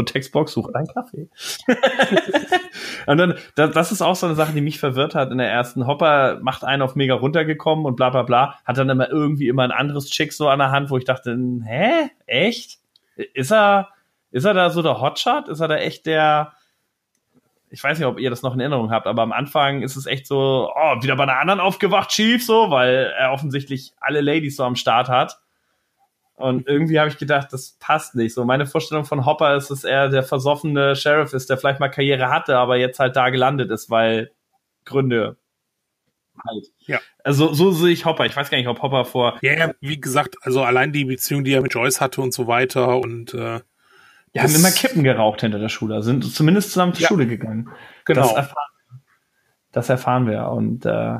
so Textbox, suche einen Kaffee. <laughs> und dann, das, ist auch so eine Sache, die mich verwirrt hat in der ersten. Hopper macht einen auf mega runtergekommen und bla bla bla, hat dann immer irgendwie immer ein anderes Chick so an der Hand, wo ich dachte, hä? Echt? Ist er, ist er da so der Hotshot? Ist er da echt der, ich weiß nicht, ob ihr das noch in Erinnerung habt, aber am Anfang ist es echt so, oh, wieder bei einer anderen aufgewacht, Chief, so, weil er offensichtlich alle Ladies so am Start hat. Und irgendwie habe ich gedacht, das passt nicht. So meine Vorstellung von Hopper ist, dass er der versoffene Sheriff ist, der vielleicht mal Karriere hatte, aber jetzt halt da gelandet ist, weil Gründe halt. Ja. Also so sehe ich Hopper. Ich weiß gar nicht, ob Hopper vor. Ja, ja, wie gesagt, also allein die Beziehung, die er mit Joyce hatte und so weiter und äh, ja, haben immer Kippen geraucht hinter der Schule, sind zumindest zusammen zur ja. Schule gegangen. Genau. Das erfahren, das erfahren wir. Und äh,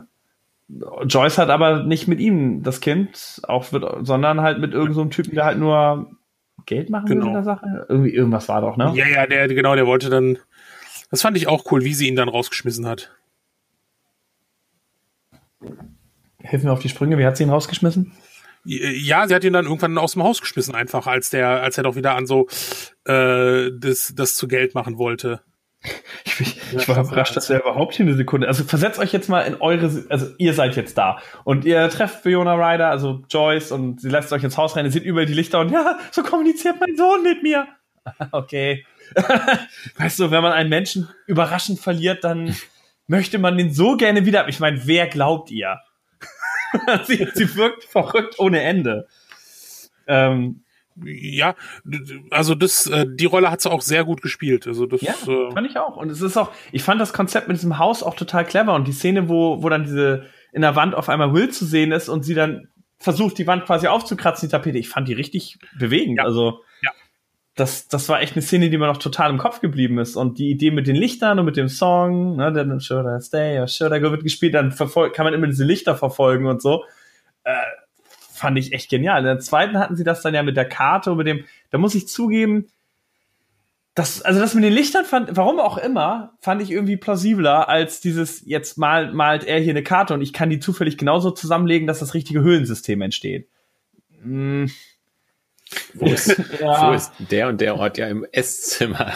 Joyce hat aber nicht mit ihm das Kind, auch wird, sondern halt mit irgendeinem so Typen, der halt nur Geld machen genau. will in der Sache. Irgendwie irgendwas war doch, ne? Ja, ja, der genau, der wollte dann. Das fand ich auch cool, wie sie ihn dann rausgeschmissen hat. Hilf mir auf die Sprünge, wie hat sie ihn rausgeschmissen? Ja, sie hat ihn dann irgendwann aus dem Haus geschmissen, einfach, als der, als er doch wieder an so äh, das, das zu Geld machen wollte. <laughs> Ich, ich, ich war überrascht, dass er überhaupt hier eine Sekunde. Also versetzt euch jetzt mal in eure, also ihr seid jetzt da und ihr trefft Fiona Ryder, also Joyce, und sie lässt euch ins Haus rein, ihr seht überall die Lichter und ja, so kommuniziert mein Sohn mit mir. <laughs> okay. <laughs> weißt du, wenn man einen Menschen überraschend verliert, dann möchte man den so gerne wieder. Ich meine, wer glaubt ihr? sie, sie wirkt verrückt ohne Ende. Ähm, ja, also das, äh, die Rolle hat sie auch sehr gut gespielt. Also das ja, äh, fand ich auch. Und es ist auch, ich fand das Konzept mit diesem Haus auch total clever und die Szene, wo, wo dann diese in der Wand auf einmal Will zu sehen ist und sie dann versucht, die Wand quasi aufzukratzen, die Tapete. Ich fand die richtig bewegend. Ja. Also ja. Das, das war echt eine Szene, die mir noch total im Kopf geblieben ist. Und die Idee mit den Lichtern und mit dem Song, ne, dann Should I Stay or Should I Go wird gespielt, dann kann man immer diese Lichter verfolgen und so. Äh, fand ich echt genial. In der zweiten hatten sie das dann ja mit der Karte und mit dem, da muss ich zugeben, das, also das mit den Lichtern fand, warum auch immer, fand ich irgendwie plausibler als dieses, jetzt mal, malt er hier eine Karte und ich kann die zufällig genauso zusammenlegen, dass das richtige Höhlensystem entsteht. Hm. Wo, ist, <laughs> ja. wo ist der und der Ort ja im Esszimmer?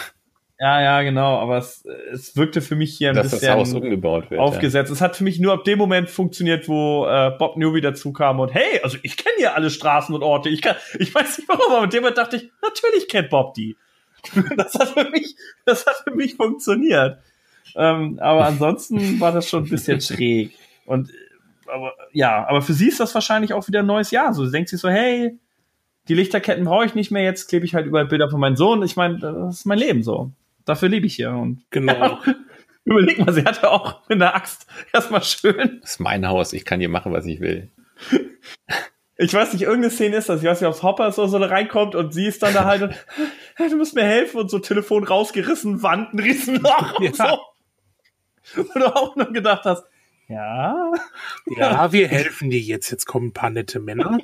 Ja, ja, genau, aber es, es wirkte für mich hier ein Dass bisschen das Haus umgebaut wird, aufgesetzt. Ja. Es hat für mich nur ab dem Moment funktioniert, wo äh, Bob Newby dazu kam und hey, also ich kenne hier alle Straßen und Orte. Ich kann, ich weiß nicht warum, aber mit dem Moment dachte ich, natürlich kennt Bob die. <laughs> das hat für mich, das hat für mich funktioniert. Ähm, aber ansonsten war das schon ein bisschen <laughs> schräg. Und aber ja, aber für sie ist das wahrscheinlich auch wieder ein neues Jahr. So, sie denkt sich so, hey, die Lichterketten brauche ich nicht mehr, jetzt klebe ich halt überall Bilder von meinem Sohn. Ich meine, das ist mein Leben so dafür lebe ich hier. Und <laughs> genau. <laughs> Überleg mal, sie hatte auch mit der Axt erstmal schön. Das ist mein Haus, ich kann hier machen, was ich will. <laughs> Ich weiß nicht, irgendeine Szene ist das, ich weiß nicht, ob Hopper so, so reinkommt und sie ist dann da halt und, du musst mir helfen und so Telefon rausgerissen, Wand, ein Riesenloch und ja. so. Und du auch nur gedacht hast, ja. Ja, wir helfen dir jetzt. Jetzt kommen ein paar nette Männer.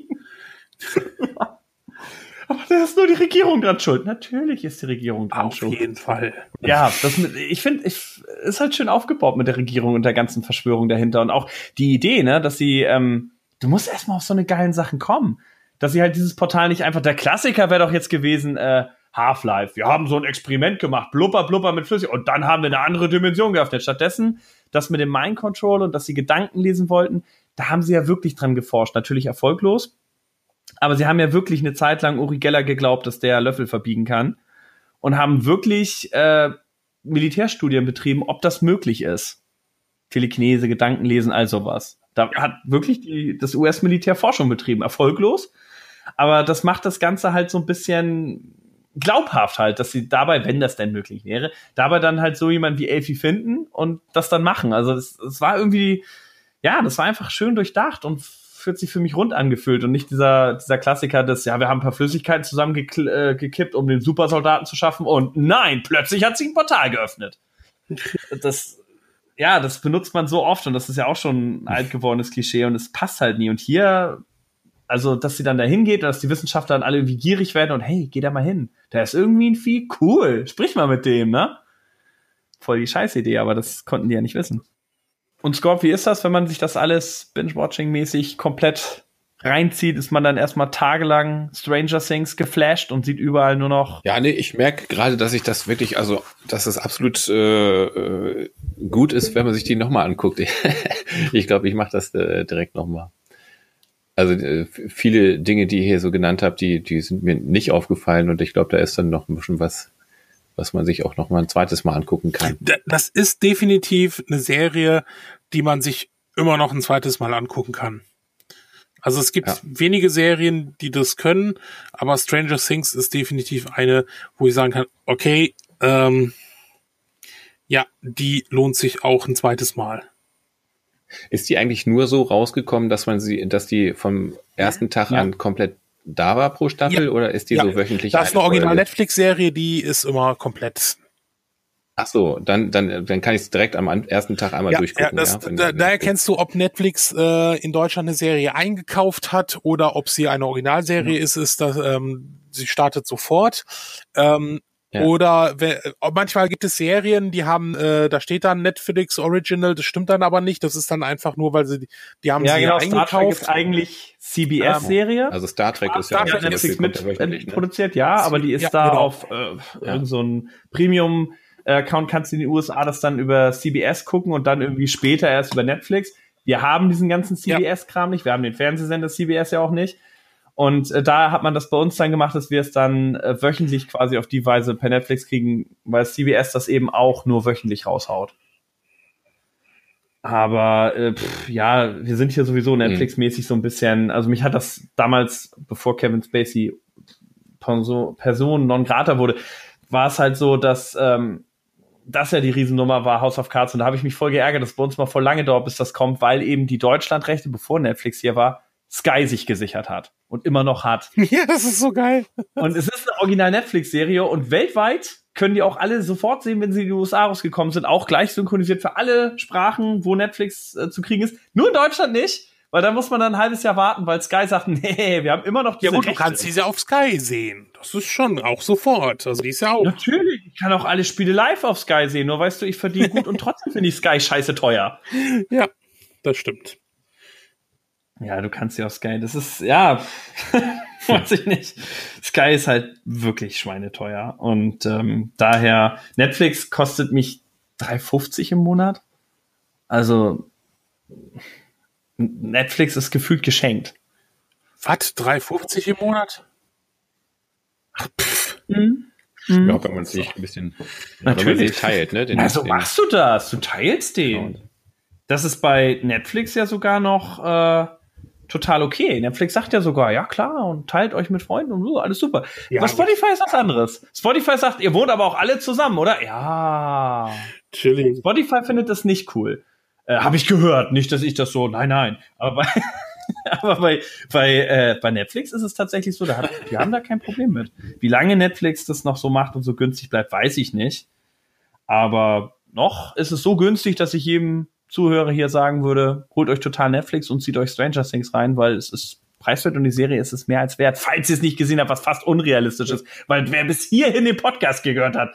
Aber da ist nur die Regierung dran schuld. Natürlich ist die Regierung dran Auf schuld. Auf jeden Fall. Ja, das ich finde, ich, ist halt schön aufgebaut mit der Regierung und der ganzen Verschwörung dahinter. Und auch die Idee, ne, dass sie, ähm, du musst erstmal auf so eine geilen Sachen kommen. Dass sie halt dieses Portal nicht einfach, der Klassiker wäre doch jetzt gewesen, äh, Half-Life. Wir haben so ein Experiment gemacht, blubber, blubber mit Flüssig und dann haben wir eine andere Dimension geöffnet. Stattdessen, das mit dem Mind Control und dass sie Gedanken lesen wollten, da haben sie ja wirklich dran geforscht. Natürlich erfolglos. Aber sie haben ja wirklich eine Zeit lang Uri Geller geglaubt, dass der Löffel verbiegen kann. Und haben wirklich äh, Militärstudien betrieben, ob das möglich ist. Telekinese, Gedankenlesen, all sowas. Da hat wirklich die, das US-Militär Forschung betrieben. Erfolglos. Aber das macht das Ganze halt so ein bisschen glaubhaft halt, dass sie dabei, wenn das denn möglich wäre, dabei dann halt so jemand wie Elfie finden und das dann machen. Also es, es war irgendwie, ja, das war einfach schön durchdacht und fühlt sich für mich rund angefühlt und nicht dieser, dieser Klassiker des, ja, wir haben ein paar Flüssigkeiten zusammengekippt, äh, um den Supersoldaten zu schaffen und nein, plötzlich hat sich ein Portal geöffnet. Das, ja, das benutzt man so oft und das ist ja auch schon ein alt gewordenes Klischee und es passt halt nie. Und hier also, dass sie dann da hingeht, dass die Wissenschaftler dann alle irgendwie gierig werden und hey, geh da mal hin. Der ist irgendwie ein Vieh, cool. Sprich mal mit dem, ne? Voll die Scheißidee, aber das konnten die ja nicht wissen. Und Scorp, wie ist das, wenn man sich das alles Binge-Watching-mäßig komplett reinzieht, ist man dann erstmal tagelang Stranger Things geflasht und sieht überall nur noch. Ja, nee, ich merke gerade, dass ich das wirklich, also, dass es absolut äh, äh gut ist, wenn man sich die nochmal anguckt. <laughs> ich glaube, ich mache das äh, direkt nochmal. Also äh, viele Dinge, die ihr hier so genannt habt, die, die sind mir nicht aufgefallen und ich glaube, da ist dann noch ein bisschen was, was man sich auch noch mal ein zweites Mal angucken kann. Das ist definitiv eine Serie, die man sich immer noch ein zweites Mal angucken kann. Also es gibt ja. wenige Serien, die das können, aber Stranger Things ist definitiv eine, wo ich sagen kann, okay, ähm, ja, die lohnt sich auch ein zweites Mal. Ist die eigentlich nur so rausgekommen, dass man sie, dass die vom ersten Tag ja. an komplett da war pro Staffel ja. oder ist die ja. so wöchentlich? Das ist eine Original-Netflix-Serie, die ist immer komplett. Ach so, dann, dann, dann kann ich es direkt am ersten Tag einmal ja, durchgucken. Ja, das, da, da erkennst du, ob Netflix äh, in Deutschland eine Serie eingekauft hat oder ob sie eine Originalserie ist, ist das, ähm, sie startet sofort. Ähm, ja. Oder äh, manchmal gibt es Serien, die haben, äh, da steht dann Netflix Original, das stimmt dann aber nicht. Das ist dann einfach nur, weil sie, die haben ja, sie genau, eingekauft. Star Trek ist eigentlich CBS-Serie. Also Star Trek ist Star ja Trek Netflix mit produziert, ja, aber die ist ja, da genau. auf äh, ja. so ein Premium. Account kannst du in den USA das dann über CBS gucken und dann irgendwie später erst über Netflix. Wir haben diesen ganzen CBS-Kram nicht, wir haben den Fernsehsender CBS ja auch nicht. Und äh, da hat man das bei uns dann gemacht, dass wir es dann äh, wöchentlich quasi auf die Weise per Netflix kriegen, weil CBS das eben auch nur wöchentlich raushaut. Aber äh, pff, ja, wir sind hier sowieso mhm. Netflix-mäßig so ein bisschen. Also mich hat das damals, bevor Kevin Spacey Person, Person non grata wurde, war es halt so, dass ähm, das ja die Riesennummer war, House of Cards. Und da habe ich mich voll geärgert, dass bei uns mal voll lange dauert, bis das kommt, weil eben die Deutschlandrechte, bevor Netflix hier war, Sky sich gesichert hat und immer noch hat. <laughs> Ja, das ist so geil. Und es ist eine original Netflix-Serie und weltweit können die auch alle sofort sehen, wenn sie in die USA rausgekommen sind, auch gleich synchronisiert für alle Sprachen, wo Netflix äh, zu kriegen ist. Nur in Deutschland nicht, weil da muss man dann ein halbes Jahr warten, weil Sky sagt, <laughs> nee, wir haben immer noch diese Ja gut, Rechte. du kannst diese auf Sky sehen. Das ist schon auch sofort. Also die ist ja auch. Natürlich, ich kann auch alle Spiele live auf Sky sehen, nur weißt du, ich verdiene gut <laughs> und trotzdem finde ich Sky scheiße teuer. Ja, das stimmt. Ja, du kannst ja auch Sky, das ist, ja, <laughs> weiß ich nicht. Sky ist halt wirklich schweineteuer. Und ähm, daher, Netflix kostet mich 3,50 im Monat. Also Netflix ist gefühlt geschenkt. Was? 3,50 im Monat? Ach. Mhm. Mhm. Ja, wenn man sich ein bisschen Natürlich. teilt, ne? Den, ja, so machst du das. Du teilst den. Genau. Das ist bei Netflix ja sogar noch äh, total okay. Netflix sagt ja sogar, ja klar, und teilt euch mit Freunden und so, alles super. Ja, aber Spotify ist was anderes. Spotify sagt, ihr wohnt aber auch alle zusammen, oder? Ja. Chilling. Spotify findet das nicht cool. Äh, Habe ich gehört. Nicht, dass ich das so, nein, nein. Aber bei, <laughs> aber bei, bei, äh, bei Netflix ist es tatsächlich so, da hat, wir haben da kein Problem mit. Wie lange Netflix das noch so macht und so günstig bleibt, weiß ich nicht. Aber noch ist es so günstig, dass ich jedem Zuhörer hier sagen würde, holt euch total Netflix und zieht euch Stranger Things rein, weil es ist preiswert und die Serie ist es mehr als wert, falls ihr es nicht gesehen habt, was fast unrealistisch ist. Weil wer bis hierhin den Podcast gehört hat,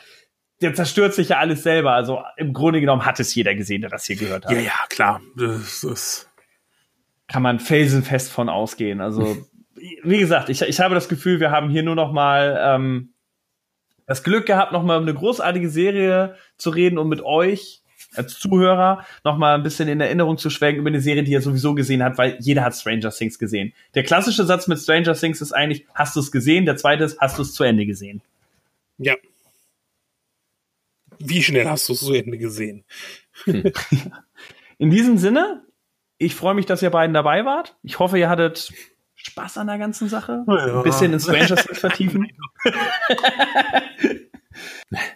der zerstört sich ja alles selber. Also im Grunde genommen hat es jeder gesehen, der das hier gehört hat. Ja, ja, klar. Das ist Kann man felsenfest von ausgehen. Also, <laughs> wie gesagt, ich, ich habe das Gefühl, wir haben hier nur noch mal ähm, das Glück gehabt, noch mal eine großartige Serie zu reden und mit euch als Zuhörer noch mal ein bisschen in Erinnerung zu schwelgen über eine Serie, die er sowieso gesehen hat, weil jeder hat Stranger Things gesehen. Der klassische Satz mit Stranger Things ist eigentlich, hast du es gesehen? Der zweite ist, hast du es zu Ende gesehen? Ja. Wie schnell hast du es zu Ende gesehen? Hm. <laughs> In diesem Sinne, ich freue mich, dass ihr beiden dabei wart. Ich hoffe, ihr hattet Spaß an der ganzen Sache. Ja. Ein bisschen in Stranger Things vertiefen. <laughs> <laughs>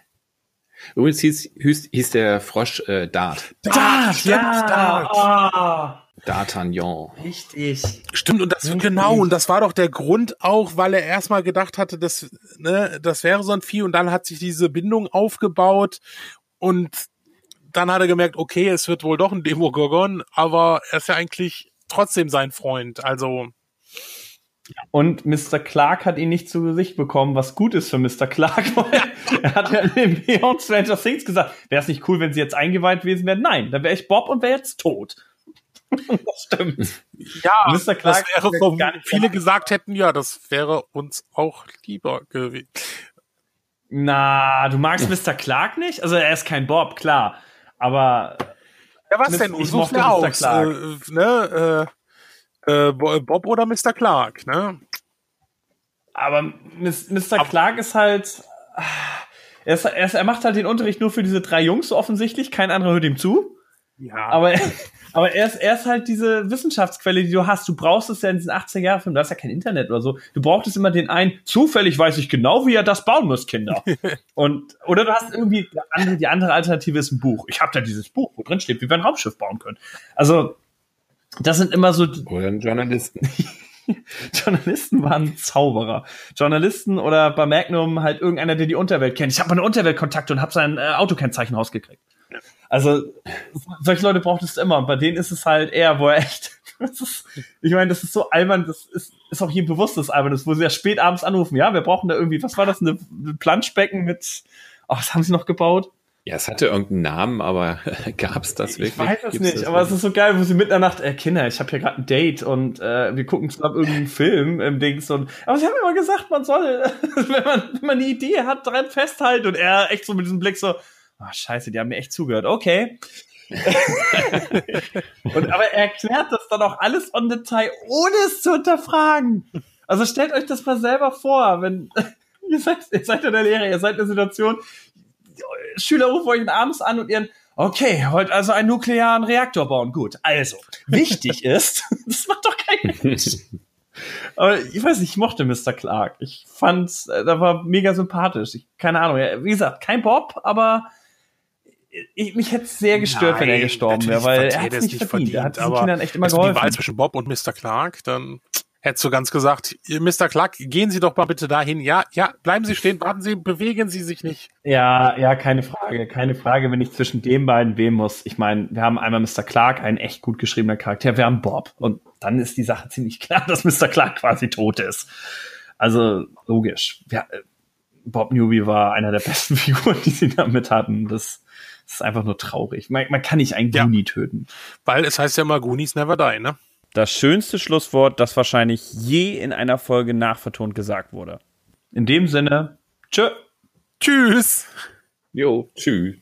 Übrigens hieß, hieß, hieß der Frosch äh, Dart. Dart, Dart ja. Dart. Oh. D'Artagnan. Richtig. Stimmt, und das Richtig. genau, und das war doch der Grund auch, weil er erstmal gedacht hatte, dass, ne, das wäre so ein Vieh und dann hat sich diese Bindung aufgebaut und dann hat er gemerkt, okay, es wird wohl doch ein Demogorgon, aber er ist ja eigentlich trotzdem sein Freund, also. Und Mr. Clark hat ihn nicht zu Gesicht bekommen, was gut ist für Mr. Clark. <laughs> er hat ja in Beyond Stranger Things gesagt, wäre es nicht cool, wenn sie jetzt eingeweiht gewesen wären? Nein, dann wäre ich Bob und wäre jetzt tot. <laughs> das stimmt. Ja, Mr. Clark das wäre vom, viele gesagt hätten, ja, das wäre uns auch lieber gewesen. Na, du magst Mr. Clark nicht? Also er ist kein Bob, klar. Aber. Ja, was denn? Ich mochte Mr. Clark. Äh, ne, äh, äh, Bob oder Mr. Clark, ne? Aber Mr. Aber Clark ist halt. Er, ist, er, ist, er macht halt den Unterricht nur für diese drei Jungs offensichtlich. Kein anderer hört ihm zu. Ja. Aber, aber er, ist, er ist halt diese Wissenschaftsquelle, die du hast. Du brauchst es ja in diesen 18-Jahre-Filmen, du hast ja kein Internet oder so. Du brauchst immer den einen, zufällig weiß ich genau, wie er das bauen muss, Kinder. <laughs> Und, oder du hast irgendwie, andere, die andere Alternative ist ein Buch. Ich habe da dieses Buch, wo drin steht, wie wir ein Raumschiff bauen können. Also, das sind immer so. Oder Journalisten. <laughs> Journalisten waren Zauberer. Journalisten oder bei Magnum halt irgendeiner, der die Unterwelt kennt. Ich habe meine Unterweltkontakte und habe sein äh, Autokennzeichen rausgekriegt. Also solche Leute braucht es immer. Und bei denen ist es halt eher, wo er echt. <laughs> Ist, ich meine, das ist so albern, das ist, ist auch jedem bewusst, das albern ist, wo sie ja spät abends anrufen. Ja, wir brauchen da irgendwie, was war das, eine, ein Planschbecken mit, oh, was haben sie noch gebaut? Ja, es hatte irgendeinen Namen, aber <laughs> gab es das wirklich? Ich weiß es nicht, aber es ist so geil, wo sie mitten in der Nacht, äh, Kinder, ich habe hier gerade ein Date und äh, wir gucken zusammen irgendeinen Film im Dings und aber sie haben immer gesagt, man soll, <laughs> wenn man, wenn man eine Idee hat, dran festhalten und er echt so mit diesem Blick so, oh, scheiße, die haben mir echt zugehört. Okay. <laughs> und, aber er erklärt das dann auch alles on Detail, ohne es zu hinterfragen. Also stellt euch das mal selber vor, wenn ihr seid, ihr seid in der Lehre, ihr seid in der Situation, Schüler rufen euch abends an und ihren, okay, heute also einen nuklearen Reaktor bauen. Gut, also, wichtig <laughs> ist, <laughs> das macht doch kein Mensch. Aber ich weiß nicht, ich mochte Mr. Clark. Ich fand's, äh, da war mega sympathisch. Ich, keine Ahnung, wie gesagt, kein Bob, aber ich, mich hätte es sehr gestört, Nein, wenn er gestorben wäre, weil er hat es nicht verdient. verdient. Er hat diesen Kindern echt immer geholfen. Die Wahl zwischen Bob und Mr. Clark, dann hättest du ganz gesagt, Mr. Clark, gehen Sie doch mal bitte dahin. Ja, ja, bleiben Sie stehen, warten Sie, bewegen Sie sich nicht. Ja, ja, keine Frage, keine Frage, wenn ich zwischen den beiden wählen muss. Ich meine, wir haben einmal Mr. Clark, ein echt gut geschriebener Charakter, wir haben Bob und dann ist die Sache ziemlich klar, <laughs> dass Mr. Clark quasi tot ist. Also logisch. Ja, Bob Newby war einer der besten <laughs> Figuren, die sie damit hatten. Das ist einfach nur traurig. Man, man kann nicht einen Goonie töten. Weil es heißt ja immer Goonies never die, ne? Das schönste Schlusswort, das wahrscheinlich je in einer Folge nachvertont gesagt wurde. In dem Sinne, tschö. Tschüss. Jo, tschüss.